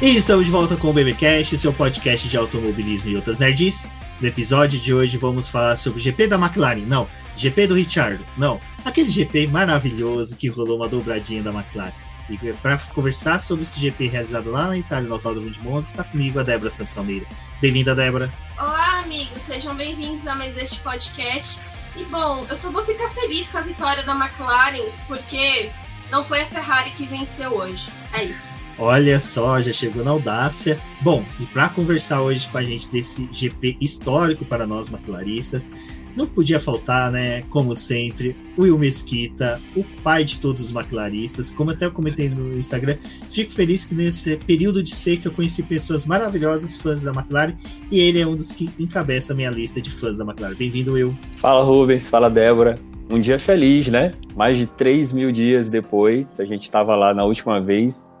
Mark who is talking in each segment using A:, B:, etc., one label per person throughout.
A: E estamos de volta com o BBcast, seu podcast de automobilismo e outras nerds. No episódio de hoje vamos falar sobre o GP da McLaren, não, GP do Richard, não, aquele GP maravilhoso que rolou uma dobradinha da McLaren. E para conversar sobre esse GP realizado lá na Itália, no Autódromo de Monza, está comigo a Débora Santos Almeida. Bem-vinda, Débora.
B: Olá, amigos, sejam bem-vindos a mais este podcast. E bom, eu só vou ficar feliz com a vitória da McLaren, porque não foi a Ferrari que venceu hoje. É isso.
A: Olha só, já chegou na audácia. Bom, e para conversar hoje com a gente desse GP histórico para nós McLaristas, não podia faltar, né? Como sempre, o Will Mesquita, o pai de todos os McLaristas. Como até eu comentei no Instagram, fico feliz que nesse período de seca eu conheci pessoas maravilhosas, fãs da McLaren, e ele é um dos que encabeça a minha lista de fãs da McLaren. Bem-vindo, Will.
C: Fala, Rubens. Fala, Débora. Um dia feliz, né? Mais de 3 mil dias depois, a gente estava lá na última vez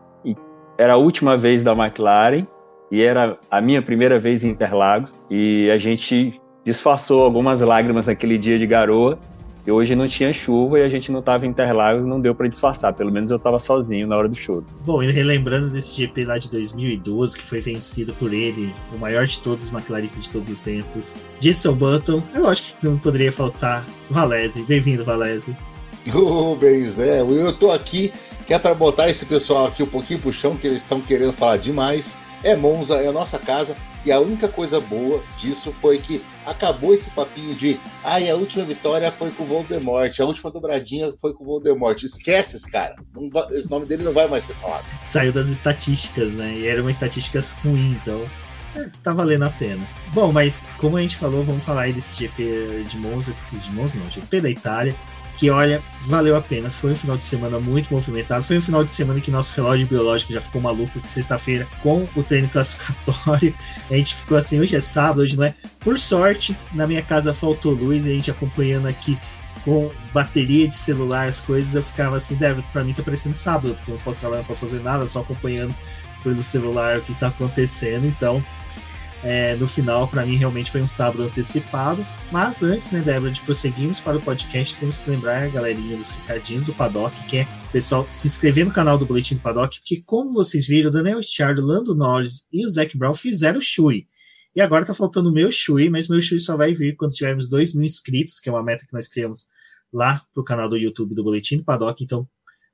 C: era a última vez da McLaren e era a minha primeira vez em Interlagos e a gente disfarçou algumas lágrimas naquele dia de garoa e hoje não tinha chuva e a gente não estava em Interlagos, não deu para disfarçar, pelo menos eu estava sozinho na hora do show.
A: Bom, e relembrando desse GP lá de 2012 que foi vencido por ele, o maior de todos os McLaristas de todos os tempos, Jason Button, é lógico que não poderia faltar Valese. Bem-vindo, Valese.
D: Rubens, é, eu tô aqui que é para botar esse pessoal aqui um pouquinho pro chão, que eles estão querendo falar demais. É Monza, é a nossa casa, e a única coisa boa disso foi que acabou esse papinho de ai, ah, a última vitória foi com o Voldemort, a última dobradinha foi com o Voldemort. Esquece esse cara. Vai, o nome dele não vai mais ser falado.
A: Saiu das estatísticas, né? E era uma estatística ruim, então é, tá valendo a pena. Bom, mas como a gente falou, vamos falar aí desse GP de Monza, de Monza não, GP da Itália que olha, valeu a pena. Foi um final de semana muito movimentado. Foi um final de semana que nosso relógio biológico já ficou maluco, sexta-feira, com o treino classificatório, a gente ficou assim, hoje é sábado, hoje não é. Por sorte, na minha casa faltou luz e a gente acompanhando aqui com bateria de celular, as coisas, eu ficava assim, deve, pra mim tá parecendo sábado, porque eu não posso trabalhar, não posso fazer nada, só acompanhando pelo celular o que tá acontecendo, então é, no final, para mim, realmente foi um sábado antecipado. Mas antes, né, Débora, de prosseguirmos para o podcast, temos que lembrar a galerinha dos Ricardinhos do Paddock, que é pessoal se inscrever no canal do Boletim do Paddock, porque, como vocês viram, Daniel Ricciardo, Lando Norris e o Zac Brown fizeram o Shui. E agora tá faltando o meu Shui, mas meu Shui só vai vir quando tivermos 2 mil inscritos, que é uma meta que nós criamos lá pro canal do YouTube do Boletim do Paddock. Então,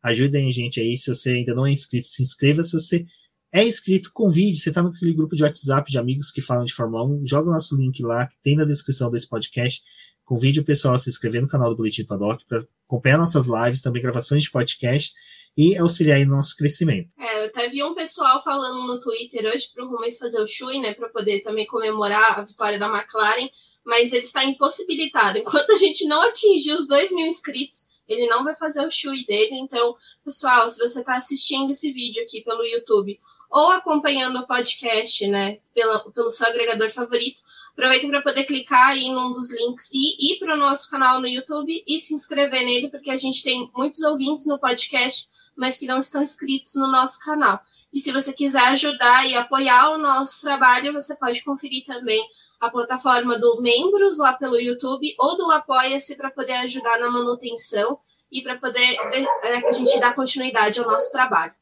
A: ajudem a gente aí. Se você ainda não é inscrito, se inscreva. Se você é inscrito, convide. Você está naquele grupo de WhatsApp de amigos que falam de Fórmula 1, joga o nosso link lá, que tem na descrição desse podcast. Convide o pessoal a se inscrever no canal do Boletim Paddock para acompanhar nossas lives, também gravações de podcast e auxiliar aí no nosso crescimento.
B: É, eu até vi um pessoal falando no Twitter hoje para o Rubens fazer o Shui, né, para poder também comemorar a vitória da McLaren, mas ele está impossibilitado. Enquanto a gente não atingir os 2 mil inscritos, ele não vai fazer o Shui dele. Então, pessoal, se você está assistindo esse vídeo aqui pelo YouTube ou acompanhando o podcast, né, pelo, seu agregador favorito, aproveitem para poder clicar aí num dos links e ir para o nosso canal no YouTube e se inscrever nele, porque a gente tem muitos ouvintes no podcast, mas que não estão inscritos no nosso canal. E se você quiser ajudar e apoiar o nosso trabalho, você pode conferir também a plataforma do Membros lá pelo YouTube ou do Apoia-se para poder ajudar na manutenção e para poder é, a gente dar continuidade ao nosso trabalho.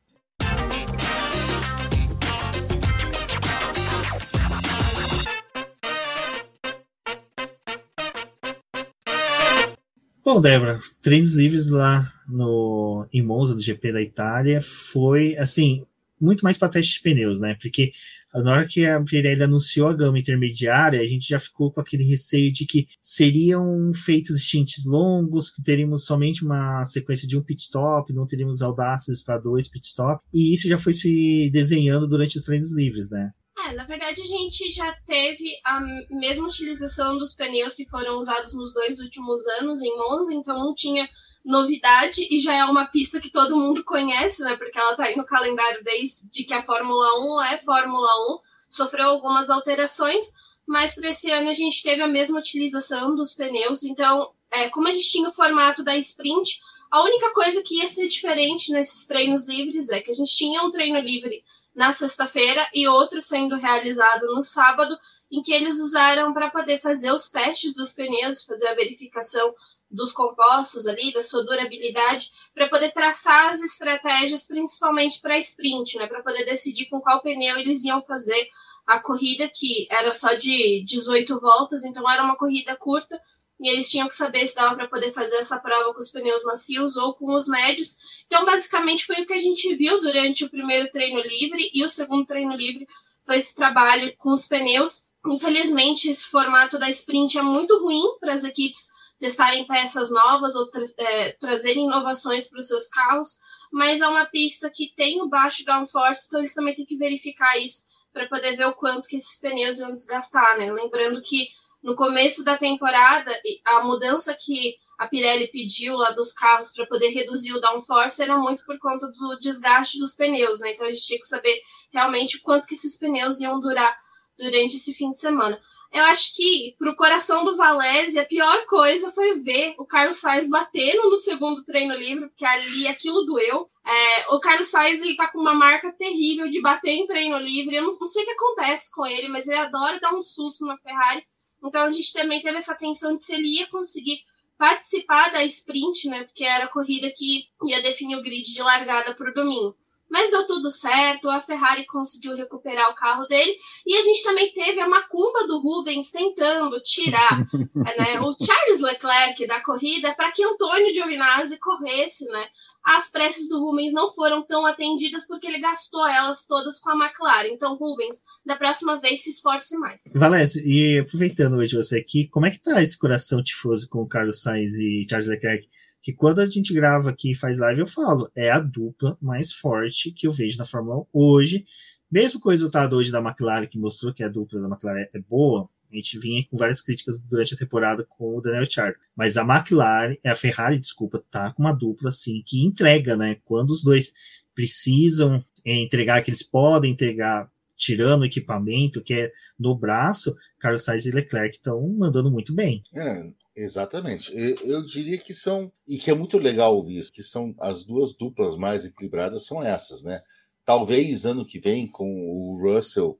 A: Bom, Débora, treinos livres lá no, em Monza, do GP da Itália, foi, assim, muito mais para teste de pneus, né? Porque na hora que a Pirelli anunciou a gama intermediária, a gente já ficou com aquele receio de que seriam feitos stints longos, que teríamos somente uma sequência de um pit stop, não teríamos audácias para dois pit stop, e isso já foi se desenhando durante os treinos livres, né?
B: É, na verdade a gente já teve a mesma utilização dos pneus que foram usados nos dois últimos anos em Monza, então não tinha novidade e já é uma pista que todo mundo conhece, né? Porque ela tá aí no calendário desde que a Fórmula 1 é Fórmula 1, sofreu algumas alterações, mas para esse ano a gente teve a mesma utilização dos pneus, então, é, como a gente tinha o formato da sprint, a única coisa que ia ser diferente nesses treinos livres é que a gente tinha um treino livre na sexta-feira e outro sendo realizado no sábado, em que eles usaram para poder fazer os testes dos pneus, fazer a verificação dos compostos ali, da sua durabilidade, para poder traçar as estratégias, principalmente para sprint, né? Para poder decidir com qual pneu eles iam fazer a corrida, que era só de 18 voltas, então era uma corrida curta, e eles tinham que saber se dava para poder fazer essa prova com os pneus macios ou com os médios. Então, basicamente, foi o que a gente viu durante o primeiro treino livre e o segundo treino livre foi esse trabalho com os pneus. Infelizmente, esse formato da sprint é muito ruim para as equipes testarem peças novas ou tra é, trazerem inovações para os seus carros, mas é uma pista que tem o baixo downforce, então eles também têm que verificar isso para poder ver o quanto que esses pneus iam desgastar, né? Lembrando que no começo da temporada, a mudança que a Pirelli pediu lá dos carros para poder reduzir o downforce era muito por conta do desgaste dos pneus, né? Então a gente tinha que saber realmente quanto que esses pneus iam durar durante esse fim de semana. Eu acho que pro coração do Valese a pior coisa foi ver o Carlos Sainz batendo no segundo treino livre, porque ali aquilo doeu. É, o Carlos Sainz ele tá com uma marca terrível de bater em treino livre. Eu não, não sei o que acontece com ele, mas ele adora dar um susto na Ferrari. Então a gente também teve essa tensão de se ele ia conseguir participar da sprint, né? Porque era a corrida que ia definir o grid de largada para o domingo. Mas deu tudo certo, a Ferrari conseguiu recuperar o carro dele e a gente também teve a macumba do Rubens tentando tirar né, o Charles Leclerc da corrida para que Antônio Giovinazzi corresse, né? As preces do Rubens não foram tão atendidas porque ele gastou elas todas com a McLaren. Então, Rubens, da próxima vez se esforce mais.
A: Valência, e aproveitando hoje você aqui, como é que tá esse coração tifoso com o Carlos Sainz e Charles Leclerc? Que quando a gente grava aqui e faz live, eu falo, é a dupla mais forte que eu vejo na Fórmula 1 hoje. Mesmo com o resultado hoje da McLaren, que mostrou que a dupla da McLaren é boa, a gente vinha com várias críticas durante a temporada com o Daniel Ricciardo. Mas a McLaren, a Ferrari, desculpa, tá com uma dupla assim que entrega, né? Quando os dois precisam entregar que eles podem entregar tirando o equipamento que é no braço, Carlos Sainz e Leclerc estão mandando muito bem.
D: É, exatamente. Eu, eu, diria que são, e que é muito legal ouvir isso, que são as duas duplas mais equilibradas são essas, né? Talvez ano que vem, com o Russell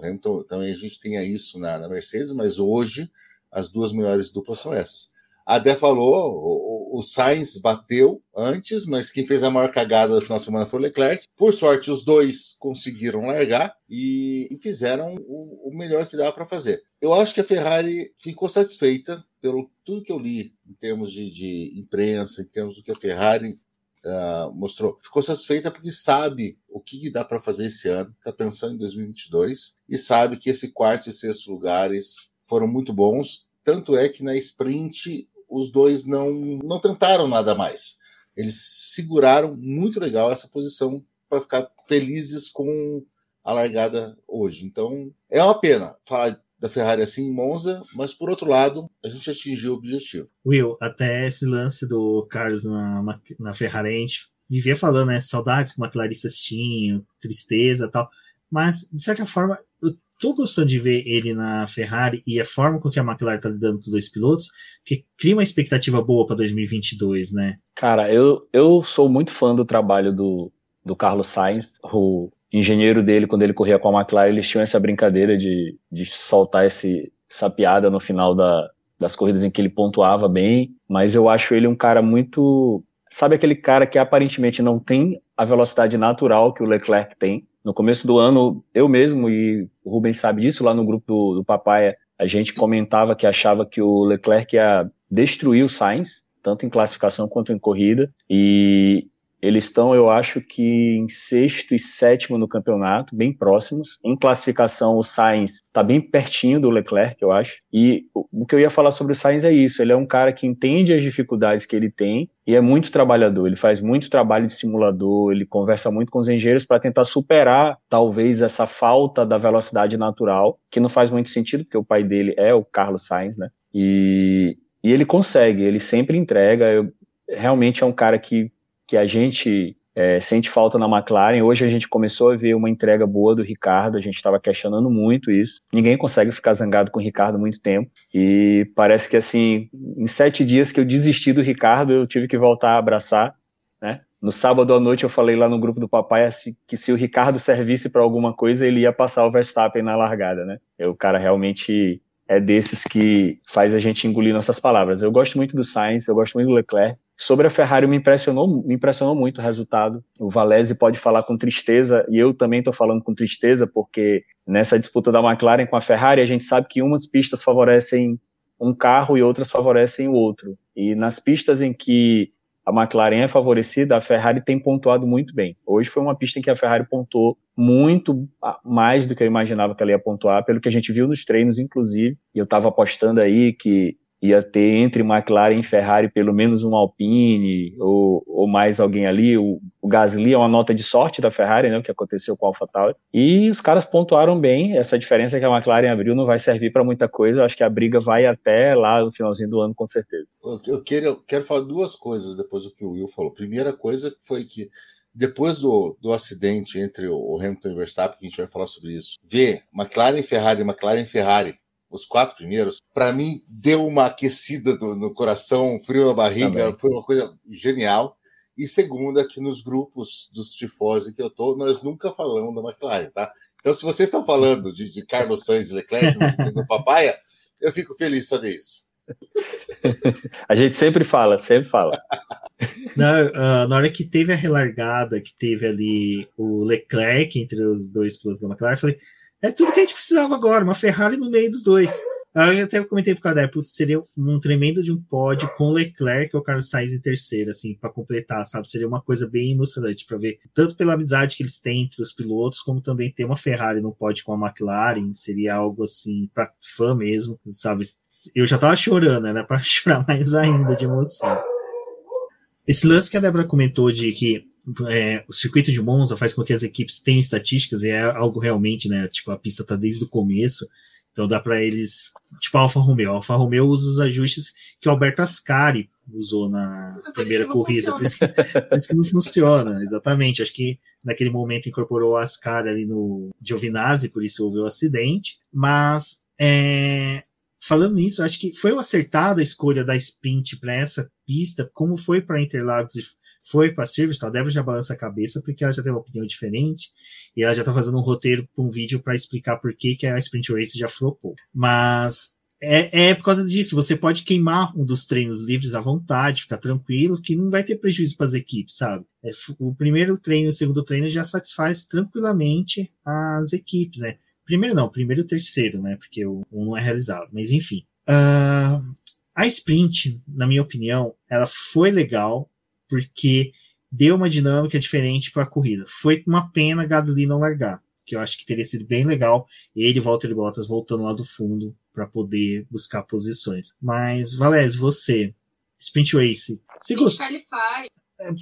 D: o Hamilton também a gente tenha isso na, na Mercedes, mas hoje as duas melhores duplas são essas. A Dé falou, o, o Sainz bateu antes, mas quem fez a maior cagada do final de semana foi o Leclerc. Por sorte, os dois conseguiram largar e, e fizeram o, o, melhor que dava para fazer. Eu acho que a Ferrari ficou satisfeita pelo tudo que eu li em termos de, de imprensa, em termos do que a Ferrari uh, mostrou. Ficou satisfeita porque sabe o que dá para fazer esse ano, está pensando em 2022 e sabe que esse quarto e sexto lugares foram muito bons. Tanto é que na sprint os dois não, não tentaram nada mais. Eles seguraram muito legal essa posição para ficar felizes com a largada hoje. Então é uma pena falar da Ferrari assim em Monza, mas por outro lado, a gente atingiu o objetivo.
A: Will, até esse lance do Carlos na, na Ferrari, a gente vivia falando, né? Saudades que McLaristas tinham, tristeza e tal. Mas, de certa forma, eu tô gostando de ver ele na Ferrari e a forma com que a McLaren tá lidando com os dois pilotos, que cria uma expectativa boa para 2022, né?
C: Cara, eu, eu sou muito fã do trabalho do, do Carlos Sainz. O, engenheiro dele, quando ele corria com a McLaren, eles tinham essa brincadeira de, de soltar esse, essa piada no final da, das corridas em que ele pontuava bem, mas eu acho ele um cara muito. Sabe aquele cara que aparentemente não tem a velocidade natural que o Leclerc tem? No começo do ano, eu mesmo, e o Rubens sabe disso, lá no grupo do, do Papai, a gente comentava que achava que o Leclerc ia destruir o Sainz, tanto em classificação quanto em corrida, e eles estão, eu acho que em sexto e sétimo no campeonato, bem próximos. Em classificação, o Sainz está bem pertinho do Leclerc, eu acho. E o que eu ia falar sobre o Sainz é isso: ele é um cara que entende as dificuldades que ele tem e é muito trabalhador. Ele faz muito trabalho de simulador, ele conversa muito com os engenheiros para tentar superar, talvez, essa falta da velocidade natural, que não faz muito sentido, porque o pai dele é o Carlos Sainz, né? E, e ele consegue, ele sempre entrega. Eu, realmente é um cara que que a gente é, sente falta na McLaren. Hoje a gente começou a ver uma entrega boa do Ricardo, a gente estava questionando muito isso. Ninguém consegue ficar zangado com o Ricardo muito tempo. E parece que, assim, em sete dias que eu desisti do Ricardo, eu tive que voltar a abraçar, né? No sábado à noite eu falei lá no grupo do papai assim, que se o Ricardo servisse para alguma coisa, ele ia passar o Verstappen na largada, né? O cara realmente é desses que faz a gente engolir nossas palavras. Eu gosto muito do Sainz, eu gosto muito do Leclerc. Sobre a Ferrari me impressionou, me impressionou muito o resultado. O Valese pode falar com tristeza e eu também estou falando com tristeza porque nessa disputa da McLaren com a Ferrari a gente sabe que umas pistas favorecem um carro e outras favorecem o outro. E nas pistas em que a McLaren é favorecida, a Ferrari tem pontuado muito bem. Hoje foi uma pista em que a Ferrari pontuou muito mais do que eu imaginava que ela ia pontuar, pelo que a gente viu nos treinos, inclusive. E eu estava apostando aí que ia ter entre McLaren e Ferrari pelo menos um Alpine ou, ou mais alguém ali. O, o, Gasly é uma nota de sorte da Ferrari, né, o que aconteceu com a AlphaTauri. E os caras pontuaram bem. Essa diferença que a McLaren abriu não vai servir para muita coisa. Eu acho que a briga vai até lá no finalzinho do ano, com certeza.
D: Eu quero, eu quero falar duas coisas depois do que o Will falou. Primeira coisa foi que depois do, do acidente entre o Hamilton e o Verstappen, que a gente vai falar sobre isso, ver McLaren Ferrari, McLaren Ferrari os quatro primeiros, para mim deu uma aquecida no, no, coração, frio na barriga, Também. foi uma coisa genial. E segunda, que nos grupos dos tifose que eu tô, nós nunca falamos da McLaren, tá? Então, se vocês estão falando de, de Carlos Sainz e Leclerc no, no Papaya, eu fico feliz de saber isso.
C: A gente sempre fala, sempre fala.
A: Na, uh, na hora que teve a relargada, que teve ali o Leclerc entre os dois pilotos da McLaren, eu falei, é tudo que a gente precisava agora, uma Ferrari no meio dos dois. Eu até comentei por causa da Apple, seria um tremendo de um pódio com Leclerc ou Carlos Sainz em terceiro, assim, para completar, sabe? Seria uma coisa bem emocionante para ver, tanto pela amizade que eles têm entre os pilotos, como também ter uma Ferrari no pódio com a McLaren, seria algo assim, para fã mesmo, sabe? Eu já tava chorando, era para chorar mais ainda de emoção. Esse lance que a Débora comentou de que é, o circuito de Monza faz com que as equipes tenham estatísticas, e é algo realmente, né? Tipo, a pista tá desde o começo, então dá para eles. Tipo a Alfa Romeo. A Alfa Romeo usa os ajustes que o Alberto Ascari usou na é primeira corrida, por isso, que, por isso, que, não funciona, exatamente. Acho que naquele momento incorporou o Ascari ali no Giovinazzi, por isso houve o acidente, mas. É, falando nisso, acho que foi acertada a escolha da sprint para essa pista, como foi para Interlagos e foi para Silverstone, a Débora já balança a cabeça porque ela já tem uma opinião diferente e ela já está fazendo um roteiro para um vídeo para explicar por que, que a Sprint Race já flopou. Mas é, é por causa disso, você pode queimar um dos treinos livres à vontade, ficar tranquilo, que não vai ter prejuízo para as equipes, sabe? É, o primeiro treino e o segundo treino já satisfaz tranquilamente as equipes, né? Primeiro não, primeiro e terceiro, né? Porque o um não é realizado, mas enfim. Uh, a sprint, na minha opinião, ela foi legal porque deu uma dinâmica diferente para a corrida. Foi uma pena Gasly não largar, que eu acho que teria sido bem legal ele e Valtteri Bottas voltando lá do fundo para poder buscar posições. Mas Valéz, você, Sprint Race, você gostou?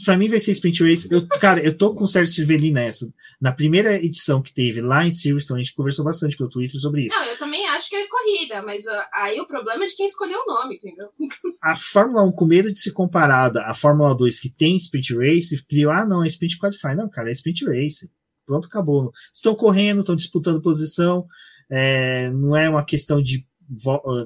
A: Pra mim vai ser Sprint Race. Eu, cara, eu tô com certo cervelli nessa. Na primeira edição que teve lá em Silverstone, a gente conversou bastante pelo Twitter sobre isso.
B: Não, eu também acho que é corrida, mas uh, aí o problema é de quem escolheu o nome, entendeu?
A: A Fórmula 1, com medo de ser comparada à Fórmula 2, que tem Sprint Race, criou, ah, não, é Sprint Qualify. Não, cara, é Sprint Race. Pronto, acabou. Estão correndo, estão disputando posição. É, não é uma questão de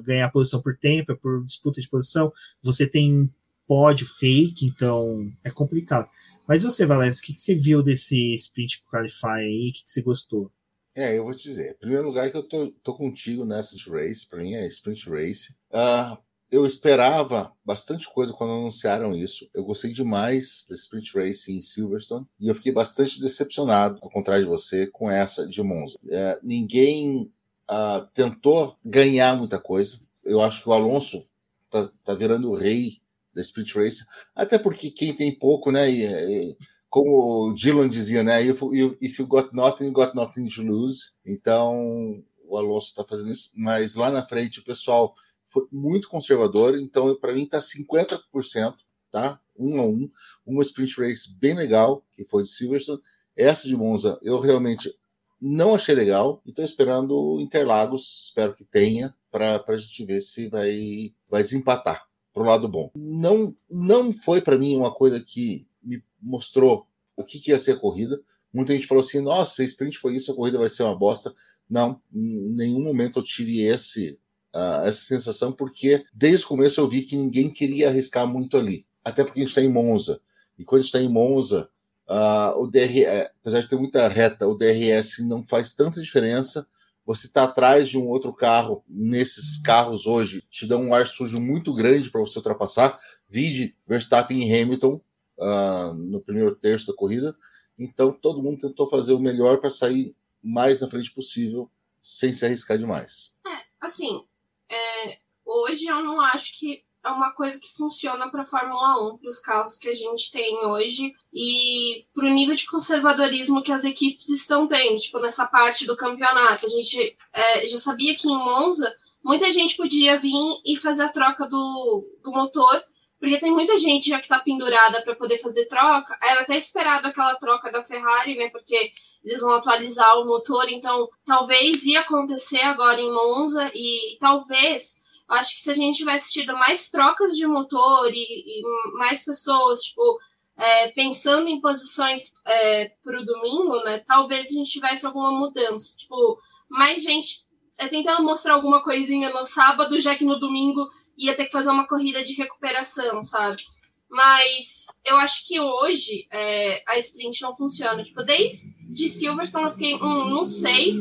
A: ganhar posição por tempo, é por disputa de posição. Você tem pódio fake, então é complicado. Mas você, Valério, o que, que você viu desse Sprint Qualify aí? O que, que você gostou?
D: É, eu vou te dizer. Em primeiro lugar, que eu tô, tô contigo nessa race, para mim é Sprint Race. Uh, eu esperava bastante coisa quando anunciaram isso. Eu gostei demais da Sprint Race em Silverstone e eu fiquei bastante decepcionado, ao contrário de você, com essa de Monza. É, ninguém uh, tentou ganhar muita coisa. Eu acho que o Alonso tá, tá virando o rei da Sprint Race, até porque quem tem pouco, né, e, e, como o Dylan dizia, né, if, if you got nothing, you got nothing to lose, então o Alonso está fazendo isso, mas lá na frente o pessoal foi muito conservador, então para mim está 50%, tá, um a um, uma Sprint Race bem legal, que foi de Silverstone, essa de Monza eu realmente não achei legal estou esperando Interlagos, espero que tenha, para a gente ver se vai, vai desempatar pro lado bom. Não, não foi para mim uma coisa que me mostrou o que, que, ia ser a corrida. Muita gente falou assim: nossa, se sprint foi isso, a corrida vai ser uma bosta. Não, em nenhum momento eu tive esse, uh, essa sensação, porque desde o começo eu vi que ninguém queria arriscar muito ali. Até porque a gente está em Monza. E quando a gente está em Monza, uh, o DRS, apesar de ter muita reta, o DRS não faz tanta diferença você está atrás de um outro carro, nesses carros hoje, te dá um ar sujo muito grande para você ultrapassar. Vide Verstappen e Hamilton uh, no primeiro terço da corrida. Então, todo mundo tentou fazer o melhor para sair mais na frente possível, sem se arriscar demais.
B: É, assim, é, hoje eu não acho que é uma coisa que funciona para a Fórmula 1, para os carros que a gente tem hoje e para o nível de conservadorismo que as equipes estão tendo, tipo, nessa parte do campeonato. A gente é, já sabia que em Monza muita gente podia vir e fazer a troca do, do motor, porque tem muita gente já que está pendurada para poder fazer troca. Era até esperado aquela troca da Ferrari, né? Porque eles vão atualizar o motor, então talvez ia acontecer agora em Monza e talvez acho que se a gente tivesse tido mais trocas de motor e, e mais pessoas, tipo, é, pensando em posições é, para o domingo, né? Talvez a gente tivesse alguma mudança. Tipo, mais gente é, tentando mostrar alguma coisinha no sábado, já que no domingo ia ter que fazer uma corrida de recuperação, sabe? Mas eu acho que hoje é, a sprint não funciona. Tipo, desde Silverstone eu fiquei, hum, não sei.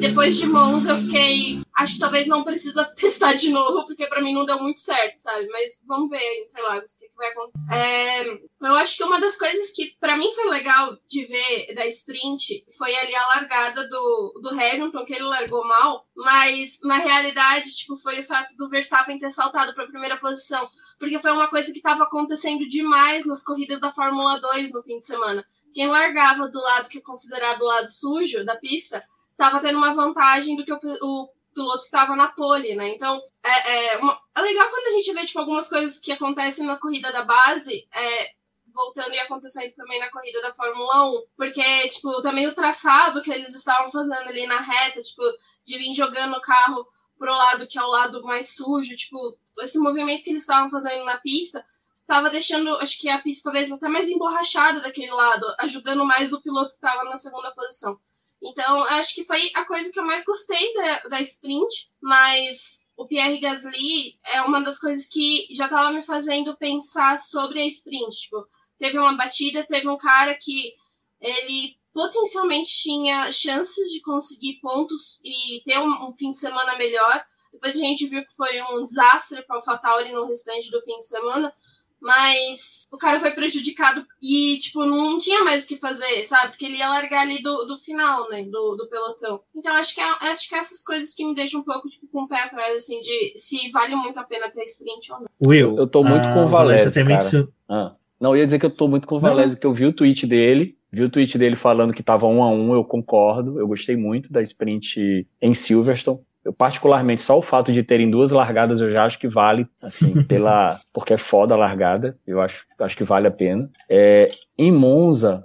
B: Depois de Monza eu fiquei, acho que talvez não precisa testar de novo, porque para mim não deu muito certo, sabe? Mas vamos ver Interlagos o que, que, vai acontecer. É, eu acho que uma das coisas que para mim foi legal de ver da sprint foi ali a largada do, do Hamilton, que ele largou mal, mas na realidade, tipo, foi o fato do Verstappen ter saltado para a primeira posição porque foi uma coisa que estava acontecendo demais nas corridas da Fórmula 2 no fim de semana. Quem largava do lado que é considerado o lado sujo da pista estava tendo uma vantagem do que o, o piloto que estava na pole, né? Então, é, é, uma, é, legal quando a gente vê tipo, algumas coisas que acontecem na corrida da base, é, voltando e acontecendo também na corrida da Fórmula 1. Porque, tipo, também o traçado que eles estavam fazendo ali na reta, tipo, de vir jogando o carro pro lado que é o lado mais sujo, tipo, esse movimento que eles estavam fazendo na pista estava deixando, acho que a pista talvez até mais emborrachada daquele lado, ajudando mais o piloto que estava na segunda posição. Então, acho que foi a coisa que eu mais gostei da, da sprint, mas o Pierre Gasly é uma das coisas que já estava me fazendo pensar sobre a sprint. Tipo, teve uma batida, teve um cara que ele potencialmente tinha chances de conseguir pontos e ter um, um fim de semana melhor, depois a gente viu que foi um desastre para o AlphaTauri no restante do fim de semana. Mas o cara foi prejudicado e, tipo, não tinha mais o que fazer, sabe? Porque ele ia largar ali do, do final, né? Do, do pelotão. Então acho que, é, acho que é essas coisas que me deixam um pouco, tipo, com o pé atrás, assim, de se vale muito a pena ter sprint ou não.
C: Will, eu tô muito com o Valézio, cara. Ah. Não, eu ia dizer que eu tô muito com o Valézio, que eu vi o tweet dele, vi o tweet dele falando que tava um a um, eu concordo, eu gostei muito da sprint em Silverstone eu particularmente só o fato de terem duas largadas eu já acho que vale assim pela porque é foda a largada eu acho acho que vale a pena. É, em Monza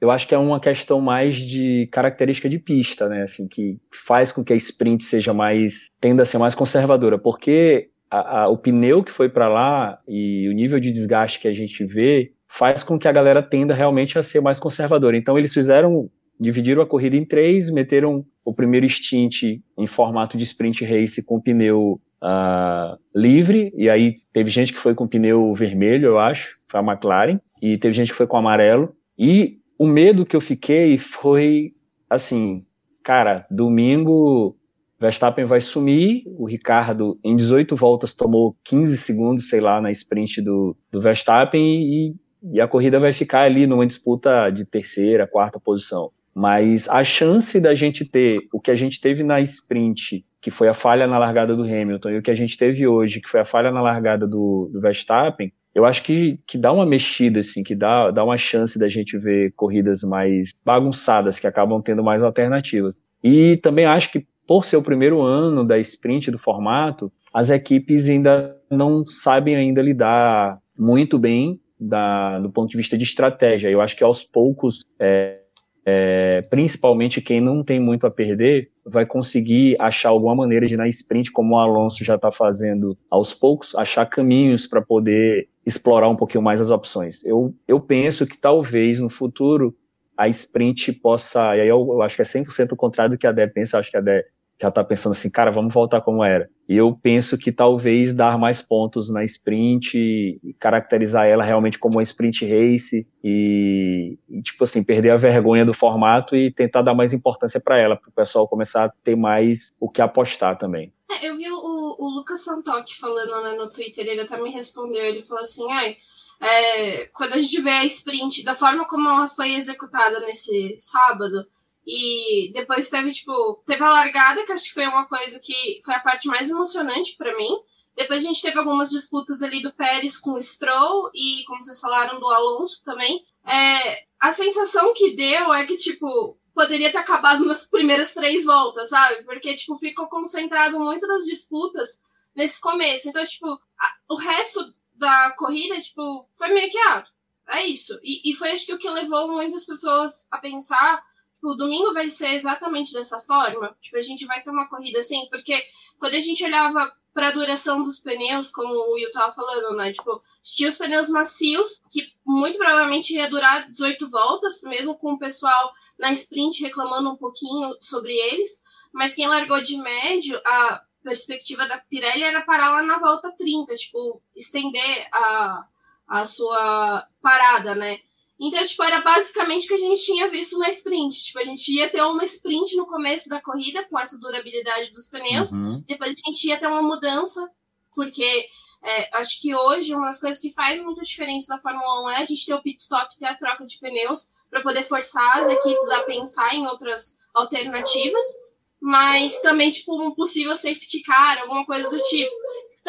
C: eu acho que é uma questão mais de característica de pista né assim que faz com que a sprint seja mais tenda a ser mais conservadora porque a, a, o pneu que foi para lá e o nível de desgaste que a gente vê faz com que a galera tenda realmente a ser mais conservadora. Então eles fizeram dividiram a corrida em três, meteram o primeiro stint em formato de sprint race com pneu uh, livre, e aí teve gente que foi com pneu vermelho, eu acho, foi a McLaren, e teve gente que foi com amarelo, e o medo que eu fiquei foi, assim, cara, domingo Verstappen vai sumir, o Ricardo em 18 voltas tomou 15 segundos, sei lá, na sprint do, do Verstappen e, e a corrida vai ficar ali numa disputa de terceira, quarta posição. Mas a chance da gente ter o que a gente teve na sprint, que foi a falha na largada do Hamilton, e o que a gente teve hoje, que foi a falha na largada do, do Verstappen, eu acho que, que dá uma mexida, assim, que dá, dá uma chance da gente ver corridas mais bagunçadas, que acabam tendo mais alternativas. E também acho que, por ser o primeiro ano da sprint do formato, as equipes ainda não sabem ainda lidar muito bem da, do ponto de vista de estratégia. Eu acho que aos poucos é, é, principalmente quem não tem muito a perder, vai conseguir achar alguma maneira de, na sprint, como o Alonso já está fazendo aos poucos, achar caminhos para poder explorar um pouquinho mais as opções. Eu, eu penso que talvez no futuro a sprint possa, e aí eu, eu acho que é 100% o contrário do que a Dé pensa, acho que a Dé já tá pensando assim, cara, vamos voltar como era. Eu penso que talvez dar mais pontos na sprint e caracterizar ela realmente como uma sprint race e, e tipo assim, perder a vergonha do formato e tentar dar mais importância para ela, para o pessoal começar a ter mais o que apostar também.
B: É, eu vi o, o Lucas Santok falando né, no Twitter, ele até me respondeu, ele falou assim, ai, é, quando a gente vê a sprint, da forma como ela foi executada nesse sábado, e depois teve, tipo, teve a largada, que acho que foi uma coisa que foi a parte mais emocionante para mim. Depois a gente teve algumas disputas ali do Pérez com o Stroll e, como vocês falaram, do Alonso também. É, a sensação que deu é que, tipo, poderia ter acabado nas primeiras três voltas, sabe? Porque, tipo, ficou concentrado muito das disputas nesse começo. Então, tipo, a, o resto da corrida, tipo, foi meio que, ah, é isso. E, e foi, acho que, o que levou muitas pessoas a pensar o domingo vai ser exatamente dessa forma. Tipo, a gente vai ter uma corrida assim, porque quando a gente olhava para a duração dos pneus, como o Will tava falando, né? Tipo, tinha os pneus macios, que muito provavelmente ia durar 18 voltas, mesmo com o pessoal na sprint reclamando um pouquinho sobre eles. Mas quem largou de médio, a perspectiva da Pirelli era parar lá na volta 30, tipo, estender a, a sua parada, né? Então, tipo, era basicamente o que a gente tinha visto na sprint. Tipo, a gente ia ter uma sprint no começo da corrida, com essa durabilidade dos pneus. Uhum. Depois a gente ia ter uma mudança, porque é, acho que hoje uma das coisas que faz muita diferença na Fórmula 1 é a gente ter o pit stop, ter a troca de pneus, para poder forçar as equipes a pensar em outras alternativas. Mas também, tipo, um possível safety car, alguma coisa do tipo.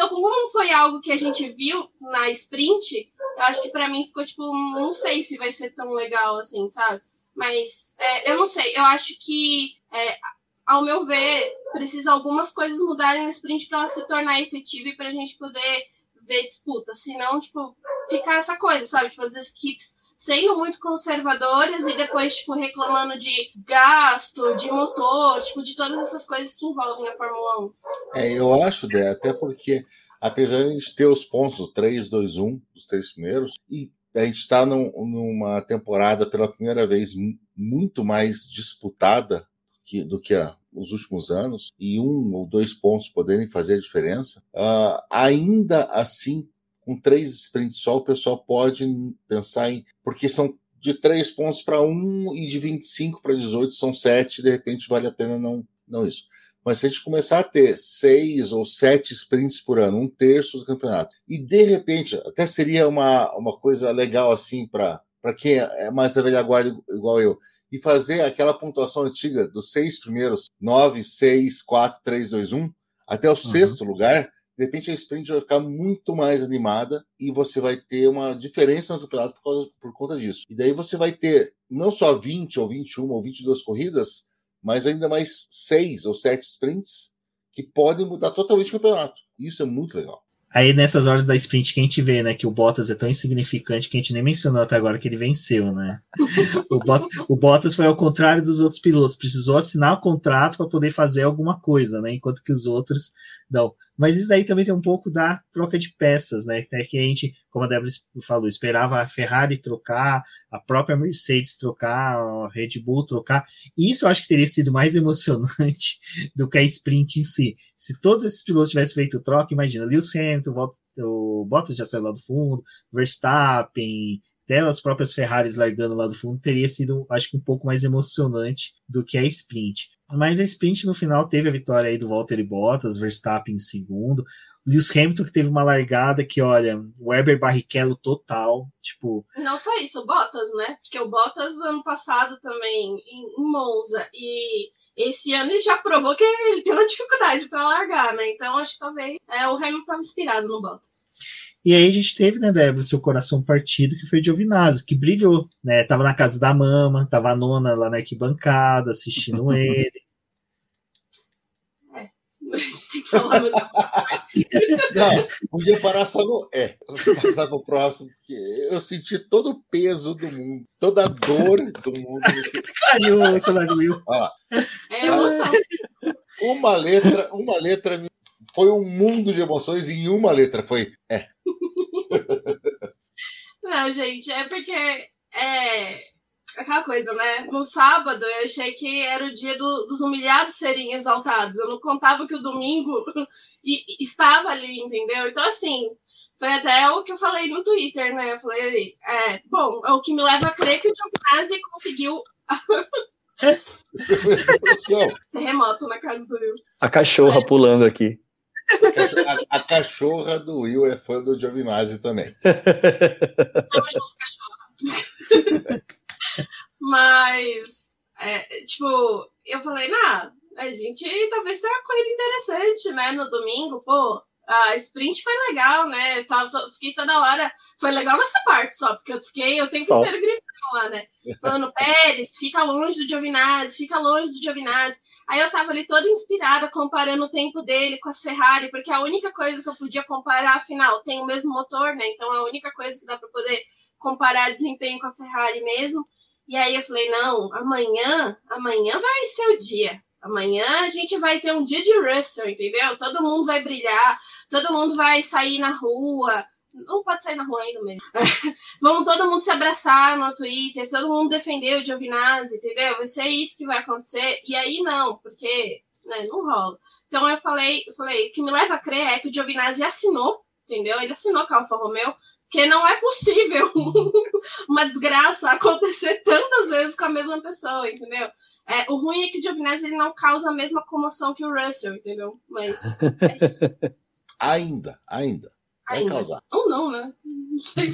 B: Então, como foi algo que a gente viu na sprint, eu acho que para mim ficou tipo, não sei se vai ser tão legal assim, sabe? Mas é, eu não sei, eu acho que, é, ao meu ver, precisa algumas coisas mudarem no sprint para ela se tornar efetiva e para a gente poder ver disputa. Senão, tipo, ficar essa coisa, sabe? Tipo, as equipes sendo muito conservadoras e depois, tipo, reclamando de gasto, de motor, tipo, de todas essas coisas que envolvem a Fórmula 1.
D: É, eu acho, Dé, até porque apesar de a gente ter os pontos, o 3, 2, 1, os três primeiros, e a gente está num, numa temporada pela primeira vez muito mais disputada que, do que a, os últimos anos, e um ou dois pontos poderem fazer a diferença, uh, ainda assim, com três sprints só, o pessoal pode pensar em. Porque são de três pontos para um e de 25 para 18 são sete, de repente vale a pena não, não isso. Mas se a gente começar a ter seis ou sete sprints por ano, um terço do campeonato, e de repente, até seria uma, uma coisa legal assim para quem é mais da velha guarda igual eu, e fazer aquela pontuação antiga dos seis primeiros, nove, seis, quatro, três, dois, um, até o uhum. sexto lugar, de repente a sprint vai ficar muito mais animada e você vai ter uma diferença no campeonato por, causa, por conta disso. E daí você vai ter não só 20 ou 21 ou 22 corridas, mas ainda mais seis ou sete sprints que podem mudar totalmente o campeonato. Isso é muito legal.
A: Aí nessas horas da sprint que a gente vê, né, que o Bottas é tão insignificante que a gente nem mencionou até agora que ele venceu, né? o, Bottas, o Bottas foi ao contrário dos outros pilotos, precisou assinar o contrato para poder fazer alguma coisa, né? Enquanto que os outros não. Mas isso daí também tem um pouco da troca de peças, né? Que a gente, como a Débora falou, esperava a Ferrari trocar, a própria Mercedes trocar, a Red Bull trocar. Isso eu acho que teria sido mais emocionante do que a sprint em si. Se todos esses pilotos tivessem feito troca, imagina, Lewis Hamilton, o Bottas já saiu lá do fundo, Verstappen, até as próprias Ferraris largando lá do fundo, teria sido, acho que, um pouco mais emocionante do que a sprint. Mas a sprint no final teve a vitória aí do Valtteri Bottas, Verstappen em segundo. Lewis Hamilton que teve uma largada que, olha, Weber Barrichello total, tipo...
B: Não só isso, o Bottas, né? Porque o Bottas ano passado também em Monza e esse ano ele já provou que ele tem uma dificuldade para largar, né? Então acho que talvez é, o Hamilton estava inspirado no Bottas.
A: E aí a gente teve, né, Débora, seu coração partido, que foi de Giovinazzi, que brilhou, né? Tava na casa da mama, tava a nona lá na arquibancada, assistindo ele.
B: É, a gente tem que falar mais
D: Não, podia parar só no é. Passar pro próximo, porque eu senti todo o peso do mundo, toda a dor do mundo.
A: Caiu o celular do Will.
B: Ó, é emoção.
D: Uma letra, uma letra foi um mundo de emoções em uma letra foi é.
B: Não, gente, é porque é, aquela coisa, né? No sábado eu achei que era o dia do, dos humilhados serem exaltados. Eu não contava que o domingo estava ali, entendeu? Então, assim, foi até o que eu falei no Twitter, né? Eu falei, é, bom, é o que me leva a crer que o Giovinazzi conseguiu. Terremoto na casa do Will.
C: A cachorra é. pulando aqui.
D: A, cachorra do Will é fã do Giovinazzi também.
B: Junto, cachorra. Mas, é, tipo, eu falei, nah, a gente talvez tenha uma corrida interessante, né? No domingo, pô. A sprint foi legal, né? Eu tava, fiquei toda hora. Foi legal nessa parte só, porque eu fiquei o tempo só. inteiro gritando lá, né? Falando, Pérez, fica longe do Giovinazzi, fica longe do Giovinazzi. Aí eu tava ali toda inspirada, comparando o tempo dele com as Ferrari, porque a única coisa que eu podia comparar, afinal, tem o mesmo motor, né? Então a única coisa que dá pra poder comparar desempenho com a Ferrari mesmo. E aí eu falei, não, amanhã, amanhã vai ser o dia. Amanhã a gente vai ter um dia de Russell, entendeu? Todo mundo vai brilhar, todo mundo vai sair na rua. Não pode sair na rua ainda mesmo. Vamos todo mundo se abraçar no Twitter, todo mundo defender o Giovinazzi, entendeu? Vai ser isso que vai acontecer. E aí não, porque né, não rola. Então eu falei, eu falei, o que me leva a crer é que o Giovinazzi assinou, entendeu? Ele assinou com a Alfa Romeo, que não é possível uma desgraça acontecer tantas vezes com a mesma pessoa, entendeu? É, o ruim é que o Giovinazzi ele não causa a mesma comoção que o Russell, entendeu? Mas é isso.
D: ainda, ainda. Vai ainda. causar.
B: Ou não, né? Não sei.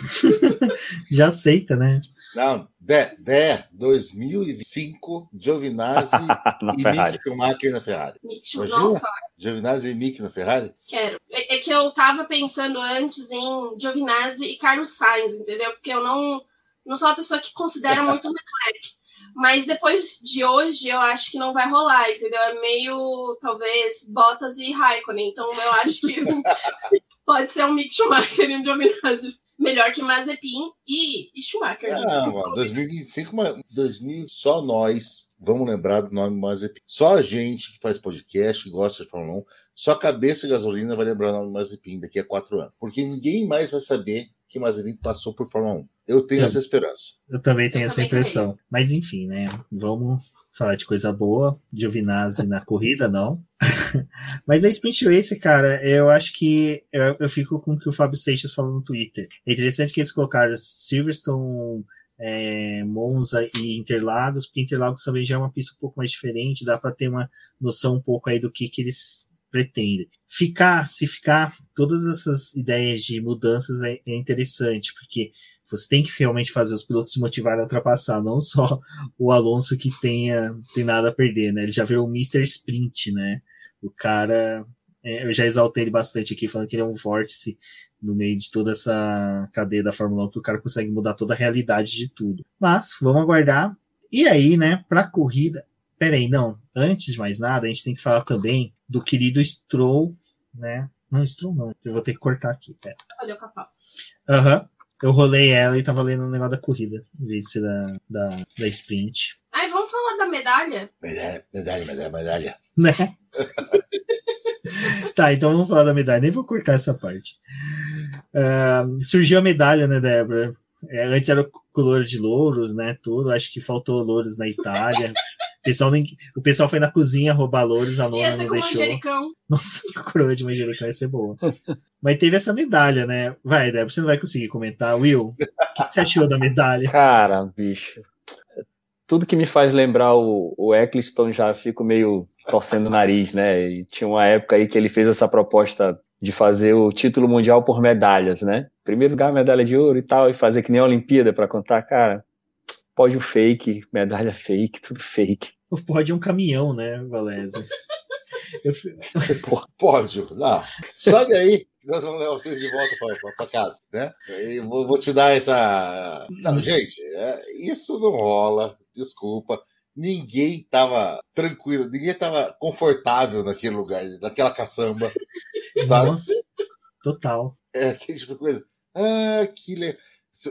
A: Já aceita, né?
D: Não, de, de 2025, Giovinazzi e Mick Schumacher na Ferrari.
B: Mick Schumacher.
D: Giovinazzi e Mick na Ferrari?
B: Quero. É, é, que eu tava pensando antes em Giovinazzi e Carlos Sainz, entendeu? Porque eu não, não sou uma pessoa que considera muito Leclerc. Mas depois de hoje, eu acho que não vai rolar, entendeu? É meio, talvez, Bottas e Raikkonen. Então, eu acho que pode ser um Mick Schumacher e um Giovinazzi melhor que Mazepin e, e Schumacher.
D: Não, mano, 2025, 2000, só nós vamos lembrar do nome Mazepin. Só a gente que faz podcast, que gosta de Fórmula 1, só cabeça de gasolina vai lembrar o nome Mazepin daqui a quatro anos. Porque ninguém mais vai saber que Mazepin passou por Fórmula 1. Eu tenho eu, essa esperança.
A: Eu também tenho eu essa também impressão. Tenho. Mas enfim, né? Vamos falar de coisa boa. Giovinazzi na corrida, não. Mas na Sprint Race, cara, eu acho que eu, eu, fico com o que o Fábio Seixas falou no Twitter. É interessante que eles colocaram Silverstone, é, Monza e Interlagos, porque Interlagos também já é uma pista um pouco mais diferente, dá para ter uma noção um pouco aí do que, que eles pretendem. Ficar, se ficar, todas essas ideias de mudanças é, é interessante, porque você tem que realmente fazer os pilotos se motivarem a ultrapassar, não só o Alonso que tenha tem nada a perder, né? Ele já virou o Mr. Sprint, né? O cara, é, eu já exaltei ele bastante aqui, falando que ele é um vórtice no meio de toda essa cadeia da Fórmula 1, que o cara consegue mudar toda a realidade de tudo. Mas, vamos aguardar. E aí, né, pra corrida. Peraí, não. Antes de mais nada, a gente tem que falar também do querido Stroll, né? Não, Stroll não. Eu vou ter que cortar aqui, pera.
B: Olha o capão.
A: Aham. Uhum. Eu rolei ela e tava lendo o um negócio da corrida, em vez de ser da, da, da sprint.
B: Ai, vamos falar da medalha?
D: Medalha, medalha, medalha, medalha.
A: Né? tá, então vamos falar da medalha. Nem vou cortar essa parte. Uh, surgiu a medalha, né, Débora? É, antes era o color de louros, né? Tudo. Acho que faltou louros na Itália. O pessoal, nem, o pessoal foi na cozinha roubar louros, a nona não deixou.
B: Manjericão.
A: Nossa, a coroa de manjericão ia ser boa. Mas teve essa medalha, né? Vai, Débora, você não vai conseguir comentar. Will, o que, que você achou da medalha?
C: Cara, bicho. Tudo que me faz lembrar o, o Eccleston já fico meio torcendo o nariz, né? E tinha uma época aí que ele fez essa proposta de fazer o título mundial por medalhas, né? Primeiro lugar, medalha de ouro e tal, e fazer que nem a Olimpíada para contar, cara. Pódio fake, medalha fake, tudo fake.
A: O pódio é um caminhão, né, Valézio?
D: Eu... Pódio, não. Sobe aí, nós vamos levar vocês de volta para casa, né? E vou, vou, te dar essa. Não, gente, é, isso não rola, desculpa. Ninguém estava tranquilo, ninguém estava confortável naquele lugar, naquela caçamba.
A: Sabe? Nossa, total.
D: É, aquele tipo de coisa. Ah, que legal.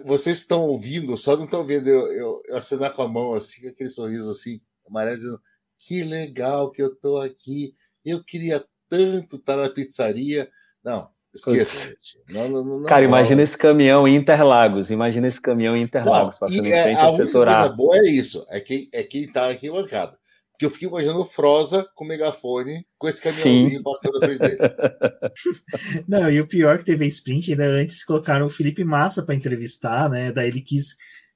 D: Vocês estão ouvindo, só não estão vendo eu, eu, eu acenar com a mão assim, aquele sorriso assim, amarelo, dizendo: Que legal que eu tô aqui. Eu queria tanto estar na pizzaria. Não, Esqueça, gente. Não, não, não,
C: Cara, imagina esse caminhão em Interlagos. Imagina esse caminhão em Interlagos, passando em
D: é,
C: frente
D: a
C: ao setor A.
D: coisa boa é isso. É quem, é quem tá aqui bancada. Porque eu fiquei imaginando o Froza com o megafone, com esse caminhãozinho
C: Sim.
D: passando na frente dele.
A: Não, e o pior que teve a sprint, ainda antes colocaram o Felipe Massa pra entrevistar, né? Daí ele quis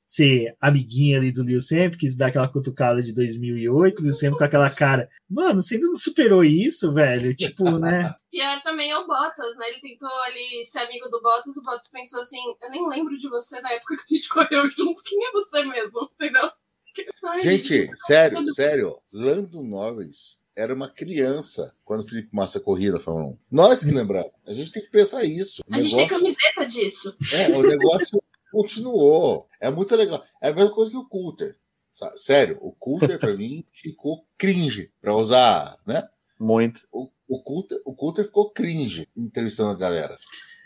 A: ser amiguinho ali do Lewis Hamilton, quis dar aquela cutucada de 2008, o Lewis Hamilton com aquela cara, mano, você ainda não superou isso, velho? Tipo, né?
B: Pior também é o Bottas, né? Ele tentou ali ser amigo do Bottas, o Bottas pensou assim, eu nem lembro de você na época que a gente correu junto, quem é você mesmo? Entendeu? Ai,
D: Gente, sério, sério. Lando Norris era uma criança quando o Felipe Massa corria na Fórmula 1. Nós que lembramos. A gente tem que pensar isso. O
B: A gente tem
D: negócio,
B: camiseta disso.
D: é, o negócio continuou. É muito legal. É a mesma coisa que o Coulter. Sério, o Coulter pra mim ficou cringe, pra usar, né?
C: Muito.
D: O, o, Coulter, o Coulter ficou cringe entrevistando a galera.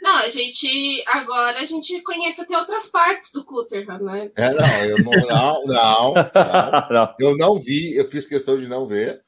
B: Não, a gente. Agora a gente conhece até outras partes do Cutter, né?
D: É, não, eu não, não, não, não.
C: Não.
D: Eu não vi, eu fiz questão de não ver.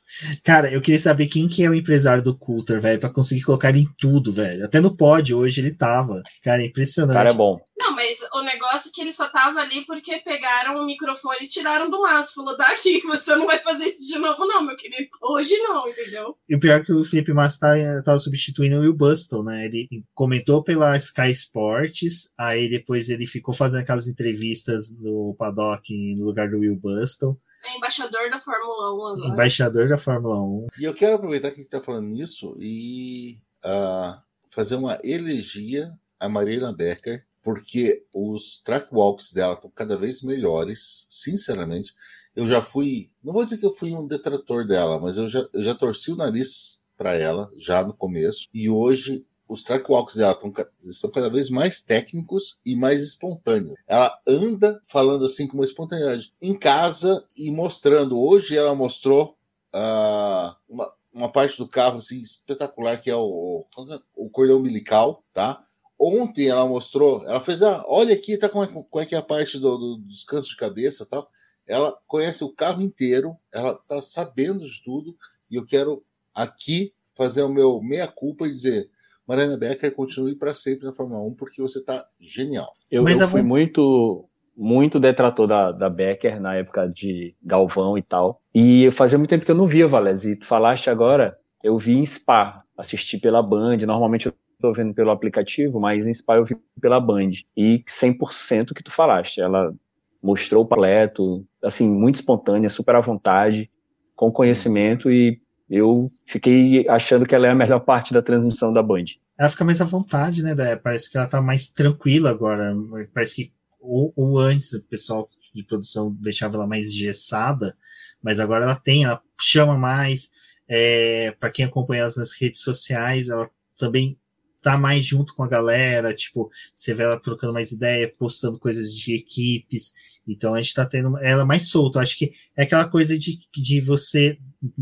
A: Cara, eu queria saber quem que é o empresário do Coulter, velho, pra conseguir colocar ele em tudo, velho. Até no pódio hoje ele tava. Cara, é impressionante.
C: cara é bom.
B: Não, mas o negócio é que ele só tava ali porque pegaram o microfone e tiraram do Márcio. Falou, daqui, você não vai fazer isso de novo, não, meu querido. Hoje não, entendeu?
A: E o pior é que o Felipe Massa tá, tava substituindo o Will Bustle, né? Ele comentou pela Sky Sports, aí depois ele ficou fazendo aquelas entrevistas no paddock no lugar do Will Bustle,
B: É embaixador da Fórmula 1 agora.
A: embaixador da Fórmula 1.
D: E eu quero aproveitar que a gente está falando nisso e ah, fazer uma elegia a Marina Becker, porque os track walks dela estão cada vez melhores, sinceramente. Eu já fui, não vou dizer que eu fui um detrator dela, mas eu já, eu já torci o nariz para ela, já no começo, e hoje os track walks dela estão, estão cada vez mais técnicos e mais espontâneos. Ela anda falando assim com uma espontaneidade em casa e mostrando. Hoje ela mostrou ah, uma, uma parte do carro assim, espetacular que é o, o cordão umbilical, tá? Ontem ela mostrou, ela fez, ah, olha aqui, tá como é, como é que é a parte do, do descanso de cabeça e tal. Ela conhece o carro inteiro, ela tá sabendo de tudo, e eu quero aqui fazer o meu meia-culpa e dizer, Mariana Becker, continue para sempre na Fórmula 1, porque você tá genial.
C: Eu,
A: Mas
C: eu fui muito muito detrator da, da Becker na época de Galvão e tal. E fazia muito tempo que eu não via, Valese. E tu falaste agora, eu vi em Spa, assisti pela Band. Normalmente eu tô vendo pelo aplicativo, mas Spa eu vi pela Band. E 100% que tu falaste. Ela mostrou o completo, assim, muito espontânea, super à vontade, com conhecimento e eu fiquei achando que ela é a melhor parte da transmissão da Band.
A: Ela fica mais à vontade, né? Parece que ela tá mais tranquila agora. Parece que ou, ou antes o pessoal de produção deixava ela mais engessada, mas agora ela tem, ela chama mais. É, para quem acompanha ela nas redes sociais, ela também tá mais junto com a galera, tipo, você vê ela trocando mais ideia, postando coisas de equipes, então a gente tá tendo ela mais solta. Acho que é aquela coisa de, de você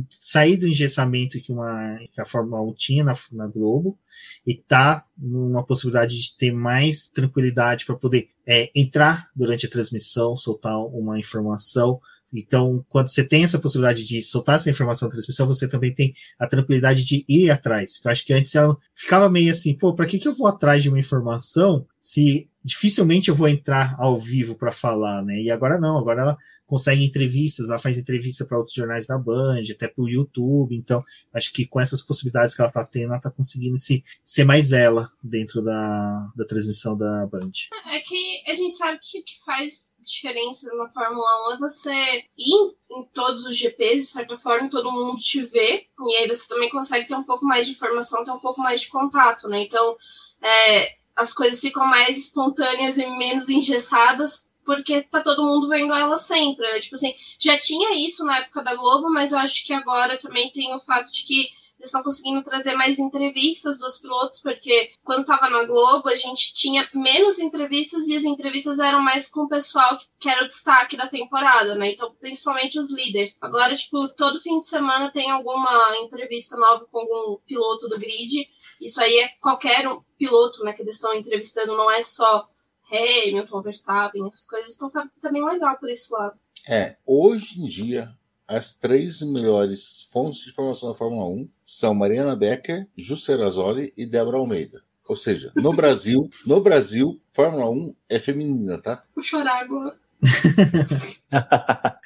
A: sair do engessamento que, uma, que a Fórmula 1 tinha na, na Globo e tá numa possibilidade de ter mais tranquilidade para poder é, entrar durante a transmissão, soltar uma informação. Então, quando você tem essa possibilidade de soltar essa informação na transmissão, você também tem a tranquilidade de ir atrás. Eu acho que antes ela ficava meio assim, pô, para que, que eu vou atrás de uma informação se dificilmente eu vou entrar ao vivo para falar, né? E agora não, agora ela consegue entrevistas, ela faz entrevista para outros jornais da Band, até para o YouTube. Então, acho que com essas possibilidades que ela está tendo, ela está conseguindo se, ser mais ela dentro da, da transmissão da Band.
B: É que a gente sabe que o que faz diferença na Fórmula 1 é você ir em todos os GPs, de certa forma, todo mundo te vê, e aí você também consegue ter um pouco mais de informação, ter um pouco mais de contato, né? Então, é, as coisas ficam mais espontâneas e menos engessadas, porque tá todo mundo vendo ela sempre. Né? Tipo assim, já tinha isso na época da Globo, mas eu acho que agora também tem o fato de que eles estão conseguindo trazer mais entrevistas dos pilotos, porque quando tava na Globo, a gente tinha menos entrevistas e as entrevistas eram mais com o pessoal que era o destaque da temporada, né? Então, principalmente os líderes. Agora, tipo, todo fim de semana tem alguma entrevista nova com algum piloto do grid. Isso aí é qualquer um piloto, né, que eles estão entrevistando, não é só Hamilton, Verstappen, essas coisas. Então tá, tá bem legal por esse lado.
D: É, hoje em dia, as três melhores fontes de informação da Fórmula 1 são Mariana Becker, Ju Serrazoli e Débora Almeida. Ou seja, no Brasil, no Brasil, Fórmula 1 é feminina, tá?
B: Vou chorar agora.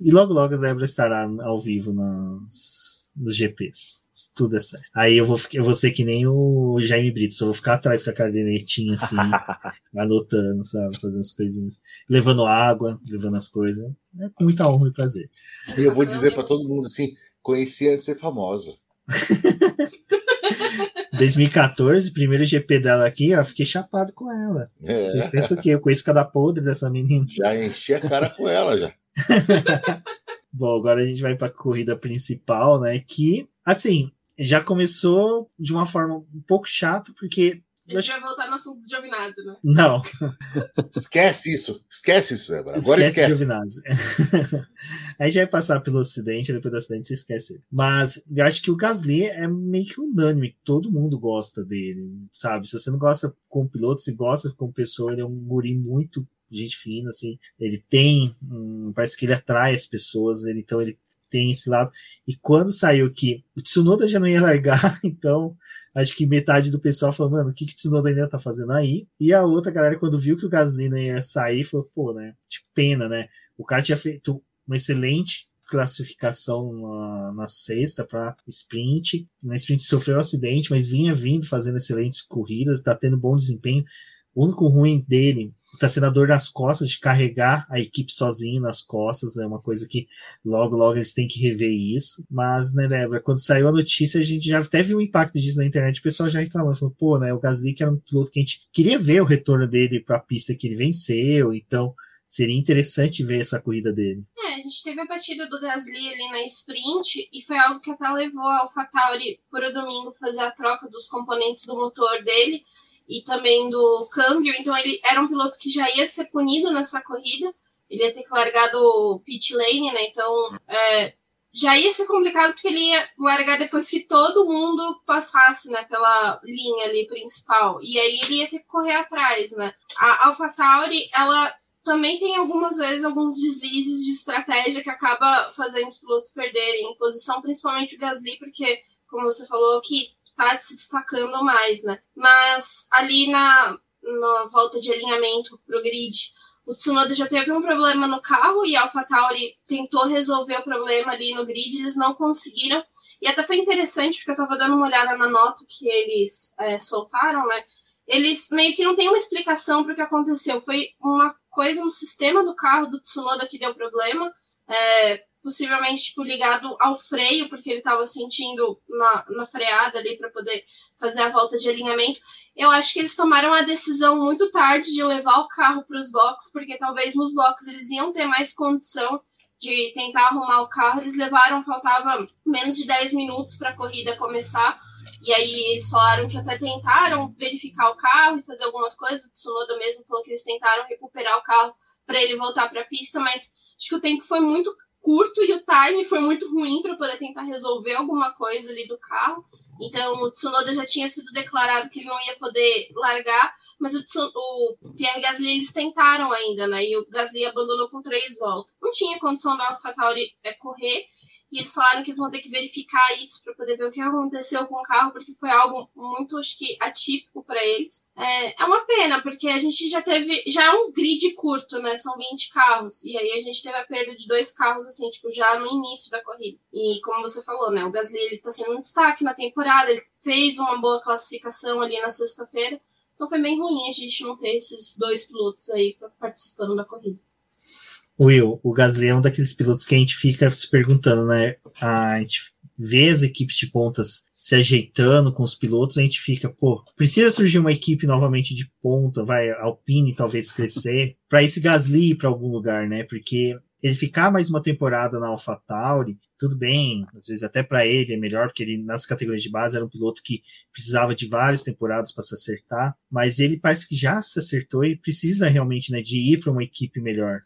A: e logo, logo a Débora estará ao vivo nos, nos GPs. Se tudo é certo. Aí eu vou, eu vou ser que nem o Jaime Brito, só vou ficar atrás com a cadernetinha assim, anotando, sabe? Fazendo as coisinhas. Levando água, levando as coisas. É com muita honra e prazer.
D: E eu vou dizer para todo mundo assim: conhecia de ser famosa.
A: 2014, primeiro GP dela aqui, ó, fiquei chapado com ela. É. Vocês pensam o quê? Eu conheço cada podre dessa menina.
D: Já enchi a cara com ela, já.
A: Bom, agora a gente vai para a corrida principal, né? Que, assim, já começou de uma forma um pouco chata, porque
B: a gente vai voltar no assunto do Giovinazzi, né?
A: Não.
D: Esquece isso. Esquece isso, Débora. Agora esquece. esquece. Giovinazzi.
A: a gente vai passar pelo acidente, depois do acidente você esquece. Mas eu acho que o Gasly é meio que unânime. Todo mundo gosta dele, sabe? Se você não gosta com piloto, se gosta com pessoa, ele é um guri muito gente fina, assim. Ele tem, um, parece que ele atrai as pessoas, ele, então ele tem esse lado. E quando saiu que o Tsunoda já não ia largar, então acho que metade do pessoal falou, mano, o que, que o Tsunoda ainda tá fazendo aí? E a outra galera, quando viu que o Gasly não ia sair, falou, pô, né? Tipo, pena, né? O cara tinha feito uma excelente classificação na, na sexta para sprint. Na sprint sofreu um acidente, mas vinha vindo fazendo excelentes corridas, tá tendo bom desempenho. O único ruim dele está sendo a dor nas costas, de carregar a equipe sozinho nas costas, é uma coisa que logo, logo eles têm que rever isso. Mas, né, Débora, quando saiu a notícia, a gente já teve um impacto disso na internet, o pessoal já reclamou, falou, pô, né, o Gasly que era um piloto que a gente queria ver o retorno dele para a pista que ele venceu, então seria interessante ver essa corrida dele.
B: É, a gente teve a batida do Gasly ali na sprint e foi algo que até levou a AlphaTauri para o domingo fazer a troca dos componentes do motor dele e também do câmbio. Então ele era um piloto que já ia ser punido nessa corrida. Ele ia ter que largar do pit lane, né? Então é, já ia ser complicado porque ele ia largar depois que todo mundo passasse, né, pela linha ali principal. E aí ele ia ter que correr atrás, né? A AlphaTauri, ela também tem algumas vezes alguns deslizes de estratégia que acaba fazendo os pilotos perderem posição, principalmente o Gasly, porque, como você falou, que tá se destacando mais, né? Mas ali na, na volta de alinhamento pro grid, o Tsunoda já teve um problema no carro e a AlphaTauri tentou resolver o problema ali no grid, eles não conseguiram. E até foi interessante, porque eu tava dando uma olhada na nota que eles é, soltaram, né? Eles meio que não tem uma explicação para o que aconteceu. Foi uma coisa no sistema do carro do Tsunoda que deu problema. É, possivelmente tipo, ligado ao freio, porque ele estava sentindo na, na freada ali para poder fazer a volta de alinhamento. Eu acho que eles tomaram a decisão muito tarde de levar o carro para os boxes, porque talvez nos boxes eles iam ter mais condição de tentar arrumar o carro. Eles levaram, faltava menos de 10 minutos para a corrida começar. E aí eles falaram que até tentaram verificar o carro e fazer algumas coisas. O Tsunoda mesmo falou que eles tentaram recuperar o carro para ele voltar para a pista, mas acho que o tempo foi muito curto e o time foi muito ruim para poder tentar resolver alguma coisa ali do carro. Então o Tsunoda já tinha sido declarado que ele não ia poder largar, mas o, Tsun o Pierre Gasly eles tentaram ainda, né? E o Gasly abandonou com três voltas. Não tinha condição da AlphaTauri é, correr e eles falaram que eles vão ter que verificar isso para poder ver o que aconteceu com o carro, porque foi algo muito, acho que, atípico para eles. É, é uma pena, porque a gente já teve. Já é um grid curto, né? São 20 carros. E aí a gente teve a perda de dois carros, assim, tipo, já no início da corrida. E como você falou, né? O Gasly ele tá sendo um destaque na temporada, ele fez uma boa classificação ali na sexta-feira. Então foi bem ruim a gente não ter esses dois pilotos aí participando da corrida.
A: Will, o Gasly é um daqueles pilotos que a gente fica se perguntando, né? A gente vê as equipes de pontas se ajeitando com os pilotos, a gente fica, pô, precisa surgir uma equipe novamente de ponta, vai, Alpine talvez crescer, para esse Gasly ir para algum lugar, né? Porque ele ficar mais uma temporada na AlphaTauri, tudo bem, às vezes até para ele é melhor, porque ele nas categorias de base era um piloto que precisava de várias temporadas para se acertar, mas ele parece que já se acertou e precisa realmente né, de ir para uma equipe melhor.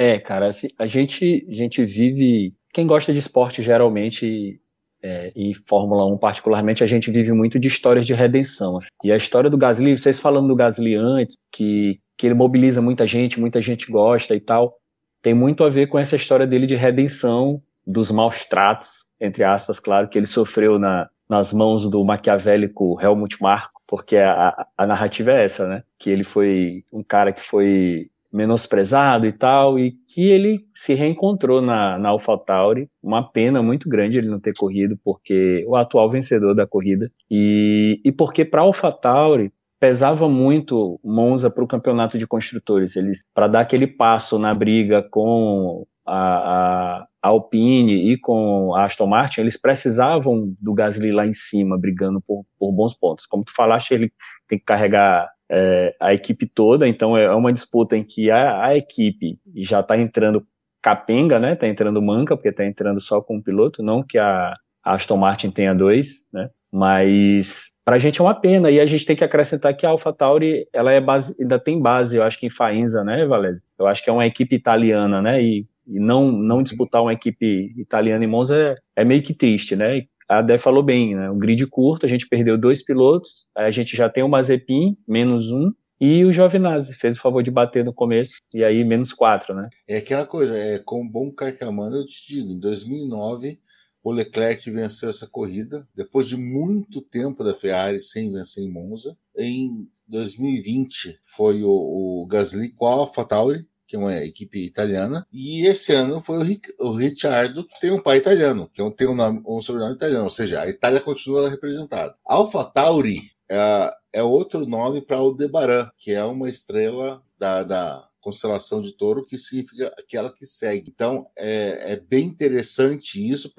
C: É, cara, assim, a gente, a gente vive. Quem gosta de esporte geralmente, é, e Fórmula 1 particularmente, a gente vive muito de histórias de redenção. Assim. E a história do Gasly, vocês falando do Gasly antes, que, que ele mobiliza muita gente, muita gente gosta e tal, tem muito a ver com essa história dele de redenção dos maus tratos, entre aspas, claro, que ele sofreu na, nas mãos do maquiavélico Helmut Marko, porque a, a narrativa é essa, né? Que ele foi um cara que foi menosprezado e tal, e que ele se reencontrou na, na AlphaTauri. Uma pena muito grande ele não ter corrido, porque o atual vencedor da corrida, e, e porque para a AlphaTauri pesava muito Monza para o campeonato de construtores, eles para dar aquele passo na briga com a, a, Alpine e com a Aston Martin, eles precisavam do Gasly lá em cima, brigando por, por bons pontos. Como tu falaste, ele tem que carregar é, a equipe toda, então é uma disputa em que a, a equipe já está entrando capenga, né? Está entrando manca, porque está entrando só com um piloto, não que a, a Aston Martin tenha dois, né? Mas para a gente é uma pena, e a gente tem que acrescentar que a AlphaTauri ela é base, ainda tem base, eu acho que em Faenza, né, Valese? Eu acho que é uma equipe italiana, né? E e não, não disputar uma equipe italiana em Monza é, é meio que triste, né? A Dé falou bem, né? Um grid curto, a gente perdeu dois pilotos, a gente já tem o Mazepin, menos um, e o Giovinazzi fez o favor de bater no começo, e aí menos quatro, né?
D: É aquela coisa, é, com bom carcamano, eu te digo, em 2009 o Leclerc venceu essa corrida, depois de muito tempo da Ferrari sem vencer em Monza. Em 2020 foi o, o Gasly com a AlphaTauri, que é uma equipe italiana, e esse ano foi o, Ric o Ricciardo, que tem um pai italiano, que é tem um, nome, um sobrenome italiano, ou seja, a Itália continua representada. Alfa Tauri é, é outro nome para Aldebaran, que é uma estrela da, da constelação de touro, que significa aquela que segue. Então, é, é bem interessante isso,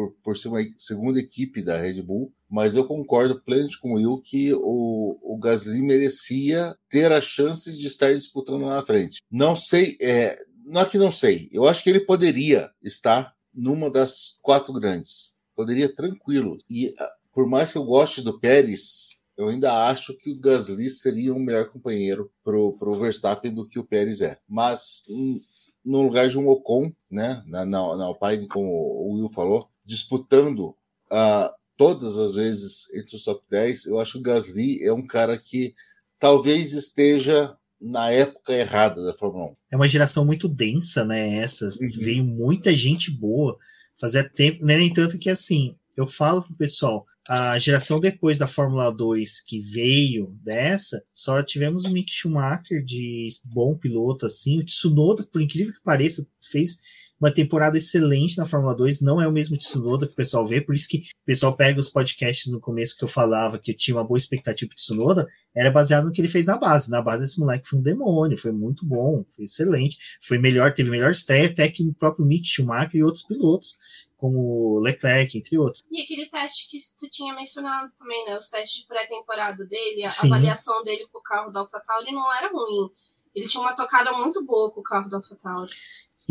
D: por, por, ser uma segunda equipe da Red Bull, mas eu concordo plenamente com o Will que o, o Gasly merecia ter a chance de estar disputando lá na frente. Não sei, é, não é que não sei, eu acho que ele poderia estar numa das quatro grandes. Poderia tranquilo. E ah, por mais que eu goste do Pérez, eu ainda acho que o Gasly seria um melhor companheiro pro, pro Verstappen do que o Pérez é. Mas um, no lugar de um Ocon, né, na, na, na Alpine, como o Will falou, disputando uh, todas as vezes entre os top 10, eu acho que o Gasly é um cara que talvez esteja na época errada da Fórmula 1.
A: É uma geração muito densa, né? Essa. Uhum. Veio muita gente boa. Fazia tempo, né? Nem tanto que assim, eu falo pro pessoal, a geração depois da Fórmula 2 que veio dessa, só tivemos o Mick Schumacher de bom piloto, assim. O Tsunoda, por incrível que pareça, fez uma temporada excelente na Fórmula 2, não é o mesmo Tsunoda que o pessoal vê, por isso que o pessoal pega os podcasts no começo que eu falava que eu tinha uma boa expectativa de Tsunoda, era baseado no que ele fez na base. Na base esse moleque foi um demônio, foi muito bom, foi excelente, foi melhor, teve melhor estreia até que o próprio Mick Schumacher e outros pilotos, como Leclerc, entre outros.
B: E aquele teste que você tinha mencionado também, né? Os testes de pré-temporada dele, a Sim. avaliação dele com o carro da AlphaTauri não era ruim. Ele tinha uma tocada muito boa com o carro da AlphaTauri.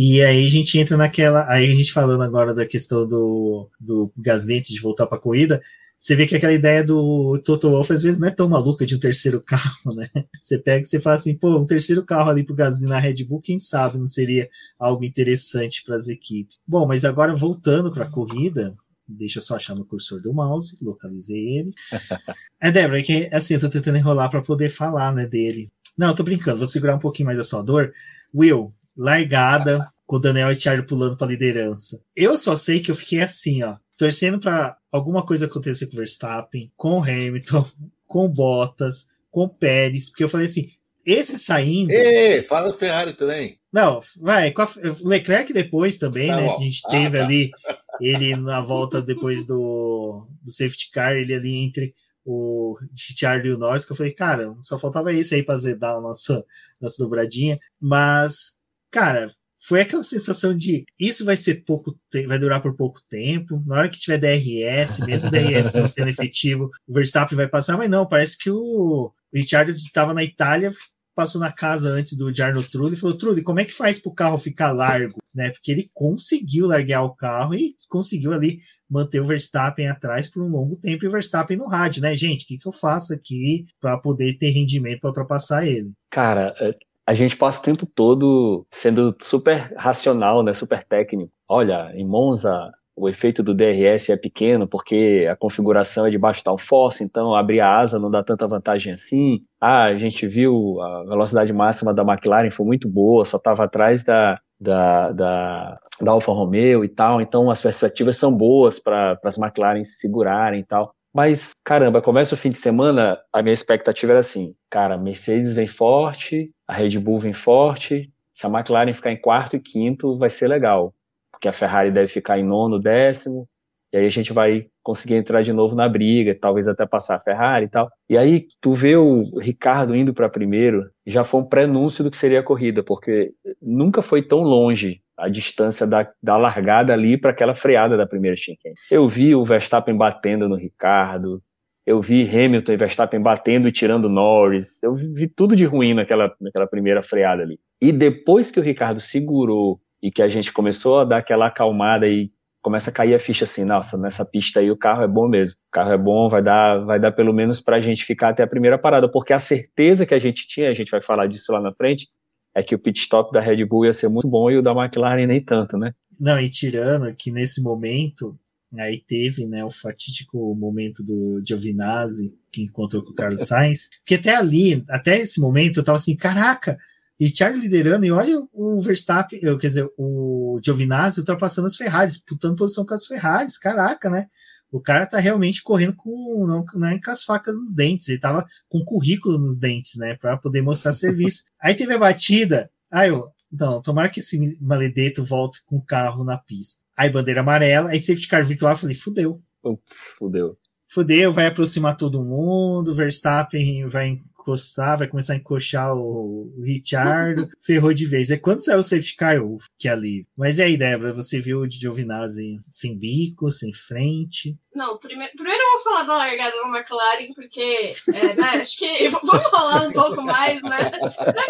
A: E aí a gente entra naquela. Aí a gente falando agora da questão do, do Gasly de voltar para a corrida. Você vê que aquela ideia do Toto Wolff às vezes não é tão maluca de um terceiro carro, né? Você pega e você fala assim, pô, um terceiro carro ali pro Gasly na Red Bull, quem sabe não seria algo interessante para as equipes. Bom, mas agora voltando para a corrida, deixa eu só achar no cursor do mouse, localizei ele. É, Débora, é que assim, eu tô tentando enrolar para poder falar, né, dele. Não, eu tô brincando, vou segurar um pouquinho mais a sua dor. Will, largada, com o Daniel Ricciardo pulando para liderança. Eu só sei que eu fiquei assim, ó, torcendo para alguma coisa acontecer com o Verstappen, com o Hamilton, com o Bottas, com o Pérez, porque eu falei assim, esse saindo.
D: Ei, fala do Ferrari também.
A: Não, vai, com a, o Leclerc depois também, tá né? Bom. A gente teve ah, tá. ali ele na volta depois do, do safety car, ele ali entre o Richard e o Norris, que eu falei, cara, só faltava isso aí para zedar a nossa, nossa dobradinha. Mas Cara, foi aquela sensação de isso vai ser pouco vai durar por pouco tempo. Na hora que tiver DRS, mesmo DRS não sendo efetivo, o Verstappen vai passar, mas não, parece que o Richard estava na Itália, passou na casa antes do Jarno Trulli e falou: Trulli, como é que faz para o carro ficar largo? Né? Porque ele conseguiu largar o carro e conseguiu ali manter o Verstappen atrás por um longo tempo e o Verstappen no rádio, né, gente? O que, que eu faço aqui para poder ter rendimento para ultrapassar ele?
C: Cara, é, a gente passa o tempo todo sendo super racional, né, super técnico. Olha, em Monza o efeito do DRS é pequeno porque a configuração é de baixo downforce, então abrir a asa não dá tanta vantagem assim. Ah, a gente viu a velocidade máxima da McLaren foi muito boa, só estava atrás da, da, da, da Alfa Romeo e tal, então as perspectivas são boas para as McLaren se segurarem e tal. Mas, caramba, começa o fim de semana, a minha expectativa era assim, cara, Mercedes vem forte, a Red Bull vem forte, se a McLaren ficar em quarto e quinto, vai ser legal. Porque a Ferrari deve ficar em nono, décimo, e aí a gente vai conseguir entrar de novo na briga, talvez até passar a Ferrari e tal. E aí tu vê o Ricardo indo para primeiro, já foi um prenúncio do que seria a corrida, porque nunca foi tão longe a distância da, da largada ali para aquela freada da primeira chicane. Eu vi o Verstappen batendo no Ricardo, eu vi Hamilton e Verstappen batendo e tirando Norris, eu vi tudo de ruim naquela, naquela primeira freada ali. E depois que o Ricardo segurou e que a gente começou a dar aquela acalmada e começa a cair a ficha assim, nossa, nessa pista aí o carro é bom mesmo. O carro é bom, vai dar, vai dar pelo menos para a gente ficar até a primeira parada, porque a certeza que a gente tinha, a gente vai falar disso lá na frente, é que o pit stop da Red Bull ia ser muito bom e o da McLaren nem tanto, né?
A: Não, e tirando que nesse momento, aí teve né, o fatídico momento do Giovinazzi, que encontrou com o Carlos Sainz, que até ali, até esse momento, eu tava assim, caraca, e Charles liderando, e olha o Verstappen, quer dizer, o Giovinazzi ultrapassando as Ferraris, disputando posição com as Ferraris, caraca, né? O cara tá realmente correndo com não, não é com as facas nos dentes, ele tava com currículo nos dentes, né, para poder mostrar serviço. Aí teve a batida, aí eu, não, tomara que esse maledeto volte com o carro na pista. Aí bandeira amarela, aí safety car virtual, eu falei, fudeu.
C: Ups, fudeu.
A: Fudeu, vai aproximar todo mundo, Verstappen vai encostar, vai começar a encoxar o, Richard, ferrou de vez. É quando saiu o safety car, que é ali. Mas e aí, Débora, você viu o Giovinazzi sem bico, sem frente?
B: Não, primeiro, primeiro eu vou falar da largada da McLaren, porque, é, né, acho que vamos rolar um pouco mais, né?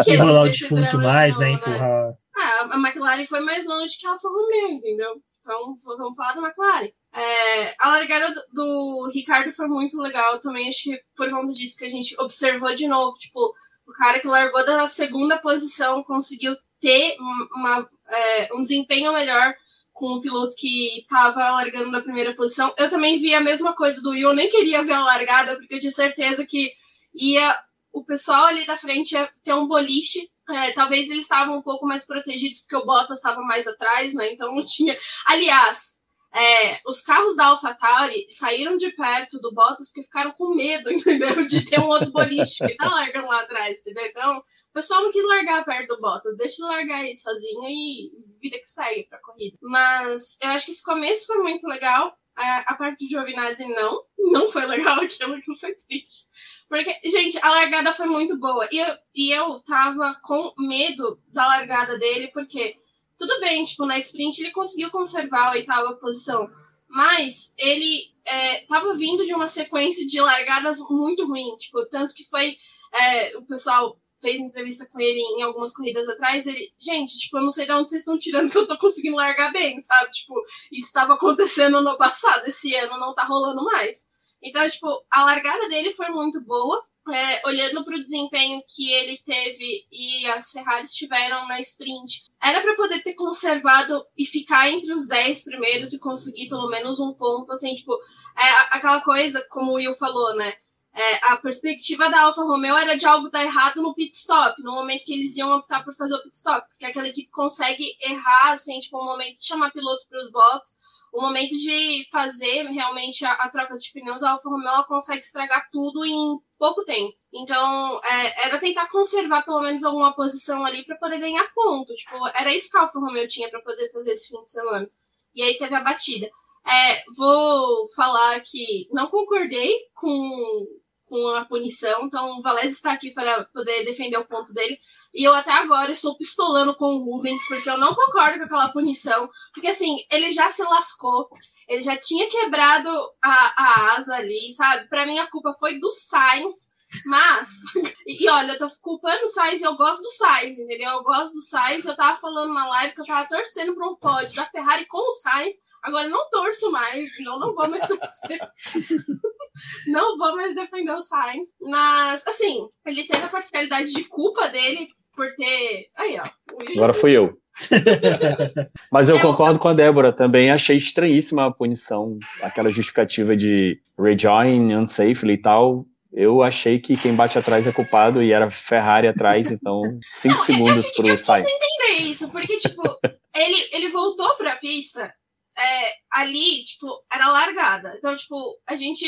A: E rolar o defunto mais, né, empurrar...
B: Né? Ah, a McLaren foi mais longe que a Alfa Romeo, entendeu? Então, vamos falar da McLaren. É, a largada do, do, Ricardo foi muito legal também, acho que por conta disso que a gente observou de novo, tipo, o cara que largou da segunda posição conseguiu ter uma, é, um desempenho melhor com o piloto que estava largando da primeira posição. Eu também vi a mesma coisa do Will, eu nem queria ver a largada, porque eu tinha certeza que ia o pessoal ali da frente ia ter um boliche. É, talvez eles estavam um pouco mais protegidos porque o Bottas estava mais atrás, né? Então não tinha. Aliás, é, os carros da AlphaTauri saíram de perto do Bottas porque ficaram com medo, entendeu? De ter um outro boliche que tá largando lá atrás, entendeu? Então, o pessoal não quis largar perto do Bottas, deixa ele largar aí sozinho e vida que segue pra corrida. Mas eu acho que esse começo foi muito legal. A, a parte do Giovinazzi não, não foi legal aquilo, aquilo foi triste. Porque, gente, a largada foi muito boa. E eu, e eu tava com medo da largada dele, porque tudo bem, tipo, na sprint ele conseguiu conservar a oitava posição, mas ele é, tava vindo de uma sequência de largadas muito ruim, tipo, tanto que foi. É, o pessoal fez entrevista com ele em algumas corridas atrás, ele, gente, tipo, eu não sei de onde vocês estão tirando que eu tô conseguindo largar bem, sabe? Tipo, isso estava acontecendo no passado, esse ano não tá rolando mais. Então, tipo, a largada dele foi muito boa é, olhando para o desempenho que ele teve e as Ferraris tiveram na sprint, era para poder ter conservado e ficar entre os 10 primeiros e conseguir pelo menos um ponto, assim, tipo, é, aquela coisa, como o Will falou, né? É, a perspectiva da Alfa Romeo era de algo dar errado no pit stop, no momento que eles iam optar por fazer o pit stop, porque aquela equipe consegue errar, assim, tipo, um momento de chamar piloto para os boxes, o momento de fazer realmente a, a troca de pneus, a Alfa Romeo consegue estragar tudo em pouco tempo. Então, é, era tentar conservar pelo menos alguma posição ali para poder ganhar ponto. Tipo, era isso que a Alfa Romeo tinha para poder fazer esse fim de semana. E aí teve a batida. É, vou falar que não concordei com com a punição. Então, o Valese está aqui para poder defender o ponto dele. E eu até agora estou pistolando com o Rubens, porque eu não concordo com aquela punição. Porque, assim, ele já se lascou. Ele já tinha quebrado a, a asa ali, sabe? Para mim, a culpa foi do Sainz. Mas, e, olha, eu tô culpando o Sainz, eu gosto do Sainz, entendeu? Eu gosto do Sainz, eu tava falando na live que eu tava torcendo pra um pódio da Ferrari com o Sainz, agora eu não torço mais, não, não vou mais torcer. não vou mais defender o Sainz. Mas, assim, ele teve a parcialidade de culpa dele por ter. Aí, ó.
C: Agora fui eu. Mas eu é, concordo com a Débora também. Achei estranhíssima a punição, aquela justificativa de rejoin unsafely e tal. Eu achei que quem bate atrás é culpado e era Ferrari atrás, então 5 é segundos é, é, pro Sainz.
B: Eu entender isso, porque, tipo, ele, ele voltou pra pista é, ali, tipo, era largada. Então, tipo, a gente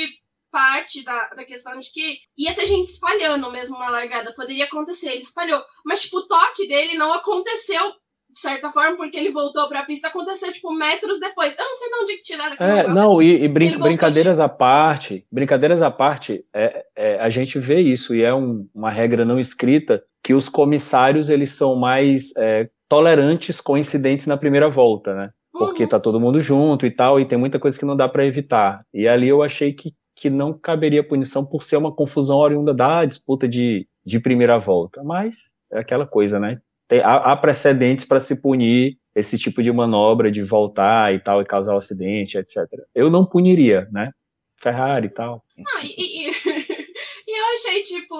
B: parte da, da questão de que ia ter gente espalhando mesmo na largada. Poderia acontecer, ele espalhou. Mas, tipo, o toque dele não aconteceu de certa forma, porque ele voltou para a pista, aconteceu, tipo, metros depois. Eu não sei de onde que tiraram aquele
C: é, Não, e, e brin brincadeiras de... à parte, brincadeiras à parte, é, é, a gente vê isso, e é um, uma regra não escrita, que os comissários, eles são mais é, tolerantes com incidentes na primeira volta, né? Porque uhum. tá todo mundo junto e tal, e tem muita coisa que não dá para evitar. E ali eu achei que, que não caberia punição por ser uma confusão oriunda da disputa de, de primeira volta. Mas é aquela coisa, né? tem, há, há precedentes para se punir esse tipo de manobra de voltar e tal e causar um acidente, etc. Eu não puniria, né? Ferrari e tal.
B: Não, e, e, e eu achei, tipo,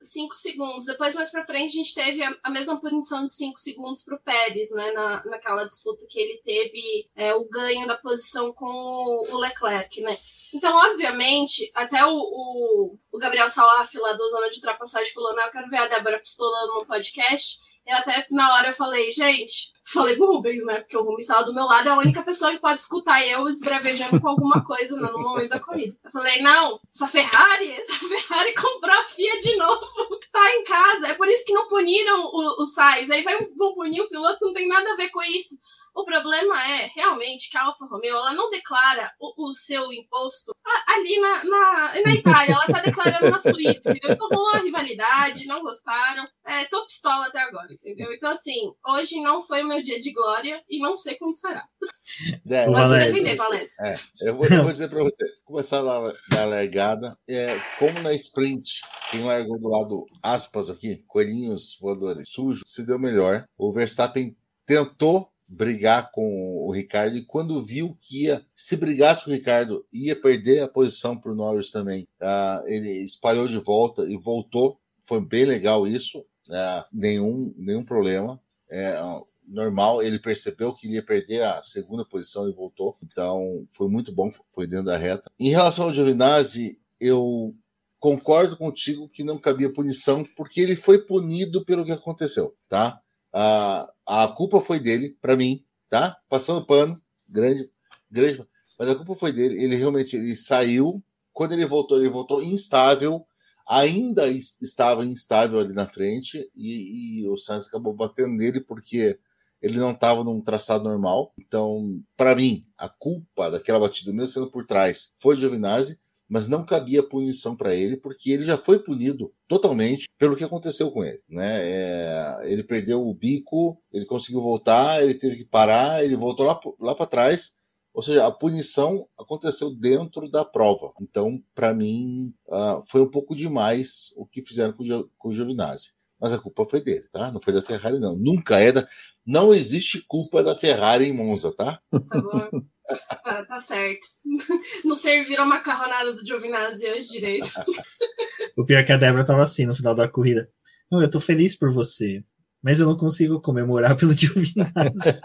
B: 5 segundos. Depois, mais pra frente, a gente teve a, a mesma punição de 5 segundos pro Pérez, né? Na, naquela disputa que ele teve é, o ganho da posição com o, o, Leclerc, né? Então, obviamente, até o, o, o Gabriel Salaf, lá do Zona de Ultrapassagem, falou: Não, eu quero ver a Débora pistolando no podcast. E até na hora eu falei, gente, falei pro Rubens, né? Porque o Rubens estava do meu lado, é a única pessoa que pode escutar eu esbravejando com alguma coisa né, no momento da corrida. Eu falei, não, essa Ferrari, essa Ferrari comprou a FIA de novo, tá em casa. É por isso que não puniram o, o Sainz. Aí vai, vão punir o piloto, não tem nada a ver com isso. O problema é, realmente, que a Alfa Romeo ela não declara o, o seu imposto ali na, na, na Itália, ela tá declarando na Suíça, entendeu? Então rolou uma rivalidade, não gostaram. É, tô pistola até agora, entendeu? Então, assim, hoje não foi o meu dia de glória e não sei como será.
D: É, Pode se defender, Valécia. É, eu, vou, eu vou dizer pra você, começar da, da largada, é, como na sprint, quem largou do lado, aspas aqui, coelhinhos voadores sujos, se deu melhor. O Verstappen tentou brigar com o Ricardo e quando viu que ia, se brigasse com o Ricardo, ia perder a posição para o Norris também. Uh, ele espalhou de volta e voltou. Foi bem legal isso. Uh, nenhum, nenhum problema. É normal. Ele percebeu que ia perder a segunda posição e voltou. Então foi muito bom. Foi dentro da reta. Em relação ao Giovinazzi, eu concordo contigo que não cabia punição porque ele foi punido pelo que aconteceu, tá? A, a culpa foi dele, para mim, tá? Passando pano, grande, grande, mas a culpa foi dele. Ele realmente ele saiu. Quando ele voltou, ele voltou instável, ainda estava instável ali na frente e, e o Sainz acabou batendo nele porque ele não estava num traçado normal. Então, para mim, a culpa daquela batida, mesmo sendo por trás, foi de Giovinazzi mas não cabia punição para ele, porque ele já foi punido totalmente pelo que aconteceu com ele. Né? É, ele perdeu o bico, ele conseguiu voltar, ele teve que parar, ele voltou lá, lá para trás. Ou seja, a punição aconteceu dentro da prova. Então, para mim, uh, foi um pouco demais o que fizeram com o, com o Giovinazzi. Mas a culpa foi dele, tá? Não foi da Ferrari, não. Nunca é da. Não existe culpa da Ferrari em Monza, tá?
B: Tá bom. Tá, tá, certo. Não serviram a macarronada do Giovinazzi hoje direito.
A: o pior é que a Débora tava assim no final da corrida. Não, eu tô feliz por você, mas eu não consigo comemorar pelo Giovinazzi.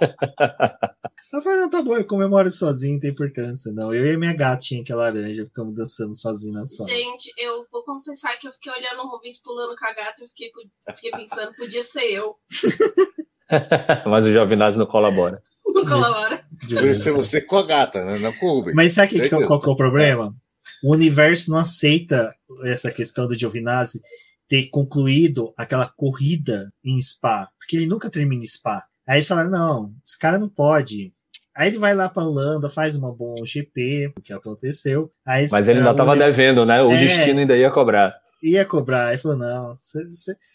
A: Ela falou, não, tá bom, eu comemoro sozinho, não tem importância, não. Eu e minha gatinha, que é laranja, ficamos dançando sozinho na sala.
B: Gente, eu vou confessar que eu fiquei olhando o Rubens pulando com a gata e fiquei, fiquei pensando, podia ser eu.
C: mas o Giovinazzi não colabora.
B: Não colabora.
D: Devia ser você com a gata, né? não com o Rubens.
A: Mas sabe que, qual, que é o problema? O universo não aceita essa questão do Giovinazzi ter concluído aquela corrida em Spa, porque ele nunca termina em Spa. Aí eles falaram: não, esse cara não pode. Aí ele vai lá para Holanda, faz uma bom GP, que é o que aconteceu. Aí,
C: Mas ele ainda estava devendo, né? O é, destino ainda ia cobrar.
A: Ia cobrar. Aí falou: não, você, ele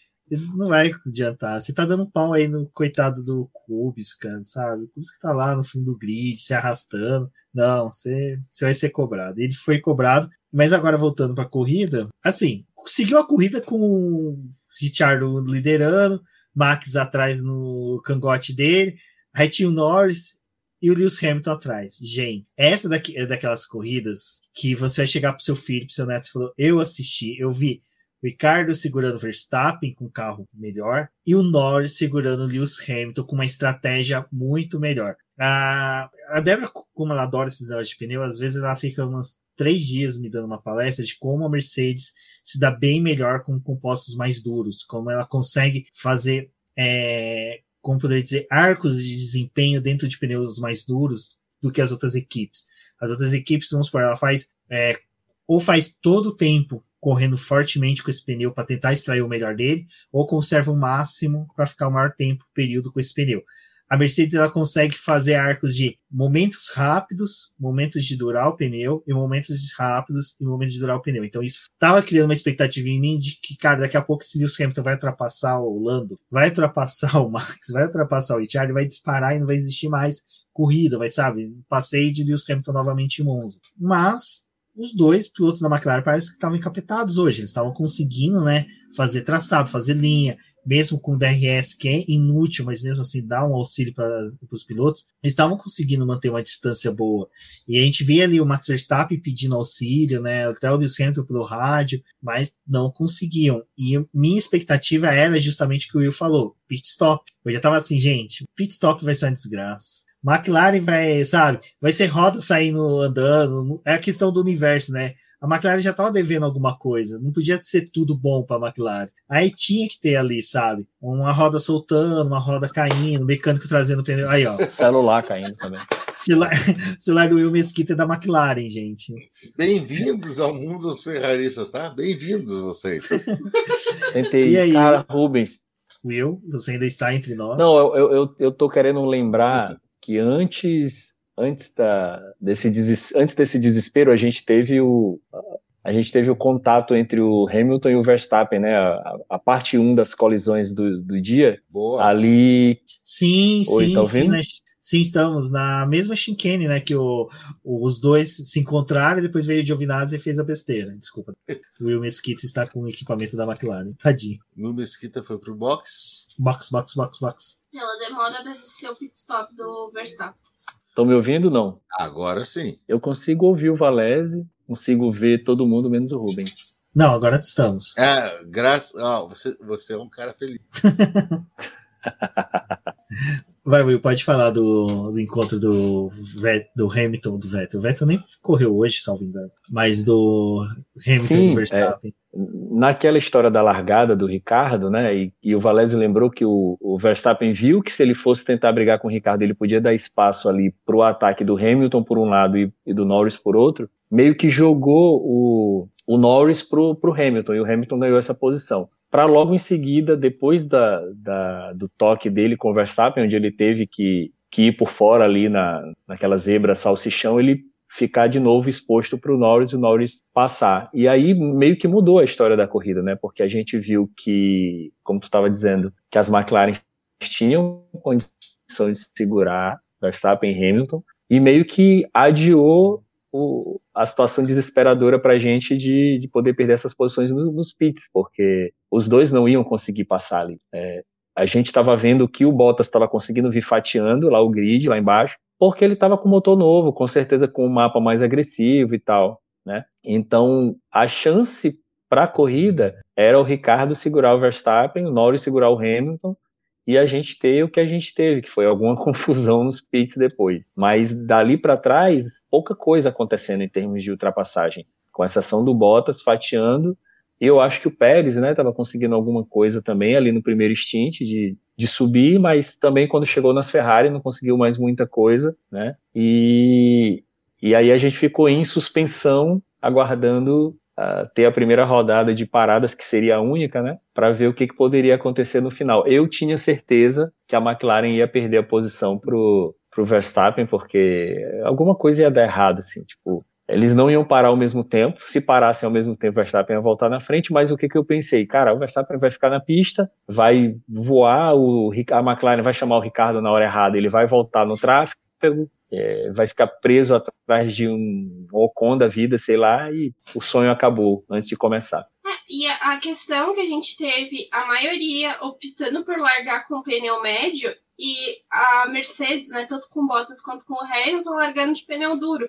A: não vai adiantar. Você tá dando pau aí no coitado do Kubica, sabe? O Kubica tá lá no fim do grid, se arrastando. Não, você, você vai ser cobrado. Ele foi cobrado, mas agora voltando pra corrida, assim, seguiu a corrida com o Richard liderando, Max atrás no cangote dele, aí tinha o Norris e o Lewis Hamilton atrás. Gente, essa daqui, é daquelas corridas que você vai chegar pro seu filho, pro seu neto e falou: Eu assisti, eu vi Ricardo segurando Verstappen com carro melhor e o Norris segurando Lewis Hamilton com uma estratégia muito melhor. A, a Débora, como ela adora esses negócios de pneu, às vezes ela fica uns três dias me dando uma palestra de como a Mercedes se dá bem melhor com compostos mais duros, como ela consegue fazer, é, como poderia dizer, arcos de desempenho dentro de pneus mais duros do que as outras equipes. As outras equipes, vamos supor, ela faz é, ou faz todo o tempo correndo fortemente com esse pneu para tentar extrair o melhor dele, ou conserva o máximo para ficar o maior tempo, período com esse pneu. A Mercedes ela consegue fazer arcos de momentos rápidos, momentos de durar o pneu, e momentos rápidos e momentos de durar o pneu. Então isso estava criando uma expectativa em mim de que, cara, daqui a pouco esse Lewis Hamilton vai ultrapassar o Lando, vai ultrapassar o Max, vai ultrapassar o Richard, vai disparar e não vai existir mais corrida, vai, sabe? Passeio de Lewis Hamilton novamente em Monza. Mas os dois pilotos da McLaren parece que estavam encapetados hoje. Eles estavam conseguindo, né, fazer traçado, fazer linha, mesmo com o DRS que é inútil, mas mesmo assim dá um auxílio para os pilotos. Eles estavam conseguindo manter uma distância boa. E a gente vê ali o Max Verstappen pedindo auxílio, né, até o Lewis Hamilton pelo rádio, mas não conseguiam. E minha expectativa era justamente o que o Will falou, pit stop. Eu já tava assim, gente, pit stop vai ser uma desgraça McLaren vai, sabe, vai ser roda saindo andando. É a questão do universo, né? A McLaren já estava devendo alguma coisa, não podia ser tudo bom para a McLaren. Aí tinha que ter ali, sabe? Uma roda soltando, uma roda caindo, mecânico trazendo pneu. Aí, ó.
C: Celular caindo também.
A: Celular, celular do Will Mesquita é da McLaren, gente.
D: Bem-vindos ao mundo dos ferraristas, tá? Bem-vindos vocês.
C: Tentei. E aí? Cara, Rubens.
A: Will, você ainda está entre nós?
C: Não, eu, eu, eu tô querendo lembrar que antes antes da, desse, des, antes desse desespero a gente teve o a gente teve o contato entre o Hamilton e o Verstappen, né? A, a parte 1 um das colisões do, do dia.
D: Boa.
C: Ali.
A: Sim, Oi, sim, tá sim? Sim, estamos na mesma chicane, né? Que o, os dois se encontraram e depois veio o Giovinazzi e fez a besteira. Desculpa. o Will Mesquita está com o equipamento da McLaren. Tadinho.
D: O Mesquita foi pro box.
A: Box, box, box, box.
B: Pela demora deve ser o pit stop do Verstappen.
C: Estão me ouvindo não?
D: Agora sim.
C: Eu consigo ouvir o Valese, consigo ver todo mundo menos o Rubens.
A: Não, agora estamos.
D: É, graças. Oh, você, você é um cara feliz.
A: Vai, Will, pode falar do, do encontro do, do Hamilton, do Vettel. O Vettel nem correu hoje, salvo engano, mas do Hamilton Sim, do Verstappen.
C: É, naquela história da largada do Ricardo, né, e, e o Valese lembrou que o, o, Verstappen viu que se ele fosse tentar brigar com o Ricardo, ele podia dar espaço ali para o ataque do Hamilton por um lado e, e, do Norris por outro, meio que jogou o, o Norris pro, pro Hamilton, e o Hamilton ganhou essa posição para logo em seguida, depois da, da, do toque dele com o Verstappen, onde ele teve que, que ir por fora ali na, naquela zebra salsichão, ele ficar de novo exposto para o Norris e o Norris passar. E aí meio que mudou a história da corrida, né? Porque a gente viu que, como tu estava dizendo, que as McLaren tinham condição de segurar Verstappen e Hamilton, e meio que adiou o, a situação desesperadora para a gente de, de poder perder essas posições no, nos pits, porque os dois não iam conseguir passar ali. É, a gente estava vendo que o Bottas estava conseguindo vir fatiando lá o grid, lá embaixo, porque ele estava com motor novo, com certeza com um mapa mais agressivo e tal. Né? Então, a chance para a corrida era o Ricardo segurar o Verstappen, o Norris segurar o Hamilton, e a gente ter o que a gente teve, que foi alguma confusão nos pits depois. Mas dali para trás, pouca coisa acontecendo em termos de ultrapassagem, com exceção do Bottas fatiando. E eu acho que o Pérez, né, estava conseguindo alguma coisa também ali no primeiro stint de, de subir, mas também quando chegou nas Ferrari não conseguiu mais muita coisa, né? E, e aí a gente ficou em suspensão, aguardando ter a primeira rodada de paradas, que seria a única, né? Para ver o que, que, poderia acontecer no final. Eu tinha certeza que a McLaren ia perder a posição pro, pro Verstappen, porque alguma coisa ia dar errado, assim, tipo. Eles não iam parar ao mesmo tempo. Se parassem ao mesmo tempo, o Verstappen ia voltar na frente. Mas o que, que eu pensei? Cara, o Verstappen vai ficar na pista, vai voar, o, a McLaren vai chamar o Ricardo na hora errada, ele vai voltar no tráfego, é, vai ficar preso atrás de um Ocon da vida, sei lá, e o sonho acabou antes de começar.
B: É, e a, a questão que a gente teve, a maioria optando por largar com pneu médio e a Mercedes, né, tanto com Bottas quanto com o Hamilton, largando de pneu duro.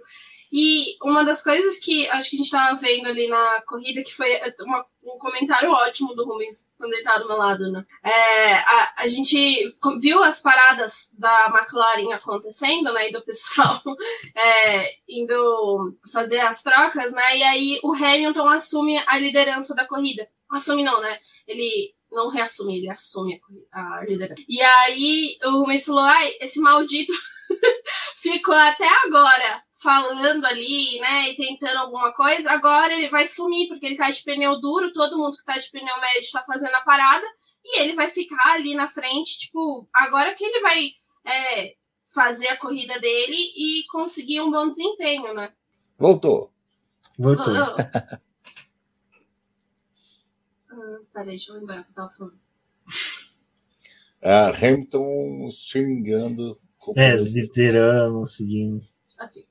B: E uma das coisas que acho que a gente estava vendo ali na corrida, que foi uma, um comentário ótimo do Rubens quando ele estava do meu lado, né? É, a, a gente viu as paradas da McLaren acontecendo, né? E do pessoal é, indo fazer as trocas, né? E aí o Hamilton assume a liderança da corrida. Assume não, né? Ele não reassume, ele assume a, a liderança. E aí o Rubens falou, ai, esse maldito ficou até agora falando ali, né, e tentando alguma coisa, agora ele vai sumir, porque ele tá de pneu duro, todo mundo que tá de pneu médio tá fazendo a parada, e ele vai ficar ali na frente, tipo, agora que ele vai é, fazer a corrida dele e conseguir um bom desempenho, né?
D: Voltou.
A: Voltou.
B: hum, peraí, deixa eu lembrar o que eu tava falando.
D: Ah, Hamilton xingando.
A: É, liderando, seguindo.
B: Assim.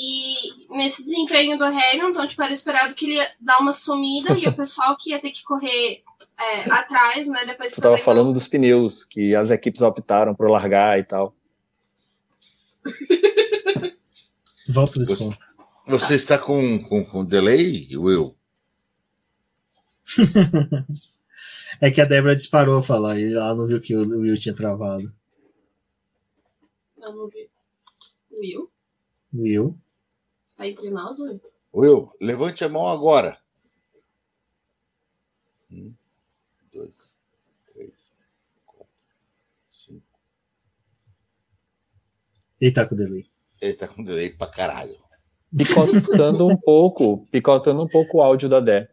B: E nesse desempenho do Hamilton, tipo, era esperado que ele ia dar uma sumida e o pessoal que ia ter que correr é, atrás, né? Depois
C: Você estava falando dos pneus, que as equipes optaram por largar e tal.
A: Volta desse ponto.
D: Você está com, com, com delay, Will?
A: é que a Débora disparou a falar e ela não viu que o Will tinha travado.
B: Eu não vi. Will?
A: Will?
B: Está entre nós, Will?
D: Will, levante a mão agora. Um, dois, três, quatro, cinco.
A: Ele tá com delay.
D: Ele tá com delay pra caralho.
C: Picotando um pouco, picotando um pouco o áudio da Dé.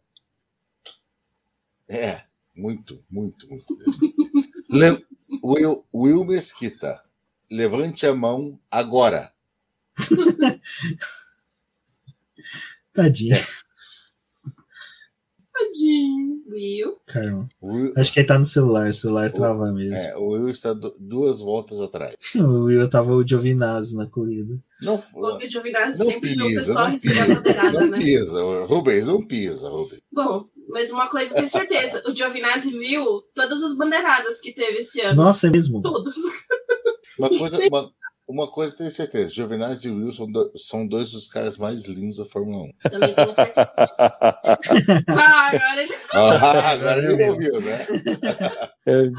D: É, muito, muito, muito. Le... Will, Will Mesquita, levante a mão agora.
A: Tadinha.
B: Tadinho. Will.
A: Caramba.
D: Will...
A: Acho que ele tá no celular, o celular trava mesmo.
D: É, o Will está duas voltas atrás.
A: O Will tava o Giovinazzi na corrida.
D: Não,
B: o Giovinazzi
D: não
B: sempre
D: pisa,
B: o pessoal
D: não
B: receber a bandeirada,
D: não
B: né?
D: pisa, Rubens, não pisa, Rubens.
B: Bom, mas uma coisa eu tenho certeza, o Giovinazzi viu todas as bandeiradas que teve esse ano.
A: Nossa, é mesmo?
B: Todas.
D: Uma coisa, uma, uma coisa eu tenho certeza, Giovinazzi e Wilson do, são dois dos caras mais lindos da Fórmula 1.
B: Também tenho certeza ah, agora ele
D: Ah, agora ele ouviu, né?
C: Eu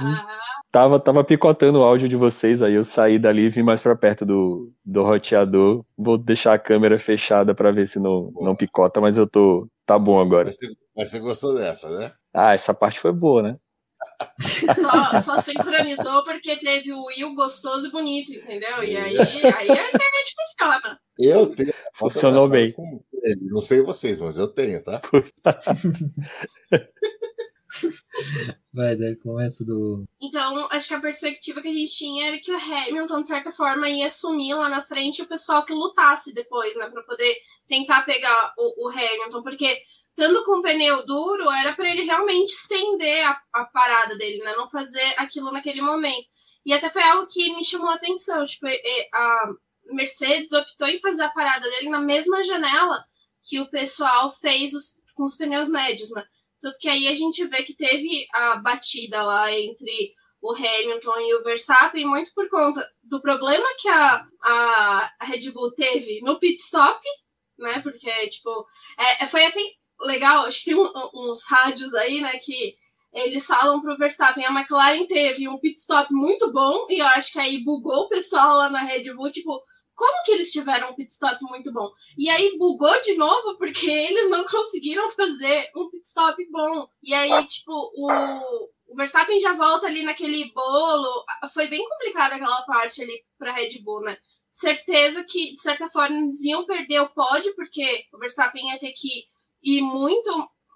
C: tava, tava picotando o áudio de vocês, aí eu saí dali e vim mais pra perto do, do roteador. Vou deixar a câmera fechada pra ver se não, não picota, mas eu tô. Tá bom agora.
D: Mas você, mas você gostou dessa, né?
C: Ah, essa parte foi boa, né?
B: Só, só sincronizou porque teve o Will gostoso e bonito, entendeu? E aí, aí a internet funciona.
D: Eu tenho.
C: Funcionou bem.
D: com ele. Não sei vocês, mas eu tenho, tá?
A: Vai, daí começa do.
B: Então, acho que a perspectiva que a gente tinha era que o Hamilton, de certa forma, ia sumir lá na frente o pessoal que lutasse depois, né? Pra poder tentar pegar o, o Hamilton. Porque, estando com o pneu duro, era para ele realmente estender a, a parada dele, né? Não fazer aquilo naquele momento. E até foi algo que me chamou a atenção. Tipo, a Mercedes optou em fazer a parada dele na mesma janela que o pessoal fez os, com os pneus médios, né? Tanto que aí a gente vê que teve a batida lá entre o Hamilton e o Verstappen, muito por conta do problema que a, a, Red Bull teve no pit stop, né? Porque, tipo, é, foi até legal, acho que tem um, uns rádios aí, né, que eles falam pro Verstappen, a McLaren teve um pit stop muito bom, e eu acho que aí bugou o pessoal lá na Red Bull, tipo, como que eles tiveram um pit stop muito bom? E aí bugou de novo porque eles não conseguiram fazer um pit stop bom. E aí, tipo, o, o Verstappen já volta ali naquele bolo. Foi bem complicada aquela parte ali pra Red Bull, né? Certeza que, de certa forma, eles iam perder o pódio, porque o Verstappen ia ter que ir muito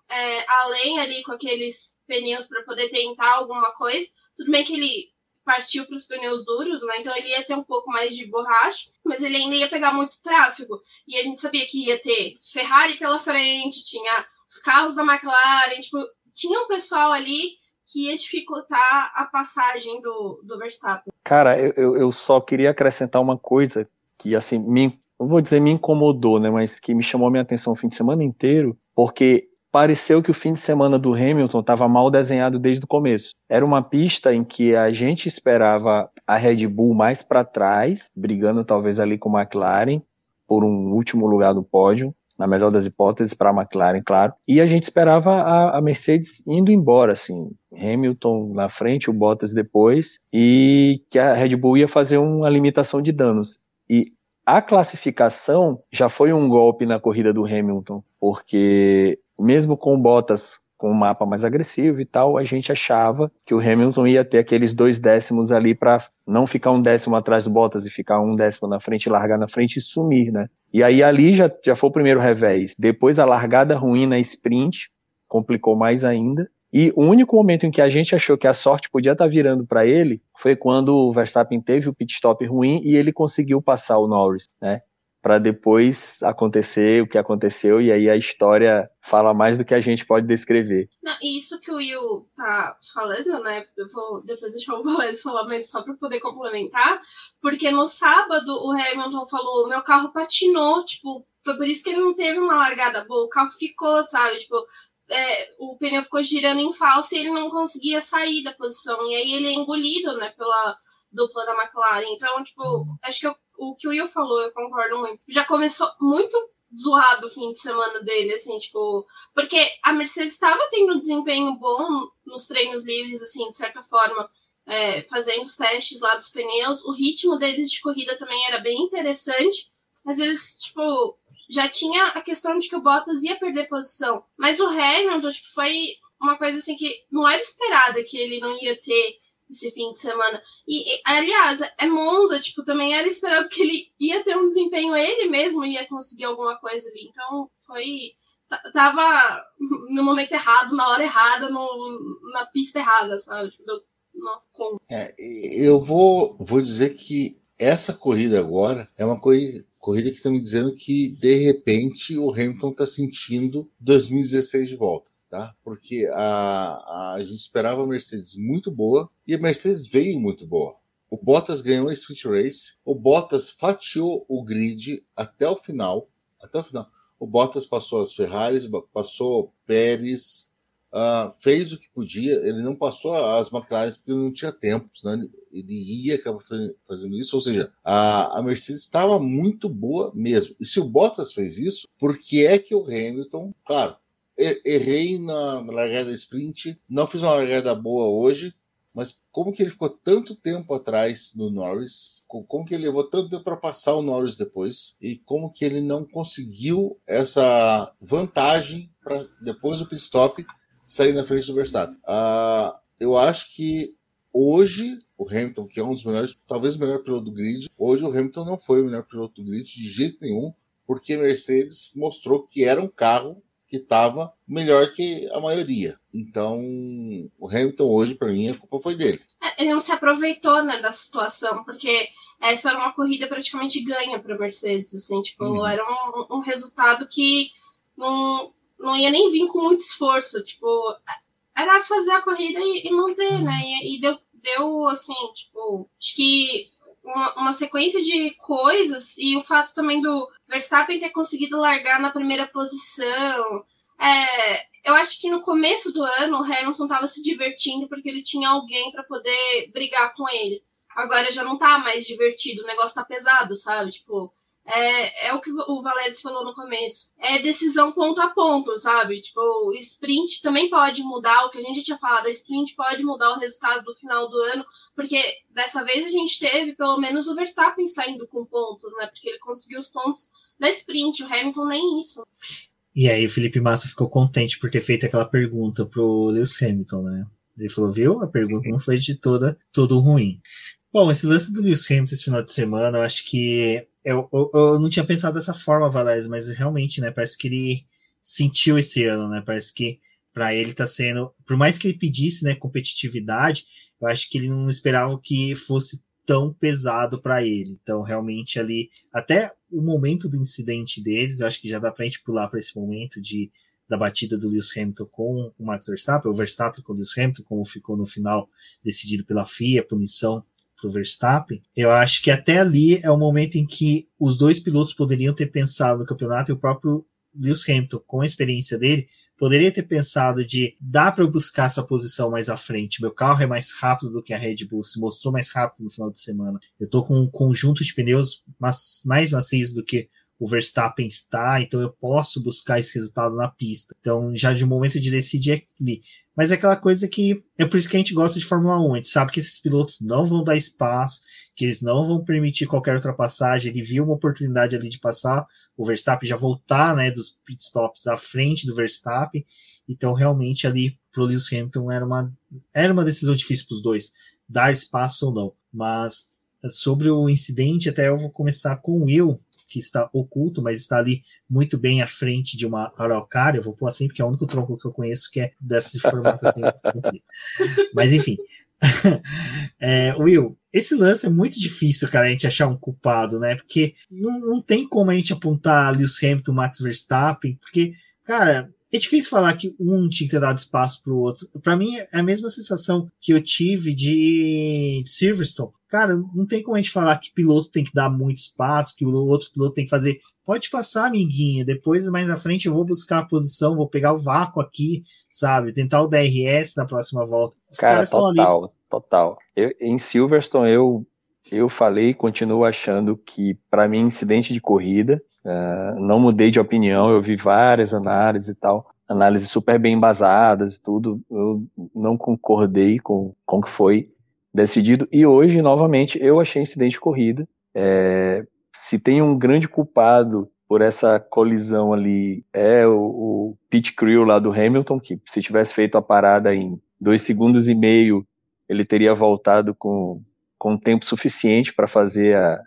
B: é, além ali com aqueles pneus para poder tentar alguma coisa. Tudo bem que ele partiu para os pneus duros, né? Então ele ia ter um pouco mais de borracha, mas ele ainda ia pegar muito tráfego. E a gente sabia que ia ter Ferrari pela frente, tinha os carros da McLaren, tipo, tinha um pessoal ali que ia dificultar a passagem do, do Verstappen.
C: Cara, eu, eu só queria acrescentar uma coisa que, assim, me, vou dizer me incomodou, né? Mas que me chamou a minha atenção o fim de semana inteiro, porque pareceu que o fim de semana do Hamilton estava mal desenhado desde o começo. Era uma pista em que a gente esperava a Red Bull mais para trás, brigando talvez ali com a McLaren por um último lugar do pódio, na melhor das hipóteses para a McLaren, claro. E a gente esperava a, a, Mercedes indo embora, assim, Hamilton na frente, o Bottas depois, e que a Red Bull ia fazer uma limitação de danos. E a classificação já foi um golpe na corrida do Hamilton, porque mesmo com Bottas com um mapa mais agressivo e tal, a gente achava que o Hamilton ia ter aqueles dois décimos ali para não ficar um décimo atrás do Bottas e ficar um décimo na frente, largar na frente e sumir, né? E aí ali já, já foi o primeiro revés. Depois a largada ruim na sprint complicou mais ainda. E o único momento em que a gente achou que a sorte podia estar tá virando para ele foi quando o Verstappen teve o pit stop ruim e ele conseguiu passar o Norris, né? Para depois acontecer o que aconteceu e aí a história fala mais do que a gente pode descrever.
B: Não, e isso que o Will tá falando, né? Eu vou depois deixar o Valério falar, mas só para poder complementar, porque no sábado o Hamilton falou: meu carro patinou, tipo, foi por isso que ele não teve uma largada boa, o carro ficou, sabe? Tipo, é, o pneu ficou girando em falso e ele não conseguia sair da posição. E aí ele é engolido, né, pela dupla da McLaren. Então, tipo, acho que eu o que o Will falou, eu concordo muito. Já começou muito zoado o fim de semana dele, assim, tipo. Porque a Mercedes estava tendo um desempenho bom nos treinos livres, assim, de certa forma, é, fazendo os testes lá dos pneus. O ritmo deles de corrida também era bem interessante. Às vezes, tipo, já tinha a questão de que o Bottas ia perder posição. Mas o Hamilton, tipo, foi uma coisa assim que não era esperada que ele não ia ter esse fim de semana. E, e, aliás, é Monza, tipo, também era esperado que ele ia ter um desempenho, ele mesmo ia conseguir alguma coisa ali. Então, foi. Tava no momento errado, na hora errada, no, na pista errada, sabe? Tipo, nossa, como?
D: É, eu vou, vou dizer que essa corrida agora é uma corrida, corrida que estão me dizendo que, de repente, o Hamilton está sentindo 2016 de volta tá? Porque a, a, gente esperava a Mercedes muito boa e a Mercedes veio muito boa. O Bottas ganhou a sprint race, o Bottas fatiou o grid até o final, até o final. O Bottas passou as Ferraris, passou Pérez, uh, fez o que podia. Ele não passou as McLaren porque não tinha tempo, senão ele, ia acabar fazendo isso. Ou seja, a, a Mercedes estava muito boa mesmo. E se o Bottas fez isso, por que é que o Hamilton, claro, errei na largada sprint, não fiz uma largada boa hoje, mas como que ele ficou tanto tempo atrás do Norris? Como que ele levou tanto tempo para passar o Norris depois? E como que ele não conseguiu essa vantagem para depois do pit stop sair na frente do Verstappen? Uh, eu acho que hoje o Hamilton, que é um dos melhores, talvez o melhor piloto do grid, hoje o Hamilton não foi o melhor piloto do grid de jeito nenhum, porque a Mercedes mostrou que era um carro que estava melhor que a maioria. Então, o Hamilton hoje, para mim, a culpa foi dele.
B: É, ele não se aproveitou né, da situação, porque essa era uma corrida praticamente ganha para a Mercedes. Assim, tipo, uhum. Era um, um, resultado que não, não ia nem vir com muito esforço. Tipo, era fazer a corrida e, e manter, né? E, e, deu, deu, assim, tipo, acho que uma, uma sequência de coisas e o fato também do Verstappen ter conseguido largar na primeira posição. É, eu acho que no começo do ano o Hamilton estava se divertindo porque ele tinha alguém para poder brigar com ele. Agora já não tá mais divertido, o negócio tá pesado, sabe? Tipo, é, é o que o Valedes falou no começo. É decisão ponto a ponto, sabe? Tipo, sprint também pode mudar, o que a gente tinha falado, a sprint pode mudar o resultado do final do ano, porque dessa vez a gente teve pelo menos o Verstappen saindo com pontos, né? Porque ele conseguiu os pontos da sprint, o Hamilton nem isso.
A: E aí o Felipe Massa ficou contente por ter feito aquela pergunta pro Lewis Hamilton, né? Ele falou, viu? A pergunta não foi de toda tudo ruim. Bom, esse lance do Lewis Hamilton esse final de semana, eu acho que eu, eu, eu, não tinha pensado dessa forma, Valéz, mas realmente, né? Parece que ele sentiu esse ano, né? Parece que para ele tá sendo, por mais que ele pedisse, né, competitividade, eu acho que ele não esperava que fosse tão pesado para ele. Então, realmente ali, até o momento do incidente deles, eu acho que já dá para a gente pular para esse momento de da batida do Lewis Hamilton com o Max Verstappen, o Verstappen com o Lewis Hamilton, como ficou no final decidido pela FIA, punição para o Verstappen, eu acho que até ali é o momento em que os dois pilotos poderiam ter pensado no campeonato e o próprio Lewis Hamilton, com a experiência dele, poderia ter pensado de dá para eu buscar essa posição mais à frente. Meu carro é mais rápido do que a Red Bull, se mostrou mais rápido no final de semana. Eu estou com um conjunto de pneus mais macios do que o Verstappen está, então eu posso buscar esse resultado na pista. Então, já de momento de decidir é ali. Mas é aquela coisa que é por isso que a gente gosta de Fórmula 1. A gente sabe que esses pilotos não vão dar espaço, que eles não vão permitir qualquer ultrapassagem. Ele viu uma oportunidade ali de passar o Verstappen, já voltar né, dos pitstops à frente do Verstappen. Então, realmente, ali para o Lewis Hamilton era uma, era uma decisão difícil para os dois, dar espaço ou não. Mas sobre o incidente, até eu vou começar com o Will, que está oculto, mas está ali muito bem à frente de uma Araucária. Eu vou pôr assim, porque é o único tronco que eu conheço que é desse formato assim. mas enfim. é, Will, esse lance é muito difícil, cara, a gente achar um culpado, né? Porque não, não tem como a gente apontar Lewis Hamilton, Max Verstappen, porque, cara, é difícil falar que um tinha que ter dado espaço pro outro. Para mim é a mesma sensação que eu tive de Silverstone. Cara, não tem como a gente falar que piloto tem que dar muito espaço, que o outro piloto tem que fazer. Pode passar, amiguinha. Depois, mais na frente, eu vou buscar a posição, vou pegar o vácuo aqui, sabe? Tentar o DRS na próxima volta.
C: Os Cara, total, ali... total. Eu, em Silverstone, eu, eu falei e continuo achando que, para mim, incidente de corrida Uh, não mudei de opinião, eu vi várias análises e tal, análises super bem embasadas e tudo. Eu não concordei com, com o que foi decidido. E hoje, novamente, eu achei incidente de corrida. É, se tem um grande culpado por essa colisão ali, é o, o pit crew lá do Hamilton, que se tivesse feito a parada em dois segundos e meio, ele teria voltado com, com tempo suficiente para fazer a,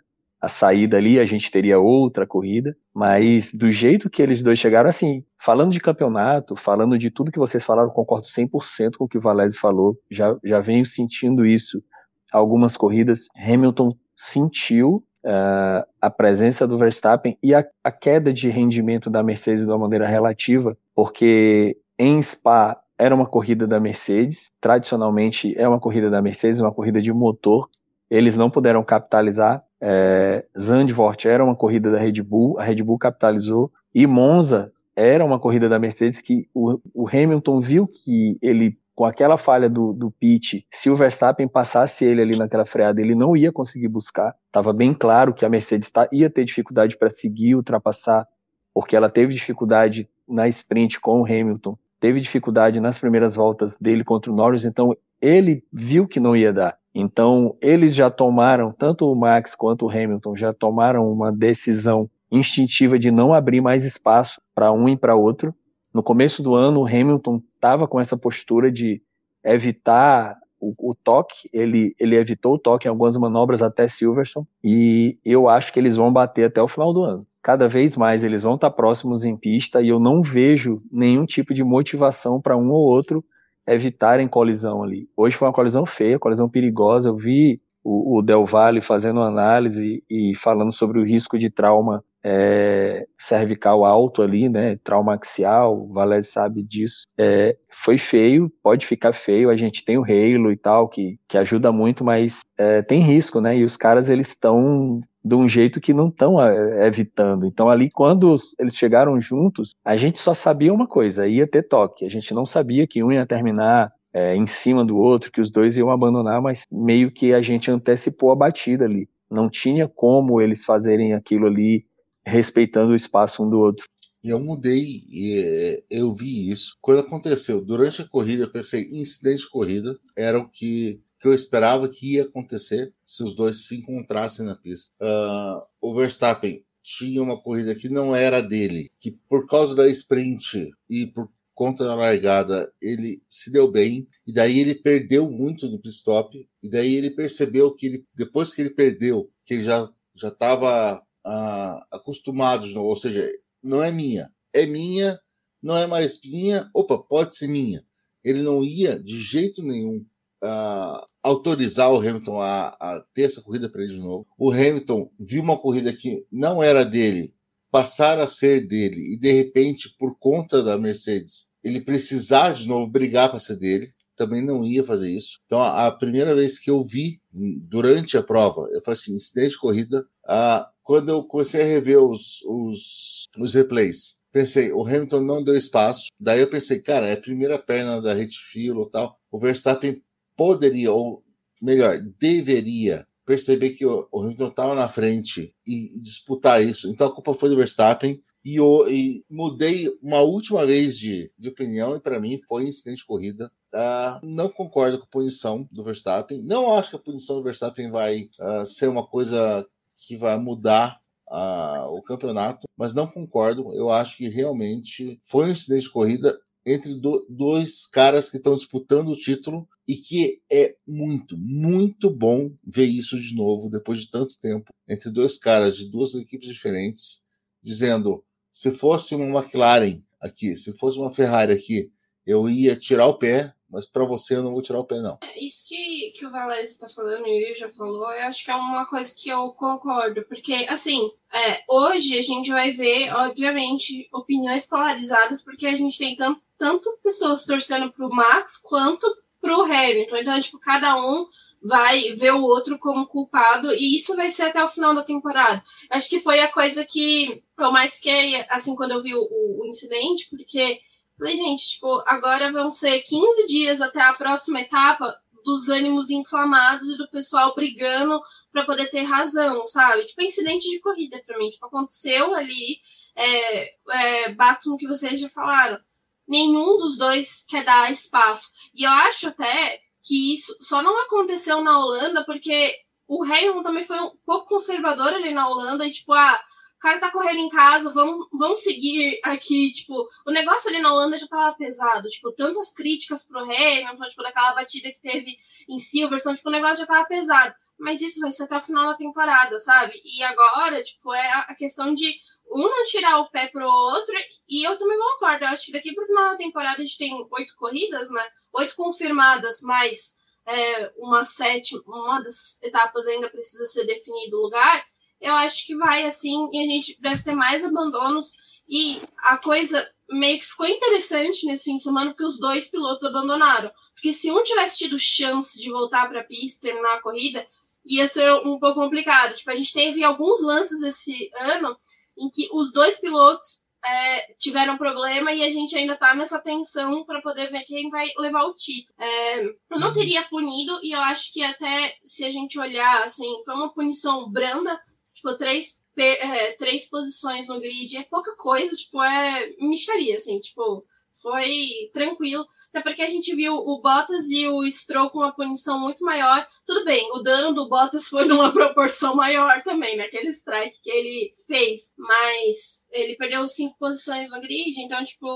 C: a saída ali, a gente teria outra corrida, mas do jeito que eles dois chegaram, assim, falando de campeonato, falando de tudo que vocês falaram, concordo 100% com o que o Valese falou, já, já venho sentindo isso algumas corridas. Hamilton sentiu uh, a presença do Verstappen e a, a queda de rendimento da Mercedes de uma maneira relativa, porque em Spa era uma corrida da Mercedes, tradicionalmente é uma corrida da Mercedes, uma corrida de motor, eles não puderam capitalizar, é, Zandvoort era uma corrida da Red Bull, a Red Bull capitalizou, e Monza era uma corrida da Mercedes que o, o Hamilton viu que ele, com aquela falha do, do pit, se o Verstappen passasse ele ali naquela freada, ele não ia conseguir buscar. Estava bem claro que a Mercedes tá, ia ter dificuldade para seguir, ultrapassar, porque ela teve dificuldade na sprint com o Hamilton, teve dificuldade nas primeiras voltas dele contra o Norris, então ele viu que não ia dar. Então, eles já tomaram, tanto o Max quanto o Hamilton, já tomaram uma decisão instintiva de não abrir mais espaço para um e para outro. No começo do ano, o Hamilton estava com essa postura de evitar o, o, toque, ele, ele evitou o toque em algumas manobras até Silverstone, e eu acho que eles vão bater até o final do ano. Cada vez mais eles vão estar próximos em pista e eu não vejo nenhum tipo de motivação para um ou outro evitarem colisão ali. Hoje foi uma colisão feia, colisão perigosa. Eu vi o, o Del Valle fazendo análise e falando sobre o risco de trauma é, cervical alto ali, né? Trauma axial, o Valério sabe disso. É, foi feio, pode ficar feio. A gente tem o Halo e tal, que, que ajuda muito, mas é, tem risco, né? E os caras eles estão de um jeito que não estão é, evitando. Então, ali, quando eles chegaram juntos, a gente só sabia uma coisa: ia ter toque. A gente não sabia que um ia terminar é, em cima do outro, que os dois iam abandonar, mas meio que a gente antecipou a batida ali. Não tinha como eles fazerem aquilo ali respeitando o espaço um do outro.
D: Eu mudei, é, eu vi isso. Quando aconteceu, durante a corrida, eu pensei, incidente de corrida era o que que eu esperava que ia acontecer se os dois se encontrassem na pista. Uh, o Verstappen tinha uma corrida que não era dele, que por causa da sprint e por conta da largada ele se deu bem e daí ele perdeu muito no pit stop e daí ele percebeu que ele, depois que ele perdeu que ele já já estava uh, acostumado de novo, ou seja não é minha. É minha não é mais minha. Opa pode ser minha. Ele não ia de jeito nenhum uh, autorizar o Hamilton a, a ter essa corrida para ele de novo. O Hamilton viu uma corrida que não era dele, passar a ser dele, e de repente, por conta da Mercedes, ele precisar de novo brigar para ser dele, também não ia fazer isso. Então, a, primeira vez que eu vi durante a prova, eu falei assim: incidente de corrida. Uh, quando eu comecei a rever os, os, os replays, pensei, o Hamilton não deu espaço. Daí eu pensei, cara, é a primeira perna da retefilo ou tal. O Verstappen poderia, ou melhor, deveria perceber que o, Hamilton estava na frente e, disputar isso. Então a culpa foi do Verstappen. E, eu, e mudei uma última vez de, de opinião, e para mim foi incidente de corrida. Uh, não concordo com a punição do Verstappen. Não acho que a punição do Verstappen vai uh, ser uma coisa que vai mudar uh, o campeonato, mas não concordo. Eu acho que realmente foi um incidente de corrida entre do, dois caras que estão disputando o título e que é muito, muito bom ver isso de novo depois de tanto tempo entre dois caras de duas equipes diferentes dizendo se fosse uma McLaren aqui, se fosse uma Ferrari aqui, eu ia tirar o pé, mas para você eu não vou tirar o pé, não.
B: É, isso que, que o Valério está falando e o já falou, eu acho que é uma coisa que eu concordo, porque, assim, é, hoje a gente vai ver, obviamente, opiniões polarizadas, porque a gente tem tanto, tanto pessoas torcendo pro Max quanto pro Hamilton. Então, tipo, cada um vai ver o outro como culpado e isso vai ser até o final da temporada. Acho que foi a coisa que eu mais fiquei, assim, quando eu vi o, o incidente, porque falei, gente, tipo, agora vão ser 15 dias até a próxima etapa dos ânimos inflamados e do pessoal brigando para poder ter razão, sabe? Tipo, incidente de corrida para mim. Tipo, aconteceu ali, é, é, bato no que vocês já falaram. Nenhum dos dois quer dar espaço. E eu acho até que isso só não aconteceu na Holanda porque o Hamilton também foi um pouco conservador ali na Holanda e tipo, ah, cara tá correndo em casa, vamos, vamos seguir aqui, tipo, o negócio ali na Holanda já tava pesado, tipo, tantas críticas pro Hamilton, tipo, daquela batida que teve em Silverstone, tipo, o negócio já tava pesado. Mas isso vai ser até o final da temporada, sabe? E agora, tipo, é a questão de um não tirar o pé pro outro, e eu também concordo. Eu acho que daqui pro final da temporada a gente tem oito corridas, né? Oito confirmadas, mas é, uma sétima, uma dessas etapas ainda precisa ser definido o lugar. Eu acho que vai assim, e a gente deve ter mais abandonos. E a coisa meio que ficou interessante nesse fim de semana, porque os dois pilotos abandonaram. Porque se um tivesse tido chance de voltar para a pista e terminar a corrida, ia ser um pouco complicado. Tipo, a gente teve alguns lances esse ano em que os dois pilotos é, tiveram problema e a gente ainda tá nessa tensão para poder ver quem vai levar o título. É, eu não uhum. teria punido, e eu acho que até se a gente olhar, assim, foi uma punição branda, tipo, três, é, três posições no grid é pouca coisa, tipo, é micharia, assim, tipo, foi tranquilo. Até porque a gente viu o Bottas e o Stroll com uma punição muito maior. Tudo bem, o dano do Bottas foi numa proporção maior também, naquele strike que ele fez. Mas ele perdeu cinco posições no grid, então, tipo,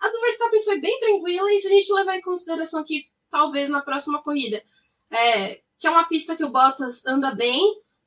B: a do Verstappen foi bem tranquila. E se a gente levar em consideração que talvez na próxima corrida, é, que é uma pista que o Bottas anda bem,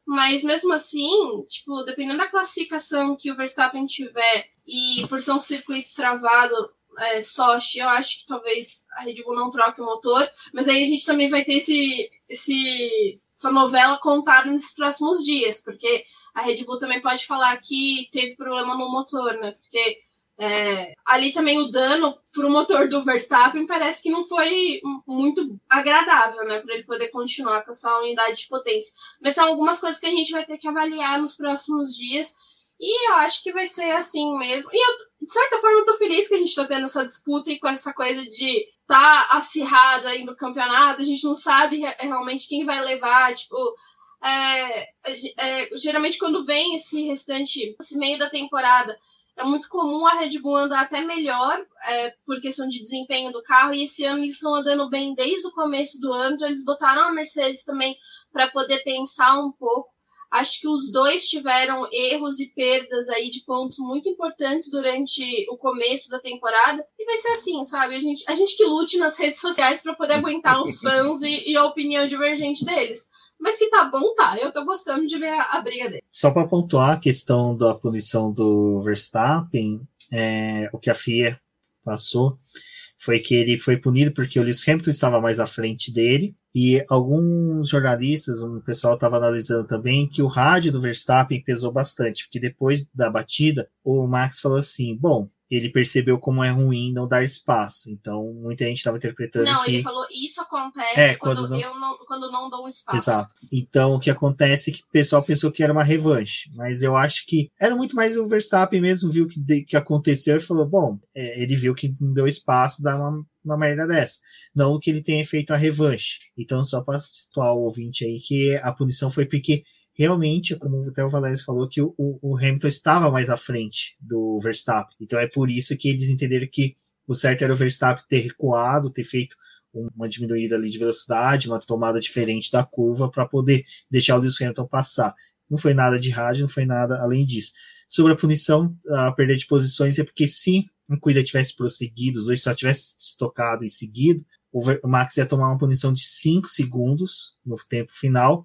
B: mas mesmo assim, tipo, dependendo da classificação que o Verstappen tiver e por ser um circuito travado, é, Sochi, eu acho que talvez a Red Bull não troque o motor, mas aí a gente também vai ter esse, esse, essa novela contada nesses próximos dias, porque a Red Bull também pode falar que teve problema no motor, né? Porque é, ali também o dano para o motor do Verstappen parece que não foi muito agradável, né? Para ele poder continuar com essa unidade de potência. Mas são algumas coisas que a gente vai ter que avaliar nos próximos dias e eu acho que vai ser assim mesmo. E eu, de certa forma, eu tô feliz que a gente tá tendo essa disputa e com essa coisa de tá acirrado aí no campeonato, a gente não sabe realmente quem vai levar, tipo. É, é, geralmente quando vem esse restante, esse meio da temporada, é muito comum a Red Bull andar até melhor é, por questão de desempenho do carro, e esse ano eles estão andando bem desde o começo do ano, então eles botaram a Mercedes também para poder pensar um pouco. Acho que os dois tiveram erros e perdas aí de pontos muito importantes durante o começo da temporada. E vai ser assim, sabe? A gente, a gente que lute nas redes sociais para poder aguentar os fãs e, e, a opinião divergente deles. Mas que tá bom, tá. Eu tô gostando de ver a, a briga deles.
A: Só para pontuar a questão da punição do Verstappen, é, o que a FIA passou foi que ele foi punido porque o Lewis Hamilton estava mais à frente dele e alguns jornalistas, um pessoal estava analisando também que o rádio do Verstappen pesou bastante, porque depois da batida, o Max falou assim: bom, ele percebeu como é ruim não dar espaço. Então, muita gente estava interpretando
B: não,
A: que...
B: ele falou, isso acontece é, quando, quando, não... eu não, quando não dou espaço.
A: Exato. Então, o que acontece é que o pessoal pensou que era uma revanche, mas eu acho que era muito mais o Verstappen mesmo viu que que aconteceu e falou, bom, é, ele viu que não deu espaço, dá uma, uma merda dessa. Não que ele tenha feito a revanche. Então, só para situar o ouvinte aí, que a punição foi porque realmente, como até o Valério falou, que o, o, Hamilton estava mais à frente do Verstappen. Então é por isso que eles entenderam que o certo era o Verstappen ter recuado, ter feito uma diminuída ali de velocidade, uma tomada diferente da curva para poder deixar o Lewis Hamilton passar. Não foi nada de rádio, não foi nada além disso. Sobre a punição, a perda de posições é porque se o Cuida tivesse prosseguido, os dois só tivessem se tocado em seguida, o Max ia tomar uma punição de 5 segundos no tempo final.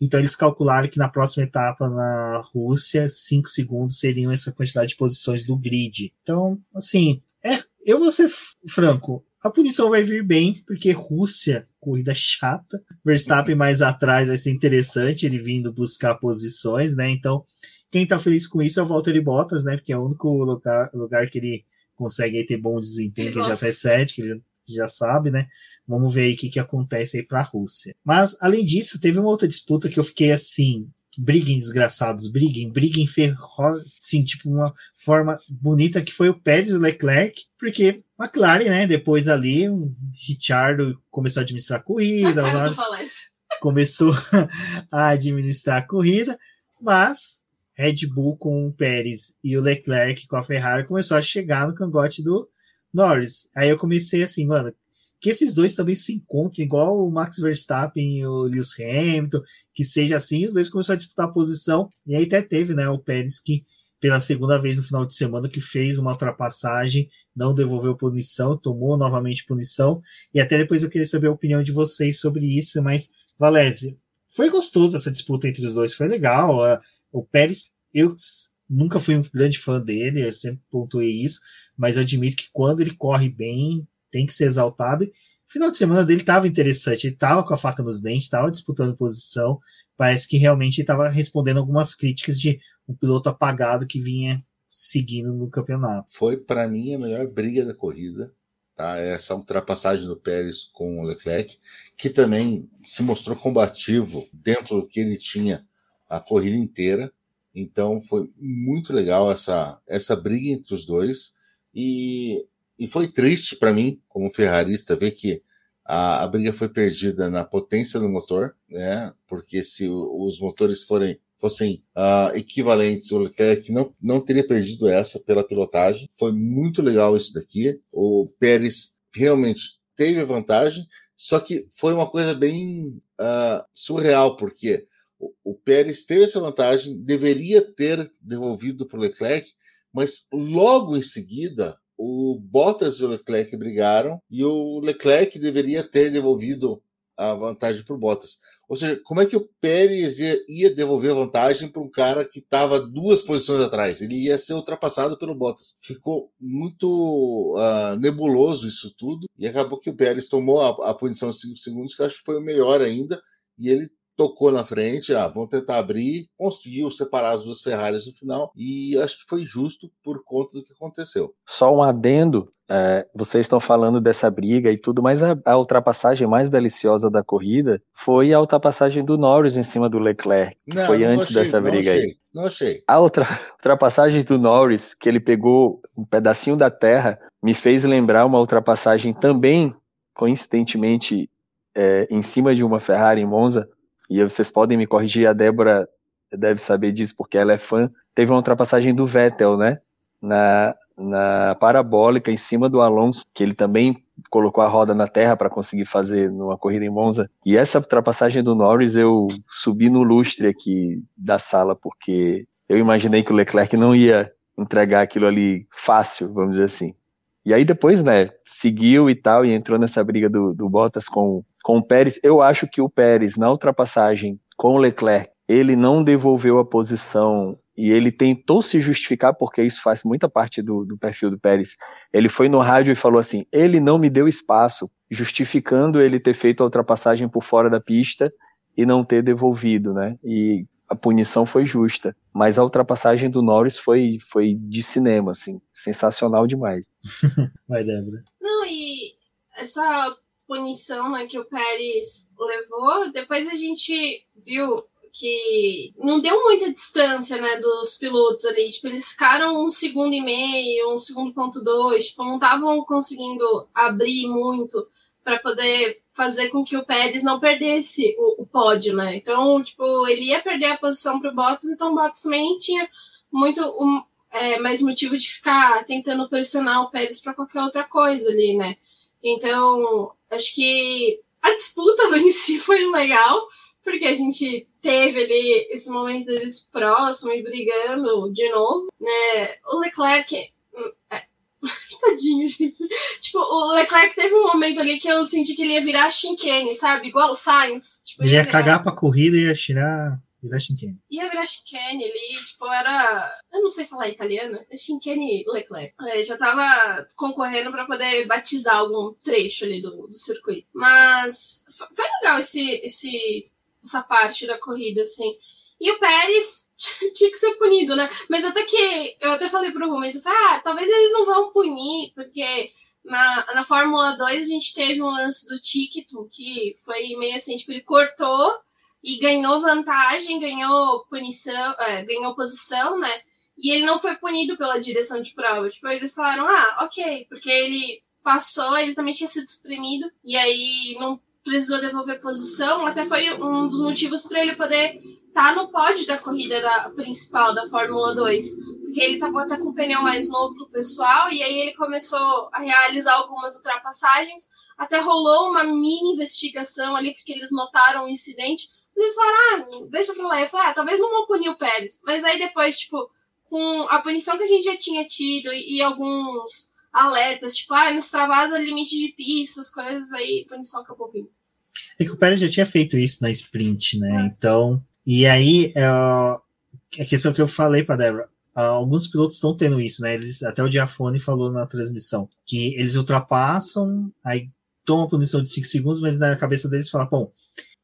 A: Então eles calcularam que na próxima etapa na Rússia, 5 segundos seriam essa quantidade de posições do grid. Então, assim, é, eu vou ser franco, a punição vai vir bem, porque Rússia, corrida chata. Verstappen mais atrás vai ser interessante, ele vindo buscar posições, né? Então, quem tá feliz com isso é o Valtteri Bottas, né? Porque é o único lugar, lugar que ele consegue ter bom desempenho, que ele já tá sete, que ele já sabe, né? Vamos ver aí o que, que acontece aí para a Rússia. Mas, além disso, teve uma outra disputa que eu fiquei assim. Briguem, desgraçados, briguem, briguem ferro, sim, tipo uma forma bonita que foi o Pérez e o Leclerc, porque McLaren, né, depois ali, o Richard começou a administrar a corrida, o Norris começou a administrar a corrida, mas Red Bull com o Pérez e o Leclerc com a Ferrari começou a chegar no cangote do Norris. Aí eu comecei assim, mano, que esses dois também se encontrem, igual o Max Verstappen e o Lewis Hamilton, que seja assim, os dois começaram a disputar a posição, e aí até teve, né, o Pérez que pela segunda vez no final de semana que fez uma ultrapassagem, não devolveu punição, tomou novamente punição, e até depois eu queria saber a opinião de vocês sobre isso, mas Valézio, foi gostoso essa disputa entre os dois, foi legal, o Pérez, eu nunca fui um grande fã dele, eu sempre pontuei isso, mas admito que quando ele corre bem, tem que ser exaltado. O final de semana dele estava interessante, ele estava com a faca nos dentes, estava disputando posição. Parece que realmente estava respondendo algumas críticas de um piloto apagado que vinha seguindo no campeonato.
D: Foi para mim a melhor briga da corrida. Tá? Essa ultrapassagem do Pérez com o Leclerc, que também se mostrou combativo dentro do que ele tinha a corrida inteira. Então foi muito legal essa, essa briga entre os dois. E, e foi triste para mim, como ferrarista, ver que a, a briga foi perdida na potência do motor, né? Porque se os motores forem fossem uh, equivalentes, o Leclerc não, não teria perdido essa pela pilotagem. Foi muito legal isso daqui. O Pérez realmente teve vantagem, só que foi uma coisa bem uh, surreal, porque o, Pérez teve essa vantagem, deveria ter devolvido para o Leclerc, mas logo em seguida, o Bottas e o Leclerc brigaram e o Leclerc deveria ter devolvido a vantagem para o Bottas. Ou seja, como é que o Pérez ia, ia devolver a vantagem para um cara que estava duas posições atrás? Ele ia ser ultrapassado pelo Bottas. Ficou muito uh, nebuloso isso tudo e acabou que o Pérez tomou a, a punição de 5 segundos, que acho que foi o melhor ainda, e ele tocou na frente, ah, vamos tentar abrir, conseguiu separar as duas Ferraris no final e acho que foi justo por conta do que aconteceu.
C: Só um adendo, é, vocês estão falando dessa briga e tudo, mas a, a, ultrapassagem mais deliciosa da corrida foi a ultrapassagem do Norris em cima do Leclerc, que não, foi não antes achei, dessa briga
D: não
C: achei,
D: aí. Não achei.
C: A outra, ultrapassagem do Norris, que ele pegou um pedacinho da terra, me fez lembrar uma ultrapassagem também, coincidentemente, é, em cima de uma Ferrari em Monza, e vocês podem me corrigir, a Débora deve saber disso porque ela é fã. Teve uma ultrapassagem do Vettel, né? Na, na parabólica em cima do Alonso, que ele também colocou a roda na terra para conseguir fazer numa corrida em Monza. E essa ultrapassagem do Norris eu subi no lustre aqui da sala porque eu imaginei que o Leclerc não ia entregar aquilo ali fácil, vamos dizer assim. E aí depois, né, seguiu e tal, e entrou nessa briga do, do Bottas com, com o Pérez. Eu acho que o Pérez, na ultrapassagem com o Leclerc, ele não devolveu a posição e ele tentou se justificar, porque isso faz muita parte do, do perfil do Pérez. Ele foi no rádio e falou assim: ele não me deu espaço, justificando ele ter feito a ultrapassagem por fora da pista e não ter devolvido, né? E a punição foi justa, mas a ultrapassagem do Norris foi, foi de cinema, assim, sensacional demais.
A: Vai, Débora.
B: Não, e essa punição né, que o Pérez levou, depois a gente viu que não deu muita distância, né, dos pilotos ali, tipo, eles ficaram um segundo e meio, um segundo ponto dois, tipo, não estavam conseguindo abrir muito para poder fazer com que o Pérez não perdesse o, o, pódio, né? Então, tipo, ele ia perder a posição para o Bottas, então o Bottas também tinha muito um, é, mais motivo de ficar tentando pressionar o Pérez para qualquer outra coisa ali, né? Então, acho que a disputa em si foi legal, porque a gente teve ali esse momento deles próximo e brigando de novo, né? O Leclerc. Tadinho, gente. Tipo, o Leclerc teve um momento ali que eu senti que ele ia virar Shinkane, sabe? Igual o Sainz. Tipo,
A: ele ia virar... cagar pra corrida e ia tirar. Virar Shinkane.
B: Ia virar Shinkane ali, tipo, era. Eu não sei falar italiano. É Shinkane Leclerc. É, já tava concorrendo pra poder batizar algum trecho ali do, do circuito. Mas foi legal esse, esse, essa parte da corrida, assim. E o Pérez tinha que ser punido, né? Mas até que eu até falei pro Rubens, eu falei, ah, talvez eles não vão punir, porque na, na Fórmula 2 a gente teve um lance do Tickton que foi meio assim, tipo, ele cortou e ganhou vantagem, ganhou punição, é, ganhou posição, né? E ele não foi punido pela direção de prova. Tipo, eles falaram, ah, ok, porque ele passou, ele também tinha sido espremido, e aí não precisou devolver posição, até foi um dos motivos para ele poder tá no pódio da corrida da, principal da Fórmula 2. Porque ele estava até com o pneu mais novo do pessoal, e aí ele começou a realizar algumas ultrapassagens. Até rolou uma mini investigação ali, porque eles notaram o incidente. Eles falaram, ah, deixa pra lá. Eu falei, ah, talvez não vão punir o Pérez. Mas aí depois, tipo, com a punição que a gente já tinha tido e, e alguns alertas, tipo, ah, nos travasa limite de pistas, coisas aí, punição acabou vindo.
A: É que o Pérez já tinha feito isso na sprint, né? É. Então, e aí, é, a questão que eu falei para Débora, alguns pilotos estão tendo isso, né? Eles, até o Diafone falou na transmissão, que eles ultrapassam, aí tomam a punição de 5 segundos, mas na cabeça deles fala, bom,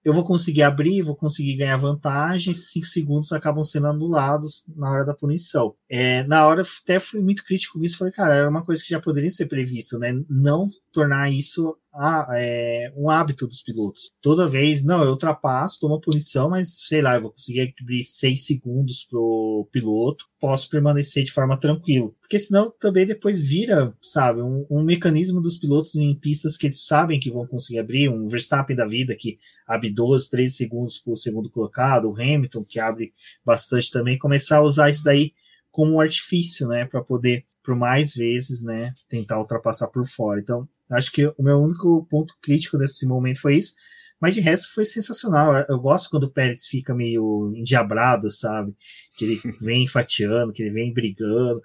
A: eu vou conseguir abrir, vou conseguir ganhar vantagem, cinco segundos acabam sendo anulados na hora da punição. É, na hora até fui muito crítico com isso, falei, cara, era uma coisa que já poderia ser previsto, né? Não tornar isso ah, é, um hábito dos pilotos. Toda vez, não, eu ultrapasso, tomo punição, mas sei lá, eu vou conseguir abrir seis segundos pro piloto, posso permanecer de forma tranquila. Porque senão também depois vira, sabe, um, um, mecanismo dos pilotos em pistas que eles sabem que vão conseguir abrir, um Verstappen da vida que abre 12, 13 segundos pro segundo colocado, o Hamilton que abre bastante também, começar a usar isso daí como um artifício, né, para poder, por mais vezes, né, tentar ultrapassar por fora. Então, Acho que o meu único ponto crítico desse momento foi isso. Mas de resto foi sensacional. Eu gosto quando o Pérez fica meio endiabrado, sabe? Que ele vem fatiando, que ele vem brigando.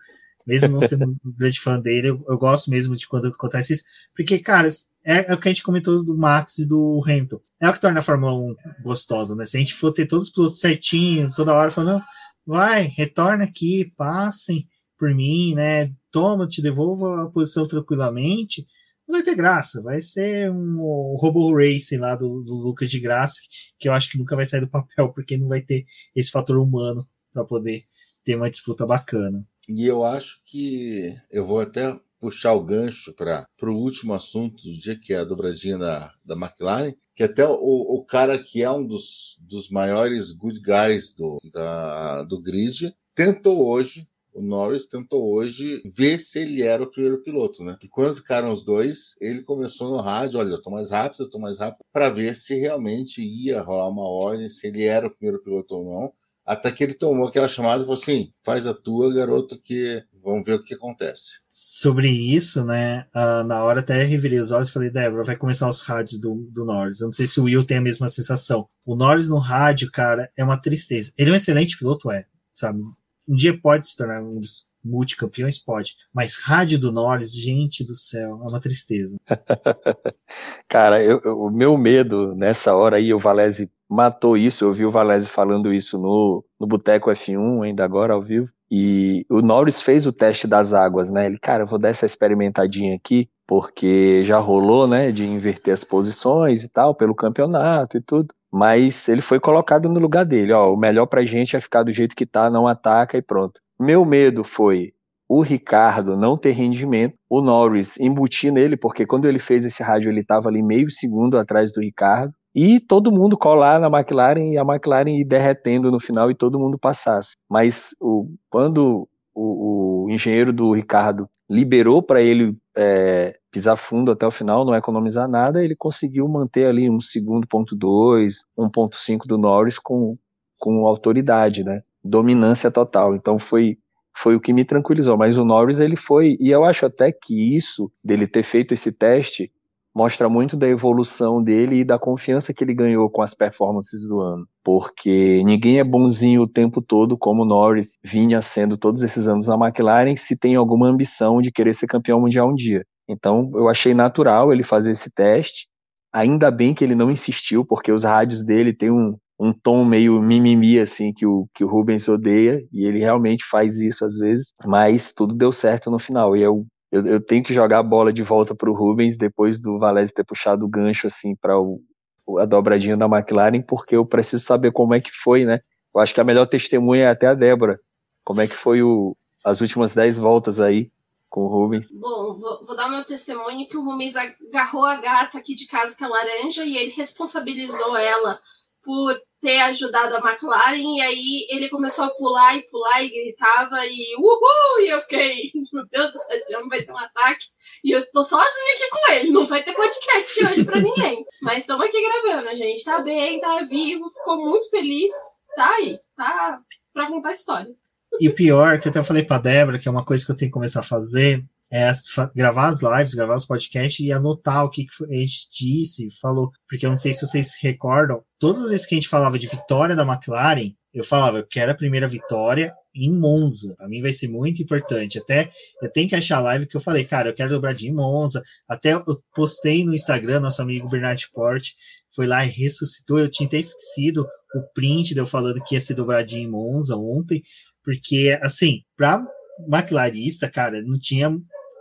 A: Mesmo não sendo um grande fã dele, eu, eu, gosto mesmo de quando acontece isso. Porque, cara, é, é, o que a gente comentou do Max e do Hamilton. É o que torna a Fórmula 1 gostosa, né? Se a gente for ter todos os pilotos certinho, toda hora falando, vai, retorna aqui, passem por mim, né? Toma, te devolvo a posição tranquilamente não vai ter graça. Vai ser um Robo Racing lá do, do Lucas de Graça, que eu acho que nunca vai sair do papel, porque não vai ter esse fator humano para poder ter uma disputa bacana.
D: E eu acho que eu vou até puxar o gancho para o último assunto do dia, que é a dobradinha da, da McLaren, que até o, o cara que é um dos, dos maiores good guys do, da, do grid tentou hoje o Norris tentou hoje ver se ele era o primeiro piloto, né? E quando ficaram os dois, ele começou no rádio, olha, eu tô mais rápido, eu tô mais rápido, para ver se realmente ia rolar uma ordem, se ele era o primeiro piloto ou não. Até que ele tomou aquela chamada e falou assim: faz a tua, garoto, que vamos ver o que acontece.
A: Sobre isso, né? Uh, na hora até revirei os olhos e falei, Débora, vai começar os rádios do, do Norris. Eu não sei se o Will tem a mesma sensação. O Norris no rádio, cara, é uma tristeza. Ele é um excelente piloto, é, sabe? Um dia pode se tornar um dos multicampeões, pode. Mas rádio do Norris, gente do céu, é uma tristeza.
C: Cara, eu, eu, o meu medo nessa hora aí, o Valese matou isso. Eu vi o Valese falando isso no, no Boteco F1, ainda agora ao vivo. E o Norris fez o teste das águas, né? Ele, cara, eu vou dar essa experimentadinha aqui, porque já rolou, né, de inverter as posições e tal, pelo campeonato e tudo mas ele foi colocado no lugar dele. Ó, o melhor pra gente é ficar do jeito que tá, não ataca e pronto. Meu medo foi o Ricardo não ter rendimento, o Norris embutir nele, porque quando ele fez esse rádio ele estava ali meio segundo atrás do Ricardo, e todo mundo colar na McLaren e a McLaren ir derretendo no final e todo mundo passasse. Mas o, quando o, o engenheiro do Ricardo liberou para ele é, pisar fundo até o final, não economizar nada, ele conseguiu manter ali um segundo ponto 2, 1.5 do Norris com, com autoridade, né? Dominância total. Então foi foi o que me tranquilizou. Mas o Norris, ele foi, e eu acho até que isso, dele ter feito esse teste, mostra muito da evolução dele e da confiança que ele ganhou com as performances do ano. Porque ninguém é bonzinho o tempo todo, como Norris vinha sendo todos esses anos na McLaren, se tem alguma ambição de querer ser campeão mundial um dia. Então, eu achei natural ele fazer esse teste. Ainda bem que ele não insistiu, porque os rádios dele têm um, um tom meio mimimi, assim, que o, que o Rubens odeia, e ele realmente faz isso às vezes, mas tudo deu certo no final. E eu, eu, eu tenho que jogar a bola de volta para o Rubens depois do Valese ter puxado o gancho, assim, para a dobradinha da McLaren, porque eu preciso saber como é que foi, né? Eu acho que a melhor testemunha é até a Débora. Como é que foi o, as últimas dez voltas aí com o Rubens?
B: Bom, vou, vou dar meu testemunho que o Rubens agarrou a gata aqui de casa que é laranja e ele responsabilizou ela por ter ajudado a McLaren, e aí ele começou a pular e pular e gritava e uhul! E eu fiquei, meu Deus do céu, esse homem vai ter um ataque. E eu tô sozinha aqui com ele, não vai ter podcast hoje pra ninguém. Mas estamos aqui gravando, a gente tá bem, tá vivo, ficou muito feliz, tá aí, tá pra contar a história.
A: E o pior, que eu até falei pra Débora, que é uma coisa que eu tenho que começar a fazer, é gravar as lives, gravar os podcasts e anotar o que, que a gente disse, falou. Porque eu não sei se vocês se recordam, todas as vezes que a gente falava de vitória da McLaren, eu falava, eu quero a primeira vitória em Monza. Para mim vai ser muito importante. Até eu tenho que achar a live que eu falei, cara, eu quero dobradinha em Monza. Até eu postei no Instagram, nosso amigo Bernard Porte foi lá e ressuscitou. Eu tinha até esquecido o print de eu falando que ia ser dobradinha em Monza ontem, porque assim, para McLarista, cara, não tinha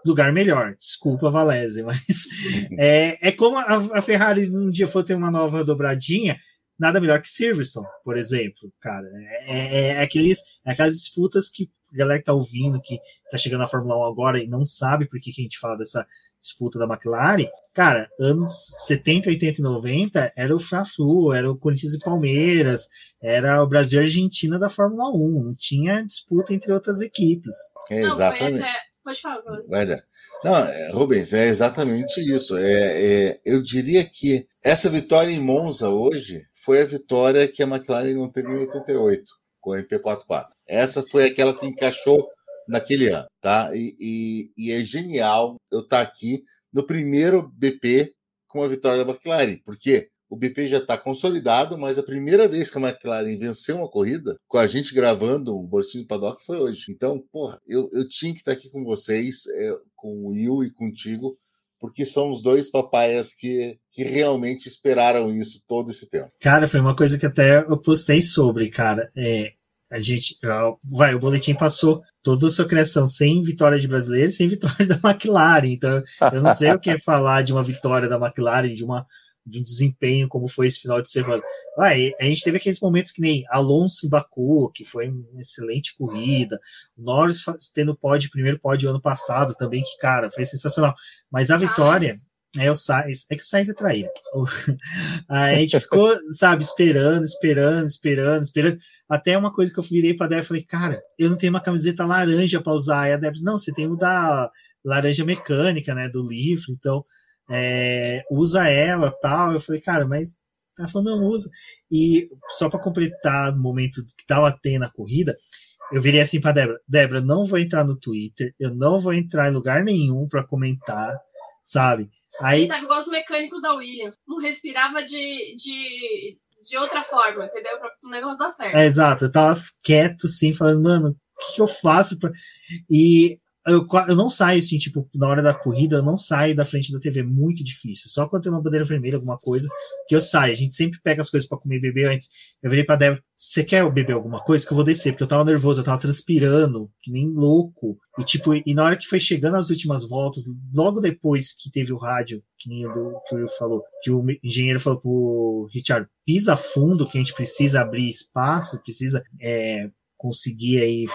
A: lugar melhor. Desculpa, Valese, mas é, é como a, a, Ferrari um dia for ter uma nova dobradinha, nada melhor que Silverstone, por exemplo, cara. É, é, é, aqueles, é aquelas disputas que a galera que tá ouvindo, que tá chegando na Fórmula 1 agora e não sabe por que, que a gente fala dessa disputa da McLaren, cara, anos 70, 80 e 90 era o Fla-Flu, era o Corinthians e Palmeiras, era o Brasil e Argentina da Fórmula 1, não tinha disputa entre outras equipes.
D: É, exatamente. Não,
B: Pode falar, Vai dar.
D: Não, é, Rubens, é exatamente isso. É, é, eu diria que essa vitória em Monza hoje foi a vitória que a McLaren não teve em 88, com a MP44. Essa foi aquela que encaixou naquele ano, tá? E, e, e é genial eu estar aqui no primeiro BP com a vitória da McLaren, porque o BP já está consolidado, mas a primeira vez que a McLaren venceu uma corrida, com a gente gravando um boletim do paddock, foi hoje. Então, porra, eu, eu tinha que estar aqui com vocês, é, com o Will e contigo, porque são os dois papaias que, que realmente esperaram isso todo esse tempo.
A: Cara, foi uma coisa que até eu postei sobre, cara. É, a gente, vai, o boletim passou toda a sua criação sem vitória de brasileiro, sem vitória da McLaren. Então, eu não sei o que é falar de uma vitória da McLaren, de uma de um desempenho como foi esse final de semana. Ah, a gente teve aqueles momentos que nem Alonso em Baku, que foi uma excelente corrida, Norris tendo pódio, primeiro pódio ano passado também, que, cara, foi sensacional. Mas a vitória. É o Sainz, é que o Sainz é traíra. a gente ficou, sabe, esperando, esperando, esperando, esperando. Até uma coisa que eu virei pra Débora e falei, cara, eu não tenho uma camiseta laranja para usar. E a Débora não, você tem o da laranja mecânica, né, do livro. Então, é, usa ela tal. Eu falei, cara, mas ela falou, não usa. E só para completar o momento que tava tendo a corrida, eu virei assim para Débora: Débora, não vou entrar no Twitter, eu não vou entrar em lugar nenhum para comentar, sabe?
B: Aí Ele tava igual os mecânicos da Williams, não respirava de, de, de outra forma, entendeu? Para o negócio dar certo.
A: É, exato, eu tava quieto, sim, falando, mano, o que, que eu faço? Pra... E eu, eu não saio assim, tipo, na hora da corrida, eu não saio da frente da TV, é muito difícil. Só quando tem uma bandeira vermelha, alguma coisa, que eu saio. A gente sempre pega as coisas para comer e beber antes. Eu virei pra Débora, você quer beber alguma coisa? Que eu vou descer, porque eu tava nervoso, eu tava transpirando, que nem louco. E tipo, e na hora que foi chegando as últimas voltas, logo depois que teve o rádio, que nem do, que o Will falou, que o engenheiro falou pro Richard, pisa fundo, que a gente precisa abrir espaço, precisa é, conseguir aí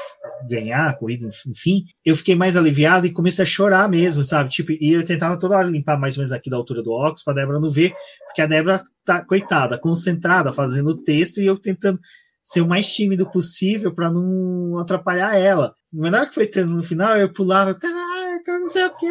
A: ganhar a corrida, enfim, eu fiquei mais aliviado e comecei a chorar mesmo, sabe? Tipo, e eu tentava toda hora limpar mais ou menos aqui da altura do óculos pra Débora não ver, porque a Débora tá, coitada, concentrada, fazendo o texto e eu tentando ser o mais tímido possível para não atrapalhar ela. O menor que foi tendo no final, eu pulava, caraca, não sei o que,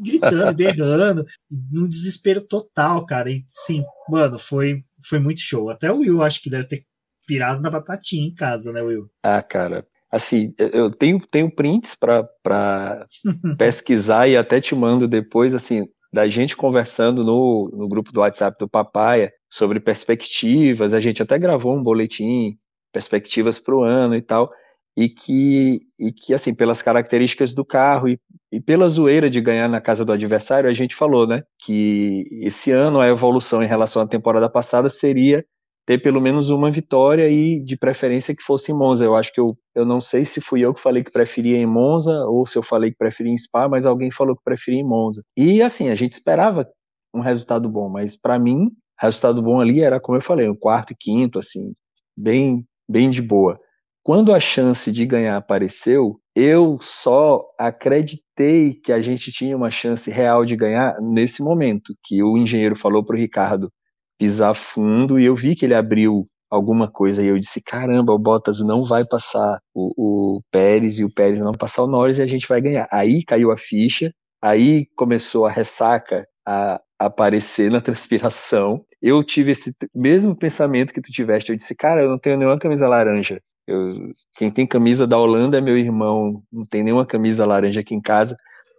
A: gritando, berrando, num desespero total, cara. E sim, mano, foi, foi muito show. Até o Will acho que deve ter pirado na batatinha em casa, né, Will?
C: Ah, cara, assim, eu tenho, tenho prints para pesquisar e até te mando depois, assim, da gente conversando no, no grupo do WhatsApp do Papaya sobre perspectivas, a gente até gravou um boletim, perspectivas para o ano e tal, e que, e que, assim, pelas características do carro e, e pela zoeira de ganhar na casa do adversário, a gente falou, né, que esse ano a evolução em relação à temporada passada seria ter pelo menos uma vitória e de preferência que fosse em Monza. Eu acho que eu, eu não sei se fui eu que falei que preferia em Monza ou se eu falei que preferia em Spa, mas alguém falou que preferia em Monza. E assim, a gente esperava um resultado bom, mas para mim, resultado bom ali era, como eu falei, um quarto e quinto, assim, bem, bem de boa. Quando a chance de ganhar apareceu, eu só acreditei que a gente tinha uma chance real de ganhar nesse momento, que o engenheiro falou para o Ricardo pisar fundo e eu vi que ele abriu alguma coisa e eu disse, caramba, o Bottas não vai passar o, o Pérez e o Pérez não passar o Norris e a gente vai ganhar. Aí caiu a ficha, aí começou a ressaca a aparecer na transpiração. Eu tive esse mesmo pensamento que tu tiveste. Eu disse, cara, eu não tenho nenhuma camisa laranja. Eu, quem tem camisa da Holanda é meu irmão, não tem nenhuma camisa laranja aqui em casa.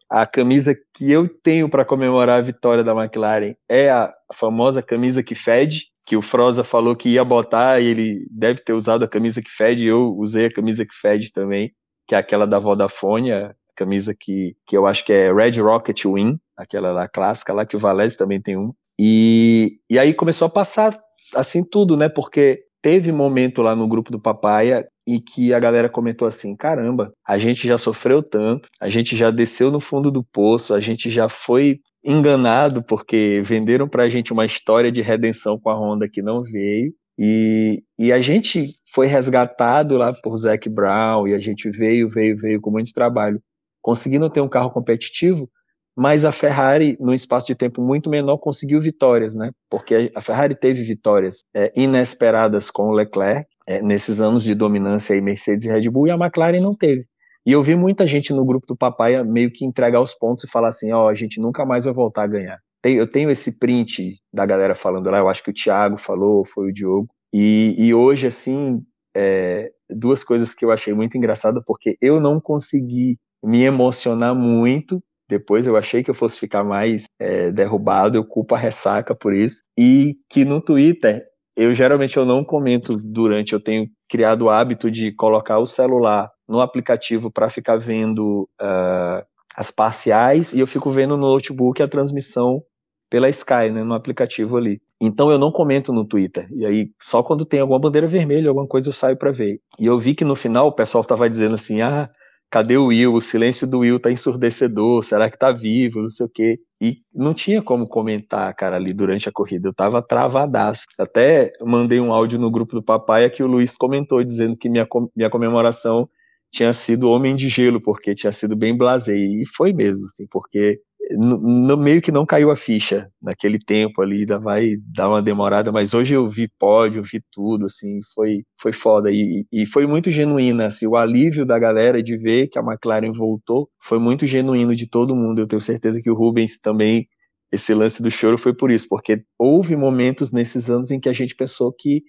C: A camisa que eu tenho para comemorar a vitória da McLaren é a famosa camisa que fede, que o Froza falou que ia botar e ele deve ter usado a camisa que fede, eu usei a camisa que fede também, que é aquela da Vodafone, a camisa que, que eu acho que é Red Rocket Win, aquela lá clássica lá, que o Valese também tem um. E, e aí começou a passar assim tudo, né? Porque teve momento lá no grupo do Papaya e que a galera comentou assim: caramba, a gente já sofreu tanto, a gente já desceu no fundo do poço, a gente já foi enganado porque venderam pra gente uma história de redenção com a Honda que não veio. E, e a gente foi resgatado lá por Zac Brown e a gente veio, veio, veio com muito trabalho, conseguindo ter um carro competitivo, mas a Ferrari, num espaço de tempo muito menor, conseguiu vitórias, né? Porque a Ferrari teve vitórias é, inesperadas com o Leclerc, é, nesses anos de dominância aí, Mercedes e Red Bull, e a McLaren não teve. E eu vi muita gente no grupo do Papai meio que entregar os pontos e falar assim: ó, oh, a gente nunca mais vai voltar a ganhar. Eu tenho esse print da galera falando lá, eu acho que o Thiago falou, foi o Diogo. E, e hoje, assim, é, duas coisas que eu achei muito engraçada, porque eu não consegui me emocionar muito depois eu achei que eu fosse ficar mais é, derrubado, eu culpo a ressaca por isso. E que no Twitter, eu geralmente eu não comento durante, eu tenho criado o hábito de colocar o celular no aplicativo para ficar vendo uh, as parciais e eu fico vendo no notebook a transmissão pela Sky, né, no aplicativo ali. Então eu não comento no Twitter. E aí só quando tem alguma bandeira vermelha, alguma coisa eu saio para ver. E eu vi que no final o pessoal estava dizendo assim: "Ah, cadê o Will? O silêncio do Will tá ensurdecedor, será que tá vivo? Não sei o quê. E não tinha como comentar, cara, ali durante a corrida. Eu tava travadaço. Até mandei um áudio no grupo do papai que o Luiz comentou, dizendo que minha, minha comemoração tinha sido Homem de Gelo, porque tinha sido bem blasé. E foi mesmo, assim, porque no, no, meio que não caiu a ficha naquele tempo ali, ainda vai dar uma demorada, mas hoje eu vi pódio, vi tudo, assim, foi, foi foda e, e foi muito genuína, assim, o alívio da galera de ver que a McLaren voltou foi muito genuíno de todo mundo, eu tenho certeza que o Rubens também, esse lance do choro foi por isso, porque houve momentos nesses anos em que a gente pensou que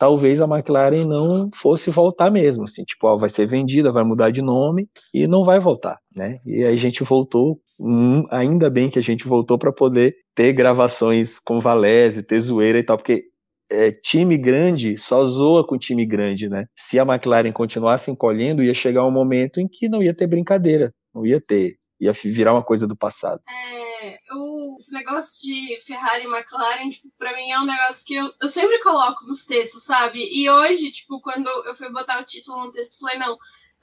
C: talvez a McLaren não fosse voltar mesmo, assim, tipo, ó, vai ser vendida, vai mudar de nome e não vai voltar, né? E aí a gente voltou, ainda bem que a gente voltou para poder ter gravações com Valese, ter zoeira e tal, porque é, time grande só zoa com time grande, né? Se a McLaren continuasse encolhendo, ia chegar um momento em que não ia ter brincadeira, não ia ter, ia virar uma coisa do passado.
B: É, esse negócio de Ferrari e McLaren, tipo, pra mim é um negócio que eu, eu sempre coloco nos textos, sabe? E hoje, tipo, quando eu fui botar o título no texto, eu falei, não,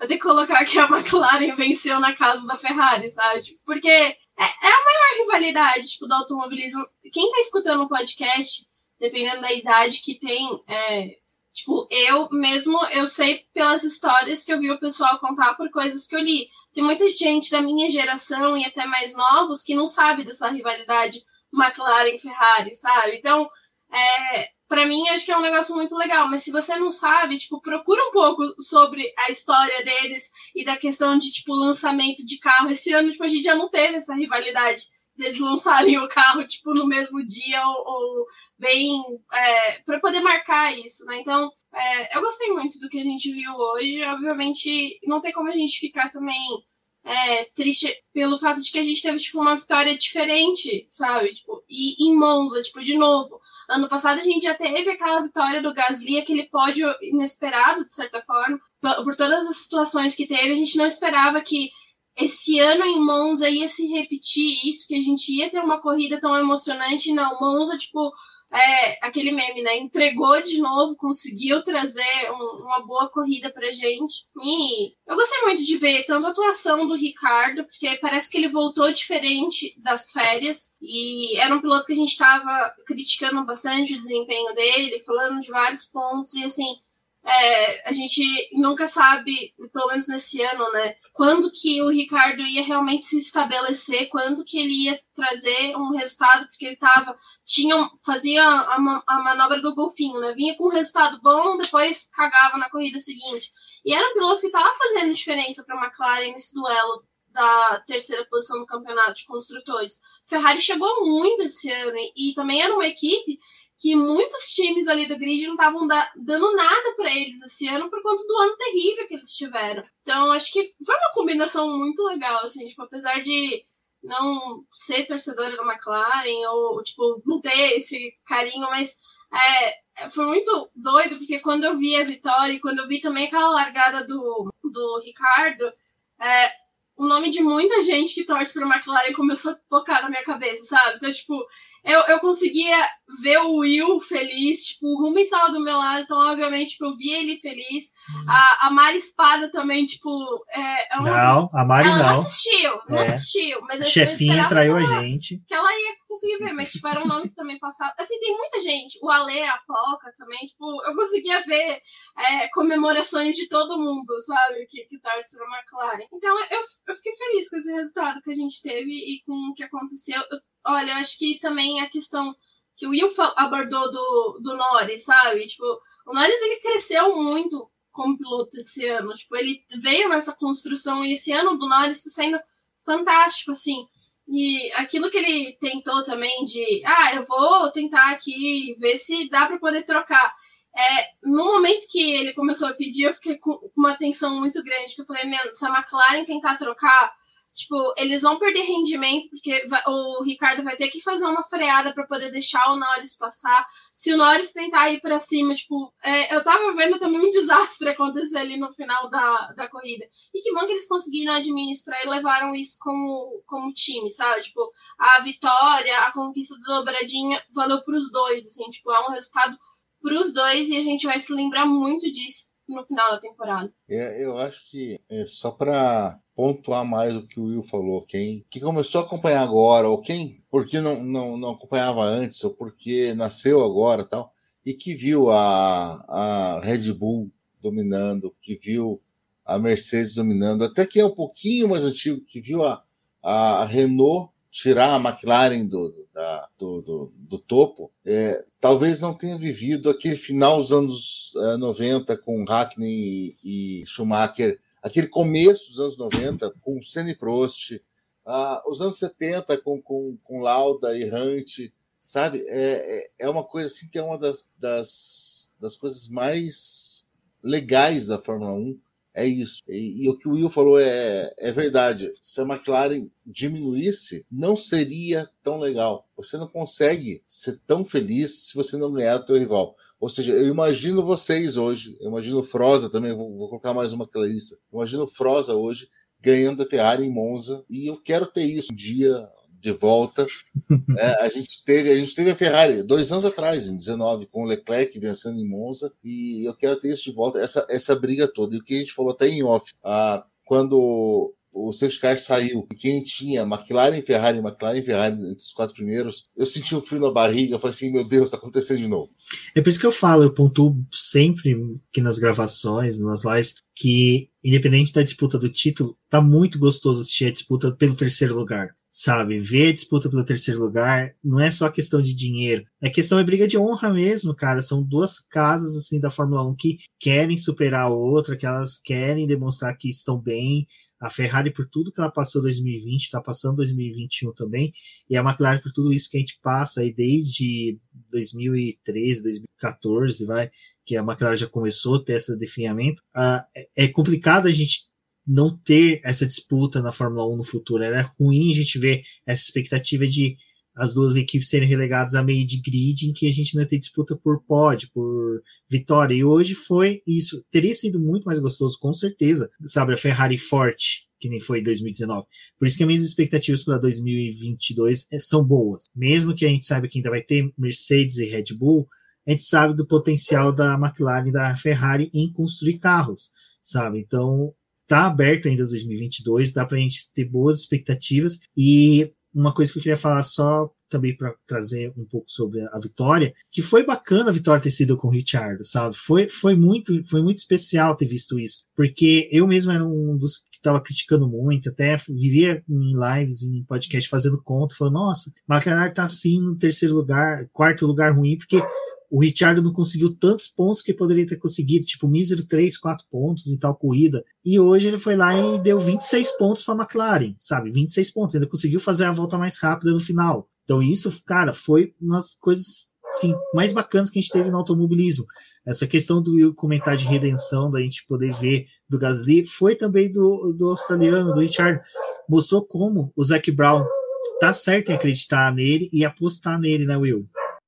B: que colocar que a McLaren venceu na casa da Ferrari, sabe? Tipo, porque é, é a maior rivalidade, tipo, do automobilismo. Quem tá escutando o podcast, dependendo da idade que tem, é, tipo, eu mesmo, eu sei pelas histórias que eu vi o pessoal contar por coisas que eu li tem muita gente da minha geração e até mais novos que não sabe dessa rivalidade McLaren-Ferrari, sabe? Então, é, para mim, acho que é um negócio muito legal. Mas se você não sabe, tipo, procura um pouco sobre a história deles e da questão de, tipo, lançamento de carro. Esse ano, tipo, a gente já não teve essa rivalidade eles lançarem o carro, tipo, no mesmo dia ou, ou bem é, para poder marcar isso, né? Então, é, eu gostei muito do que a gente viu hoje. Obviamente, não tem como a gente ficar também é, triste pelo fato de que a gente teve, tipo, uma vitória diferente, sabe? Tipo, e em Monza, tipo, de novo. Ano passado a gente já teve aquela vitória do Gasly, aquele pódio inesperado, de certa forma, por todas as situações que teve. A gente não esperava que esse ano em Monza ia se repetir isso, que a gente ia ter uma corrida tão emocionante. Não, Monza, tipo, é, aquele meme, né? Entregou de novo, conseguiu trazer um, uma boa corrida pra gente. E eu gostei muito de ver tanto a atuação do Ricardo, porque parece que ele voltou diferente das férias. E era um piloto que a gente tava criticando bastante o desempenho dele, falando de vários pontos. E assim, é, a gente nunca sabe, pelo menos nesse ano, né, quando que o Ricardo ia realmente se estabelecer, quando que ele ia trazer um resultado, porque ele tava, tinha, fazia a, a manobra do golfinho, né, vinha com um resultado bom, depois cagava na corrida seguinte. E era um piloto que estava fazendo diferença para a McLaren nesse duelo da terceira posição no campeonato de construtores. Ferrari chegou muito esse ano e, e também era uma equipe que muitos times ali do grid não estavam da, dando nada para eles esse ano por conta do ano terrível que eles tiveram. Então, acho que foi uma combinação muito legal, assim, tipo, apesar de não ser torcedora da McLaren ou, tipo, não ter esse carinho, mas é, foi muito doido, porque quando eu vi a vitória e quando eu vi também aquela largada do, do Ricardo, é, o nome de muita gente que torce para McLaren começou a tocar na minha cabeça, sabe? Então, tipo, eu, eu conseguia ver o Will feliz, tipo, o Rumi estava do meu lado, então, obviamente, tipo, eu via ele feliz. Hum. A, a Mari Espada também, tipo. É, é
A: uma... Não, a Mari
B: ela
A: não.
B: não assistiu, não é. assistiu. Mas
A: a chefinha traiu a gente.
B: Que ela ia conseguir ver, mas, tipo, era um nome que também passava. Assim, tem muita gente. O Ale, a Poca também, tipo, eu conseguia ver é, comemorações de todo mundo, sabe? Que, que torce pra McLaren. Então, eu, eu fiquei feliz com esse resultado que a gente teve e com o que aconteceu. Eu Olha, eu acho que também a questão que o Will abordou do, do Norris, sabe? Tipo, o Norris ele cresceu muito como piloto esse ano. Tipo, ele veio nessa construção e esse ano do Norris está sendo fantástico, assim. E aquilo que ele tentou também de, ah, eu vou tentar aqui ver se dá para poder trocar. É, no momento que ele começou a pedir, eu fiquei com uma tensão muito grande, que eu falei, mano, se a McLaren tentar trocar, Tipo, eles vão perder rendimento, porque vai, o Ricardo vai ter que fazer uma freada para poder deixar o Norris passar. Se o Norris tentar ir para cima, tipo, é, eu tava vendo também um desastre acontecer ali no final da, da corrida. E que bom que eles conseguiram administrar e levaram isso como, como time, sabe? Tipo, a vitória, a conquista da dobradinha valeu pros dois, assim, tipo, é um resultado pros dois e a gente vai se lembrar muito disso no final da temporada.
D: É, eu acho que é só para pontuar mais o que o Will falou, quem, quem começou a acompanhar agora, ou quem porque não, não, não acompanhava antes, ou porque nasceu agora tal, e que viu a, a Red Bull dominando, que viu a Mercedes dominando, até que é um pouquinho mais antigo, que viu a, a Renault tirar a McLaren do, da, do, do, do, topo, é, talvez não tenha vivido aquele final dos anos é, 90 com Hackney e, e Schumacher aquele começo dos anos 90 com Senna Prost, ah, os anos 70 com, com, com Lauda e Hunt, sabe? É, é, é uma coisa assim que é uma das, das, das coisas mais legais da Fórmula 1, é isso. E, e, o que o Will falou é, é verdade. Se a McLaren diminuísse, não seria tão legal. Você não consegue ser tão feliz se você não ganhar do teu rival. Ou seja, eu imagino vocês hoje, eu imagino Froza também, vou, vou colocar mais uma clarissa. Imagino Froza hoje ganhando a Ferrari em Monza e eu quero ter isso um dia de volta. É, a gente teve a gente teve a Ferrari dois anos atrás, em 19, com o Leclerc vencendo em Monza e eu quero ter isso de volta, essa, essa briga toda. E o que a gente falou até em off, ah, quando o safety car saiu e quem tinha McLaren, Ferrari, McLaren, Ferrari entre os quatro primeiros, eu senti um frio na barriga, eu falei assim, meu Deus, tá acontecendo de novo.
A: É por isso que eu falo, eu pontuo sempre aqui nas gravações, nas lives, que independente da disputa do título, tá muito gostoso assistir a disputa pelo terceiro lugar sabe? Ver disputa pelo terceiro lugar não é só questão de dinheiro, é questão de briga de honra mesmo, cara. São duas casas assim da Fórmula 1 que querem superar a outra, que elas querem demonstrar que estão bem. A Ferrari, por tudo que ela passou em 2020, está passando 2021 também, e a McLaren, por tudo isso que a gente passa aí desde 2013, 2014, vai, que a McLaren já começou a ter esse definhamento, uh, é complicado a gente não ter essa disputa na Fórmula 1 no futuro. Era ruim a gente ver essa expectativa de as duas equipes serem relegadas a meio de grid em que a gente não ia ter disputa por pódio, por vitória. E hoje foi isso. Teria sido muito mais gostoso, com certeza. Sabe, a Ferrari forte, que nem foi em 2019. Por isso que as minhas expectativas para 2022 é, são boas. Mesmo que a gente saiba que ainda vai ter Mercedes e Red Bull, a gente sabe do potencial da McLaren e da Ferrari em construir carros, sabe? Então, tá aberto ainda 2022, dá para gente ter boas expectativas e uma coisa que eu queria falar só também para trazer um pouco sobre a vitória, que foi bacana a vitória ter sido com o Richard, sabe? Foi, foi muito foi muito especial ter visto isso, porque eu mesmo era um dos que estava criticando muito, até vivia em lives, em podcast fazendo conta, falando, nossa, McLaren tá assim no terceiro lugar, quarto lugar ruim, porque o Richard não conseguiu tantos pontos que poderia ter conseguido, tipo, mísero 3, 4 pontos em tal corrida. E hoje ele foi lá e deu 26 pontos para a McLaren, sabe? 26 pontos. Ainda conseguiu fazer a volta mais rápida no final. Então, isso, cara, foi uma das coisas assim, mais bacanas que a gente teve no automobilismo. Essa questão do comentário de redenção, da gente poder ver do Gasly, foi também do, do australiano, do Richard. Mostrou como o Zac Brown tá certo em acreditar nele e apostar nele, né, Will?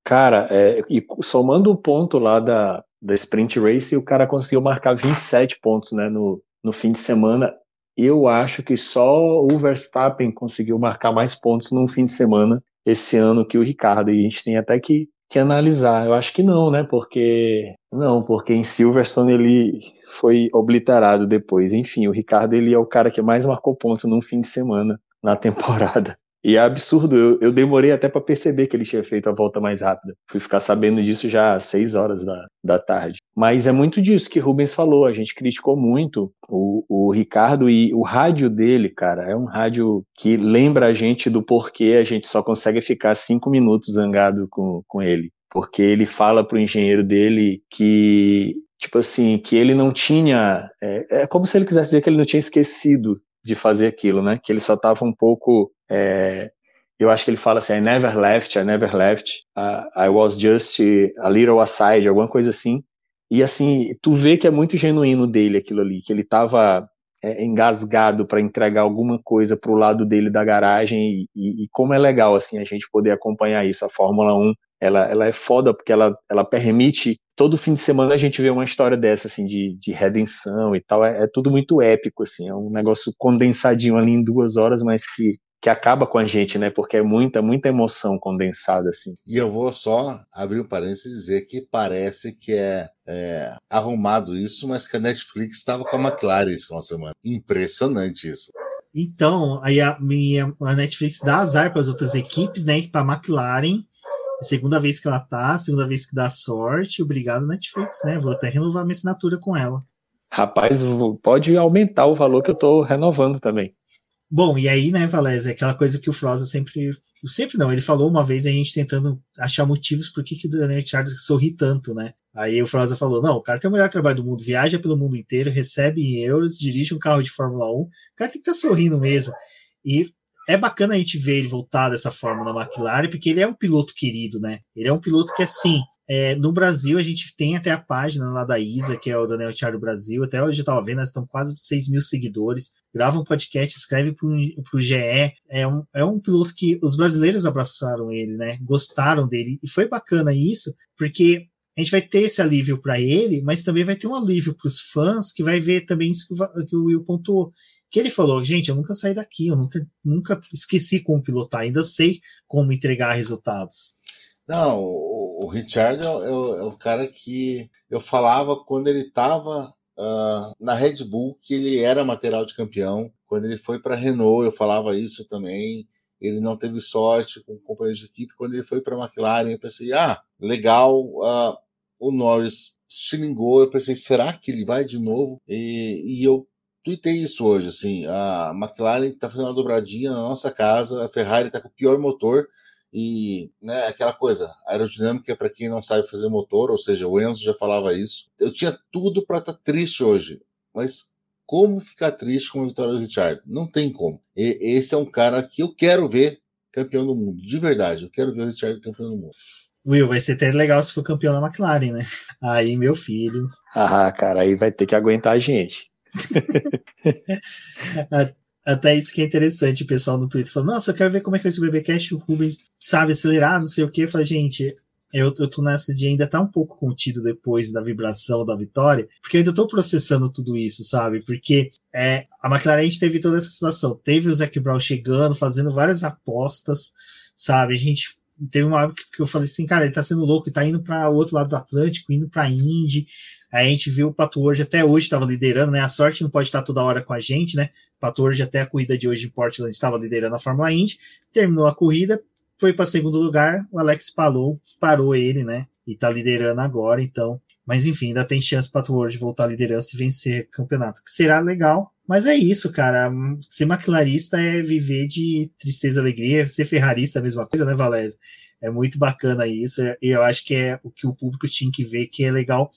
C: Cara, é, e somando o ponto lá da, da Sprint Race, o cara conseguiu marcar 27 pontos né, no, no fim de semana. Eu acho que só o Verstappen conseguiu marcar mais pontos num fim de semana esse ano que o Ricardo. E a gente tem até que, que analisar. Eu acho que não, né? Porque. Não, porque em Silverstone ele foi obliterado depois. Enfim, o Ricardo ele é o cara que mais marcou pontos num fim de semana na temporada. E é absurdo, eu, eu demorei até para perceber que ele tinha feito a volta mais rápida. Fui ficar sabendo disso já às 6 horas da, da tarde. Mas é muito disso que Rubens falou, a gente criticou muito o, o Ricardo e o rádio dele, cara, é um rádio que lembra a gente do porquê a gente só consegue ficar cinco minutos zangado com, com ele. Porque ele fala pro engenheiro dele que tipo assim, que ele não tinha. É, é, como se ele quisesse dizer que ele não tinha esquecido de fazer aquilo, né? Que ele só estava um pouco. É, eu acho que ele fala assim: I never left, I never left, uh, I was just a little aside, alguma coisa assim. E assim, tu vê que é muito genuíno dele aquilo ali, que ele estava é, engasgado para entregar alguma coisa para o lado dele da garagem e, e, como é legal assim a gente poder acompanhar isso. A Fórmula 1 ela, ela é foda porque ela, ela permite todo fim de semana a gente vê uma história dessa, assim, de, de redenção e tal. É, é, tudo muito épico, assim, é um negócio condensadinho ali em duas horas, mas que, que acaba com a gente, né? Porque é muita, muita emoção condensada, assim.
D: E eu vou só abrir um parênteses e dizer que parece que é, é arrumado isso, mas que a Netflix estava com a McLaren esse final de semana. Impressionante isso.
A: Então, aí a, minha, a Netflix dá azar para as outras equipes, né? Para a McLaren segunda vez que ela tá, segunda vez que dá sorte. Obrigado, Netflix, né? Vou até renovar minha assinatura com ela.
C: Rapaz, pode aumentar o valor que eu tô renovando também.
A: Bom, e aí, né, Valézia, aquela coisa que o Froza sempre. Sempre não, ele falou uma vez a gente tentando achar motivos por que, que o Daniel Charles sorri tanto, né? Aí o Froza falou: não, o cara tem o melhor trabalho do mundo, viaja pelo mundo inteiro, recebe em euros, dirige um carro de Fórmula 1, o cara tem que estar tá sorrindo mesmo. E é bacana a gente ver ele voltar dessa forma na McLaren, porque ele é um piloto querido, né? Ele é um piloto que, assim, é, no Brasil a gente tem até a página lá da Isa, que é o Daniel Thiago Brasil, até hoje eu tava vendo, nós estão quase 6 mil seguidores, grava um podcast, escreve pro, pro GE, é um, é um piloto que os brasileiros abraçaram ele, né? Gostaram dele, e foi bacana isso, porque a gente vai ter esse alívio para ele, mas também vai ter um alívio para os fãs que vai ver também isso que o Will pontuou que ele falou, gente, eu nunca saí daqui, eu nunca, nunca esqueci como pilotar, ainda sei como entregar resultados.
D: Não, o, o Richard é, é, é, o cara que eu falava quando ele estava uh, ah, na Red Bull que ele era material de campeão. Quando ele foi para Renault, eu falava isso também. Ele não teve sorte com companheiros de equipe. Quando ele foi para a McLaren, eu pensei, ah, legal, uh, o Norris xingou. Eu pensei, será que ele vai de novo? E, e eu tuitei isso hoje, assim, a McLaren está fazendo uma dobradinha na nossa casa, a Ferrari está com o pior motor e, né, aquela coisa, aerodinâmica para quem não sabe fazer motor, ou seja, o Enzo já falava isso. Eu tinha tudo para estar tá triste hoje, mas como ficar triste com a vitória do Richard. Não tem como. E, esse é um cara que eu quero ver campeão do mundo, de verdade. Eu quero ver o Richard campeão do mundo.
A: Will, vai ser até legal se for campeão da McLaren, né? Aí, meu filho.
C: Ah, cara, aí vai ter que aguentar a gente.
A: Até isso que é interessante, o pessoal no Twitter falando, nossa, eu quero ver como é que ser o BBcast, o Rubens sabe acelerar, não sei o que. Eu falei, gente, eu, eu tô nessa de ainda tá um pouco contido depois da vibração da vitória, porque eu ainda tô processando tudo isso, sabe? Porque é, a McLaren a gente teve toda essa situação. Teve o Zac Brown chegando, fazendo várias apostas, sabe? A gente teve uma época que eu falei assim, cara, ele tá sendo louco, ele tá indo para o outro lado do Atlântico, indo para Indy. A gente viu o Pato hoje até hoje estava liderando, né? A sorte não pode estar toda hora com a gente, né? O Pato hoje até a corrida de hoje em Portland estava liderando a Fórmula Indy, terminou a corrida, foi para segundo lugar, o Alex Palou parou ele, né? E tá liderando agora, então. Mas enfim, ainda tem chance para o voltar à liderança e vencer o campeonato, que será legal. Mas é isso, cara. Ser maquilarista é viver de tristeza e alegria. Ser ferrarista é a mesma coisa, né, Valézio? É muito bacana isso. E eu acho que é o que o público tinha que ver, que é legal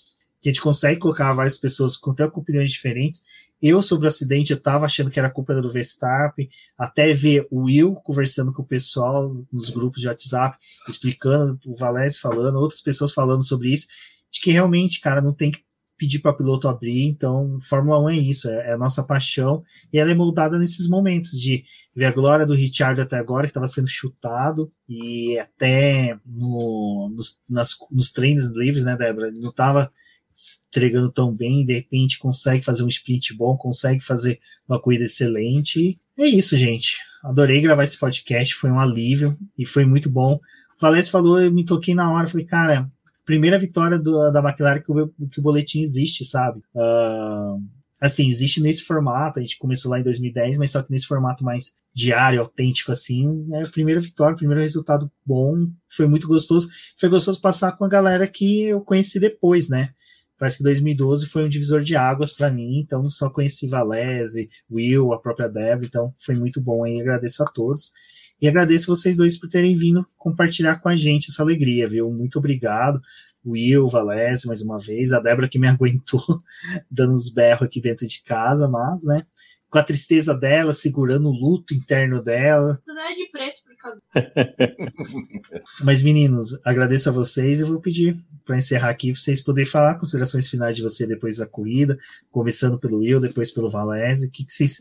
A: que a gente consegue colocar várias pessoas com até opiniões diferentes. Eu, sobre o acidente, eu tava achando que era culpa do Verstappen, até ver o Will conversando com o pessoal nos grupos de WhatsApp, explicando, o Valério falando, outras pessoas falando sobre isso, de que realmente, cara, não tem que pedir para piloto abrir. Então, Fórmula 1 é isso, é, é, a nossa paixão e ela é moldada nesses momentos de ver a glória do Richard até agora, que estava sendo chutado, e até no, nos, nas, nos treinos livres, né, Débora? Ele não estava entregando tão bem, de repente consegue fazer um sprint bom, consegue fazer uma corrida excelente. É isso, gente. Adorei gravar esse podcast, foi um alívio e foi muito bom. O Valécio falou, eu me toquei na hora, falei, cara, primeira vitória do, da McLaren que o, que o boletim existe, sabe? Uh, assim, existe nesse formato, a gente começou lá em 2010, mas só que nesse formato mais diário, autêntico, assim, é a primeira vitória, primeiro resultado bom, foi muito gostoso. Foi gostoso passar com a galera que eu conheci depois, né? Parece que 2012 foi um divisor de águas para mim, então só conheci Valese, Will, a própria Débora, então foi muito bom aí, agradeço a todos. E agradeço vocês dois por terem vindo compartilhar com a gente essa alegria, viu? Muito obrigado. Will, Valese, mais uma vez, a Débora que me aguentou dando uns berros aqui dentro de casa, mas, né, com a tristeza dela, segurando o luto interno dela.
B: Tudo é de preto
A: Mas, meninos, agradeço a vocês e vou pedir para encerrar aqui para vocês poderem falar considerações finais de você depois da corrida, começando pelo Will, depois pelo Valese. O que, que vocês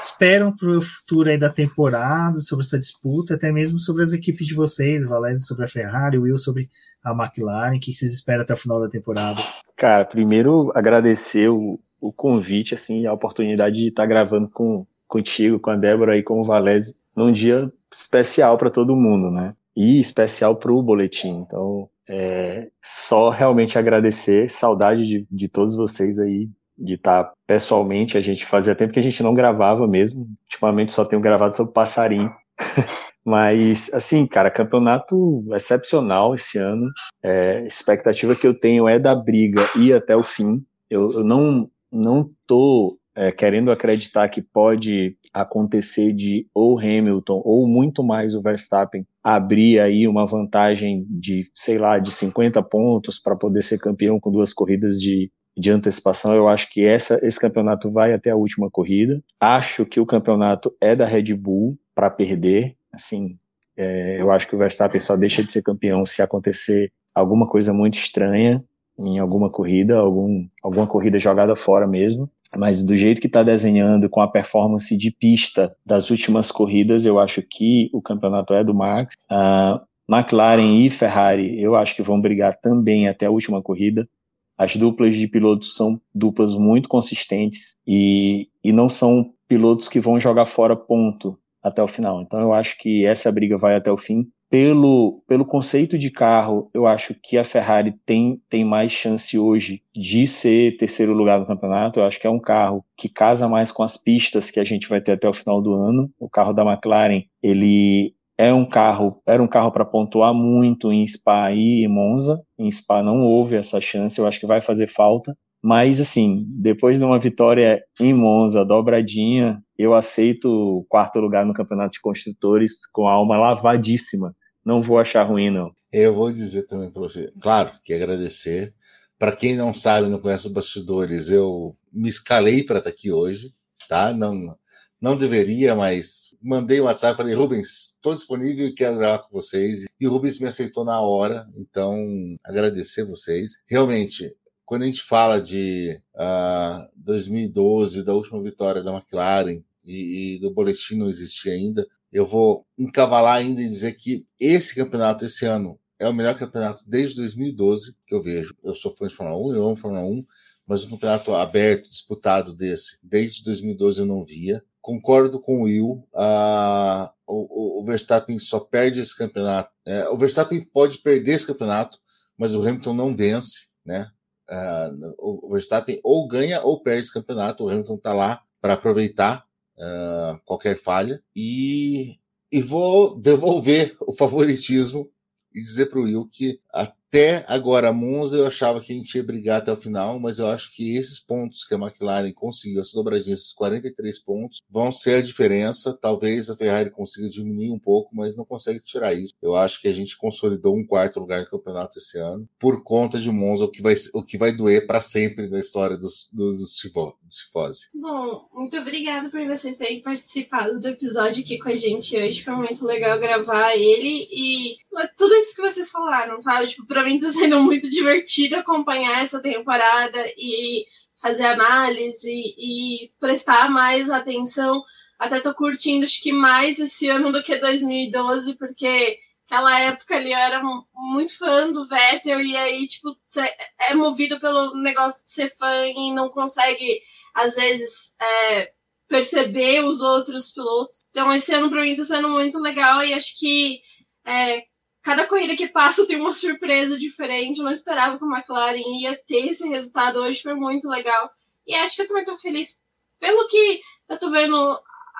A: esperam para o futuro aí da temporada, sobre essa disputa, até mesmo sobre as equipes de vocês, Valese sobre a Ferrari, Will sobre a McLaren, o que vocês esperam até o final da temporada?
C: Cara, primeiro agradecer o, o convite, assim, a oportunidade de estar gravando com, contigo, com a Débora e com o Valese num dia especial para todo mundo, né? E especial para o boletim. Então, é, só realmente agradecer, saudade de, de todos vocês aí, de estar tá pessoalmente. A gente fazia tempo que a gente não gravava mesmo. Ultimamente só tenho gravado sobre passarinho. Mas, assim, cara, campeonato excepcional esse ano. É, expectativa que eu tenho é da briga ir até o fim. Eu, eu não, não tô é, querendo acreditar que pode acontecer de ou Hamilton ou muito mais o Verstappen abrir aí uma vantagem de, sei lá, de 50 pontos para poder ser campeão com duas corridas de, de antecipação. Eu acho que essa, esse campeonato vai até a última corrida. Acho que o campeonato é da Red Bull para perder. Assim, é, eu acho que o Verstappen só deixa de ser campeão se acontecer alguma coisa muito estranha em alguma corrida, algum, alguma corrida jogada fora mesmo. Mas do jeito que está desenhando, com a performance de pista das últimas corridas, eu acho que o campeonato é do Max. Uh, McLaren e Ferrari, eu acho que vão brigar também até a última corrida. As duplas de pilotos são duplas muito consistentes e, e não são pilotos que vão jogar fora ponto até o final. Então eu acho que essa briga vai até o fim pelo, pelo conceito de carro, eu acho que a Ferrari tem, tem mais chance hoje de ser terceiro lugar no campeonato. Eu acho que é um carro que casa mais com as pistas que a gente vai ter até o final do ano. O carro da McLaren, ele é um carro, era um carro para pontuar muito em Spa e em Monza. Em Spa não houve essa chance, eu acho que vai fazer falta. Mas, assim, depois de uma vitória em Monza, dobradinha, eu aceito o quarto lugar no campeonato de construtores com a alma lavadíssima não vou achar ruim, não.
D: Eu vou dizer também para você, claro, que agradecer. Para quem não sabe, não conhece os bastidores, eu me escalei para estar tá aqui hoje, tá? Não, não deveria, mas mandei um WhatsApp falei, Rubens, estou disponível e quero gravar com vocês. E o Rubens me aceitou na hora, então agradecer vocês. Realmente, quando a gente fala de uh, ah, 2012, da última vitória da McLaren e, e, do boletim não existir ainda, eu vou encavalar ainda e dizer que esse campeonato, esse ano, é o melhor campeonato desde 2012 que eu vejo. Eu sou fã de Fórmula 1, eu amo Fórmula 1, mas um campeonato aberto, disputado desse, desde 2012 eu não via. Concordo com o Will, uh, o, o, Verstappen só perde esse campeonato. É, o Verstappen pode perder esse campeonato, mas o Hamilton não vence, né? Uh, o Verstappen ou ganha ou perde esse campeonato. O Hamilton está lá para aproveitar uh, qualquer falha e, e vou devolver o favoritismo e dizer para o Will que até agora, Monza, eu achava que a gente ia brigar até o final, mas eu acho que esses pontos que a McLaren conseguiu, essa dobradinha, esses 43 pontos, vão ser a diferença. Talvez a Ferrari consiga diminuir um pouco, mas não consegue tirar isso. Eu acho que a gente consolidou um quarto lugar no campeonato esse ano, por conta de Monza, o que vai, o que vai doer para sempre na história dos, dos, dos Tifose.
B: Bom, muito obrigada por vocês terem participado do episódio aqui com a gente hoje. Foi muito legal gravar ele e tudo isso que vocês falaram, sabe? Tipo, pra mim tá sendo muito divertido acompanhar essa temporada e fazer análise e prestar mais atenção. Até tô curtindo, acho que mais esse ano do que 2012, porque aquela época ali eu era muito fã do Vettel e aí, tipo, é movido pelo negócio de ser fã e não consegue, às vezes, é, perceber os outros pilotos. Então, esse ano pra mim tá sendo muito legal e acho que é, cada corrida que passa tem uma surpresa diferente. Eu não esperava que a McLaren ia ter esse resultado hoje, foi muito legal. E acho que eu também tô feliz pelo que eu tô vendo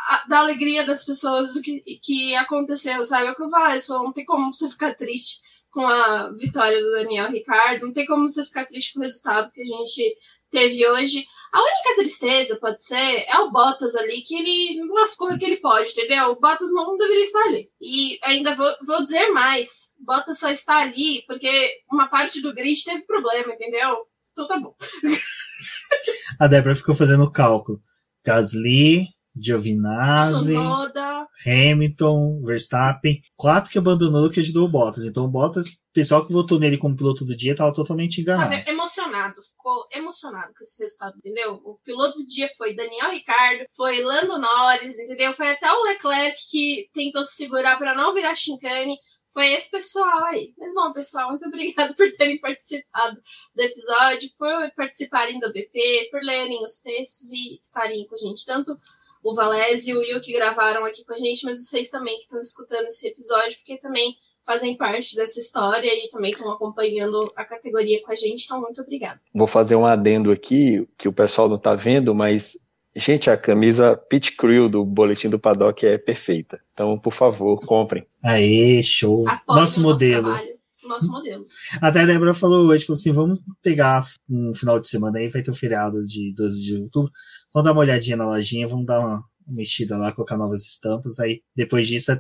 B: a, da alegria das pessoas do que, que aconteceu, sabe? É o que eu falei, não tem como você ficar triste com a vitória do Daniel Ricardo, não tem como você ficar triste com o resultado que a gente teve hoje. A única tristeza, pode ser, é o Bottas ali, que ele lascou o que ele pode, entendeu? O Bottas não deveria estar ali. E ainda vou, vou dizer mais: Bottas só está ali porque uma parte do grid teve problema, entendeu? Então tá bom.
A: A Débora ficou fazendo o cálculo. Gasly, Giovinazzi,
B: Sonoda.
A: Hamilton, Verstappen, quatro que abandonou que ajudou o Bottas. Então o Bottas, o pessoal que votou nele como piloto do dia estava totalmente enganado.
B: Tava emocionado, ficou emocionado com esse resultado, entendeu? O piloto do dia foi Daniel Ricardo, foi Lando Norris, entendeu? Foi até o Leclerc que tentou se segurar para não virar chincane. Foi esse pessoal aí. Mas bom, pessoal, muito obrigado por terem participado do episódio, por participarem do BP, por lerem os textos e estarem com a gente tanto o Valese e o Will que gravaram aqui com a gente, mas vocês também que estão escutando esse episódio, porque também fazem parte dessa história e também estão acompanhando a categoria com a gente. Então, muito obrigada.
C: Vou fazer um adendo aqui, que o pessoal não está vendo, mas, gente, a camisa Pit Crew do Boletim do Paddock é perfeita. Então, por favor, comprem.
A: Aê, show.
B: Apoio nosso modelo. Trabalho nosso modelo.
A: Até a Débora falou hoje, falou assim, vamos pegar um final de semana aí, vai ter o um feriado de 12 de outubro, vamos dar uma olhadinha na lojinha, vamos dar uma mexida lá, colocar novas estampas, aí depois disso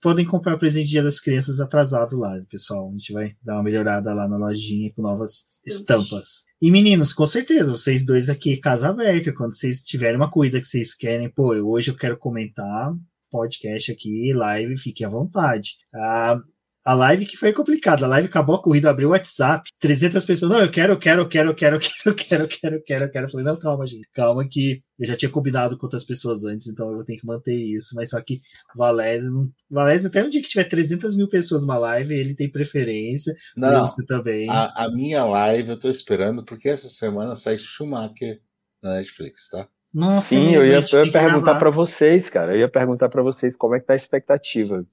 A: podem comprar presente Dia das Crianças atrasado lá, pessoal. A gente vai dar uma melhorada lá na lojinha com novas estampas. E meninos, com certeza, vocês dois aqui, casa aberta, quando vocês tiverem uma corrida que vocês querem, pô, hoje eu quero comentar, podcast aqui, live, fiquem à vontade. Ah, a live que foi complicada. A live acabou a corrida, abriu o WhatsApp, 300 pessoas. Não, eu quero, eu quero, eu quero, eu quero, eu quero, eu quero, eu quero, eu quero, eu quero. Eu falei, não, calma, gente. Calma que eu já tinha combinado com outras pessoas antes, então eu vou ter que manter isso. Mas só que Valese, não... Valese até um dia que tiver 300 mil pessoas numa live, ele tem preferência.
D: Não, você também. A, a minha live eu tô esperando porque essa semana sai Schumacher na Netflix, tá?
C: Nossa, Sim, eu ia, eu ia perguntar para vocês, cara. Eu ia perguntar para vocês como é que tá a expectativa.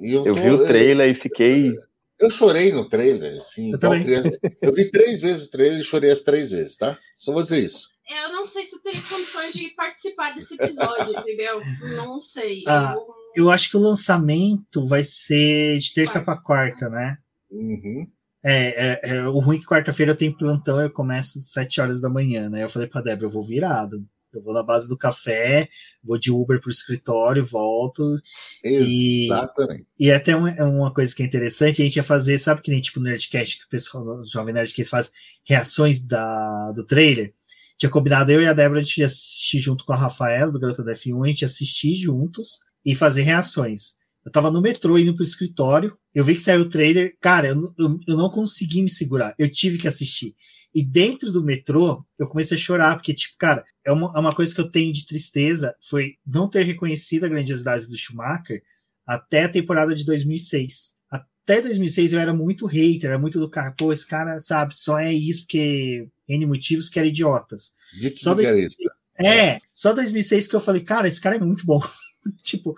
C: Eu, eu tô, vi o trailer eu, e fiquei.
D: Eu chorei no trailer, assim. Eu, criança, eu vi três vezes o trailer e chorei as três vezes, tá? Só vou dizer isso.
B: Eu não sei se eu teria condições de participar desse episódio, entendeu? Não sei.
A: Ah, eu... eu... acho que o lançamento vai ser de terça para quarta, né?
D: Uhum.
A: É, é, é, o ruim é que quarta-feira eu tenho plantão, eu começo às 7 horas da manhã, né? Eu falei pra Débora, eu vou virado Eu vou na base do café, vou de Uber pro escritório, volto.
D: Exatamente.
A: E, e até uma, uma coisa que é interessante, a gente ia fazer, sabe que nem tipo Nerdcast, que o pessoal, o Jovem Nerdcast faz reações da, do trailer? Tinha combinado eu e a Débora de assistir junto com a Rafaela, do Garota da F1, a gente assistir juntos e fazer reações. Eu tava no metrô indo pro escritório, eu vi que saiu o trailer, cara, eu, eu, eu não consegui me segurar, eu tive que assistir. E dentro do metrô, eu comecei a chorar, porque, tipo, cara, é uma, é uma coisa que eu tenho de tristeza, foi não ter reconhecido a grandiosidade do Schumacher até a temporada de 2006. Até 2006 eu era muito hater, era muito do cara, pô, esse cara, sabe, só é isso porque N motivos que eram idiotas.
D: De que
A: Só
D: que
A: do-
D: era isso?
A: É, só 2006 que eu falei, cara, esse cara é muito bom. tipo,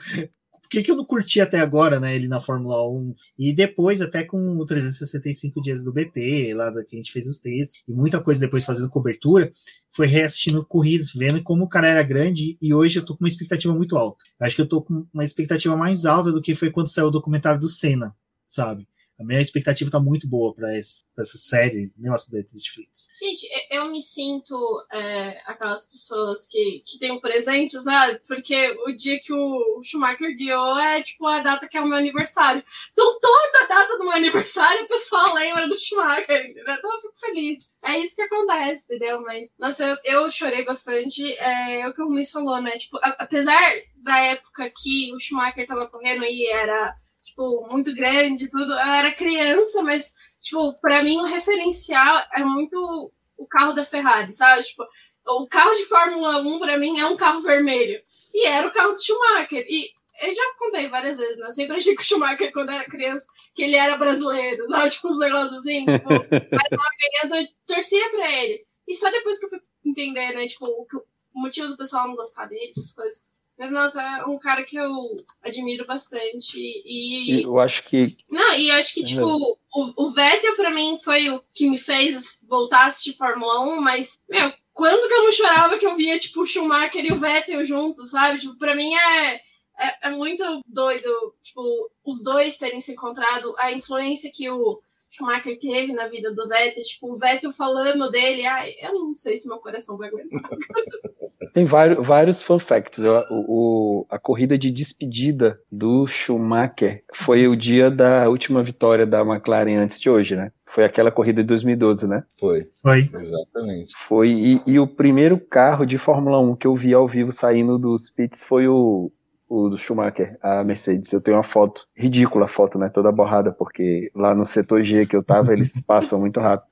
A: por que, que eu não curti até agora, né, ele na Fórmula 1? E depois, até com o 365 dias do BP, lá da que a gente fez os textos, e muita coisa depois fazendo cobertura, foi reassistindo corridas, vendo como o cara era grande, e hoje eu tô com uma expectativa muito alta. Acho que eu tô com uma expectativa mais alta do que foi quando saiu o documentário do Senna, sabe? A minha expectativa tá muito boa pra essa série, negócio da Netflix.
B: Gente, eu- me sinto é, aquelas pessoas que, que têm um presente, sabe? Porque o dia que o Schumacher guiou é tipo a data que é o meu aniversário. Então toda data do meu aniversário o pessoal lembra do Schumacher, entendeu? Então eu fico feliz. É isso que acontece, entendeu? Mas, nossa, eu, eu chorei bastante. É, é o que o Luiz falou, né? Tipo, a- apesar da época que o Schumacher tava correndo e era, tipo, muito grande tudo, eu era criança, mas, tipo, pra mim o referencial é muito o carro da Ferrari, sabe? Tipo, o carro de Fórmula 1 pra mim é um carro vermelho. E era o carro do Schumacher. E eu já contei várias vezes, né? Eu sempre achei que o Schumacher, quando era criança, que ele era brasileiro, sabe? Tipo, uns negócios assim, tipo, mas eu torcia pra ele. E só depois que eu fui entender, né, tipo, o, que- o motivo do pessoal não gostar dele, essas coisas. Mas, nossa, é um cara que eu admiro bastante. E,
C: Eu acho que
B: não, e eu acho que, tipo, o, o Vettel pra mim foi o que me fez voltar a assistir Fórmula 1, mas, meu, quando que eu não chorava que eu via, tipo, o Schumacher e o Vettel juntos, sabe? Tipo, pra mim é, é, é muito doido, tipo, os dois terem se encontrado, a influência que o Schumacher teve na vida do Vettel, tipo, o Vettel falando dele, ai, eu não sei se meu coração vai aguentar.
C: Tem vários, vários fun facts. O, o- a corrida de despedida do Schumacher foi o dia da última vitória da McLaren antes de hoje, né? Foi aquela corrida de 2012, né?
D: Foi,
A: Foi.
D: exatamente.
C: Foi, e, e o primeiro carro de Fórmula 1 que eu vi ao vivo saindo dos pits foi o, o do Schumacher, a Mercedes. Eu tenho uma foto, ridícula a foto, né? Toda borrada, porque lá no setor G que eu tava, eles passam muito rápido.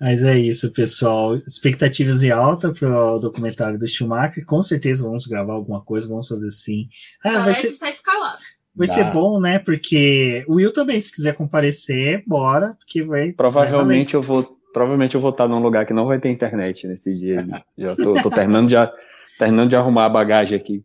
A: Mas é isso, pessoal. Expectativas em alta para o documentário do Schumacher. Com certeza vamos gravar alguma coisa, vamos fazer sim. Ah, vai
B: Parece
A: ser,
B: que está escalado.
A: vai ser bom, né? Porque o Will também, se quiser comparecer, bora, porque vai.
C: Provavelmente eu vou. Provavelmente eu vou estar num lugar que não vai ter internet nesse dia. Já tô, tô terminando, de, a- terminando de arrumar a bagagem aqui.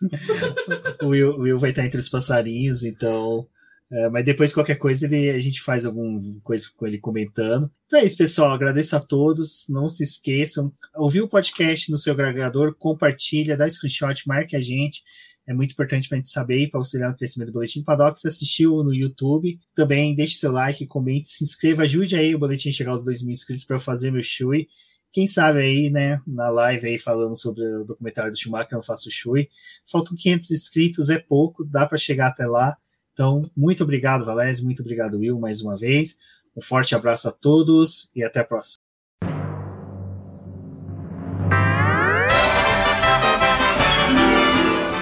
A: O Will, o Will vai estar entre os passarinhos, então. é, mas depois, qualquer coisa, ele, a gente faz alguma coisa com ele comentando. Então é isso, pessoal. Agradeço a todos. Não se esqueçam. Ouvir o podcast no seu agregador, compartilha, dá screenshot, marque a gente. É muito importante para a gente saber e para auxiliar no crescimento do Boletim do Paddock. Se assistiu no YouTube, também deixe seu like, comente, se inscreva, ajude aí o Boletim a chegar aos 2 mil inscritos para eu fazer meu chui. Quem sabe aí, né, na live aí falando sobre o documentário do Schumacher, eu faço chui. Faltam 500 inscritos, é pouco, dá para chegar até lá. Então, muito obrigado, Valézio, muito obrigado, Will, mais uma vez. Um forte abraço a todos e até a próxima.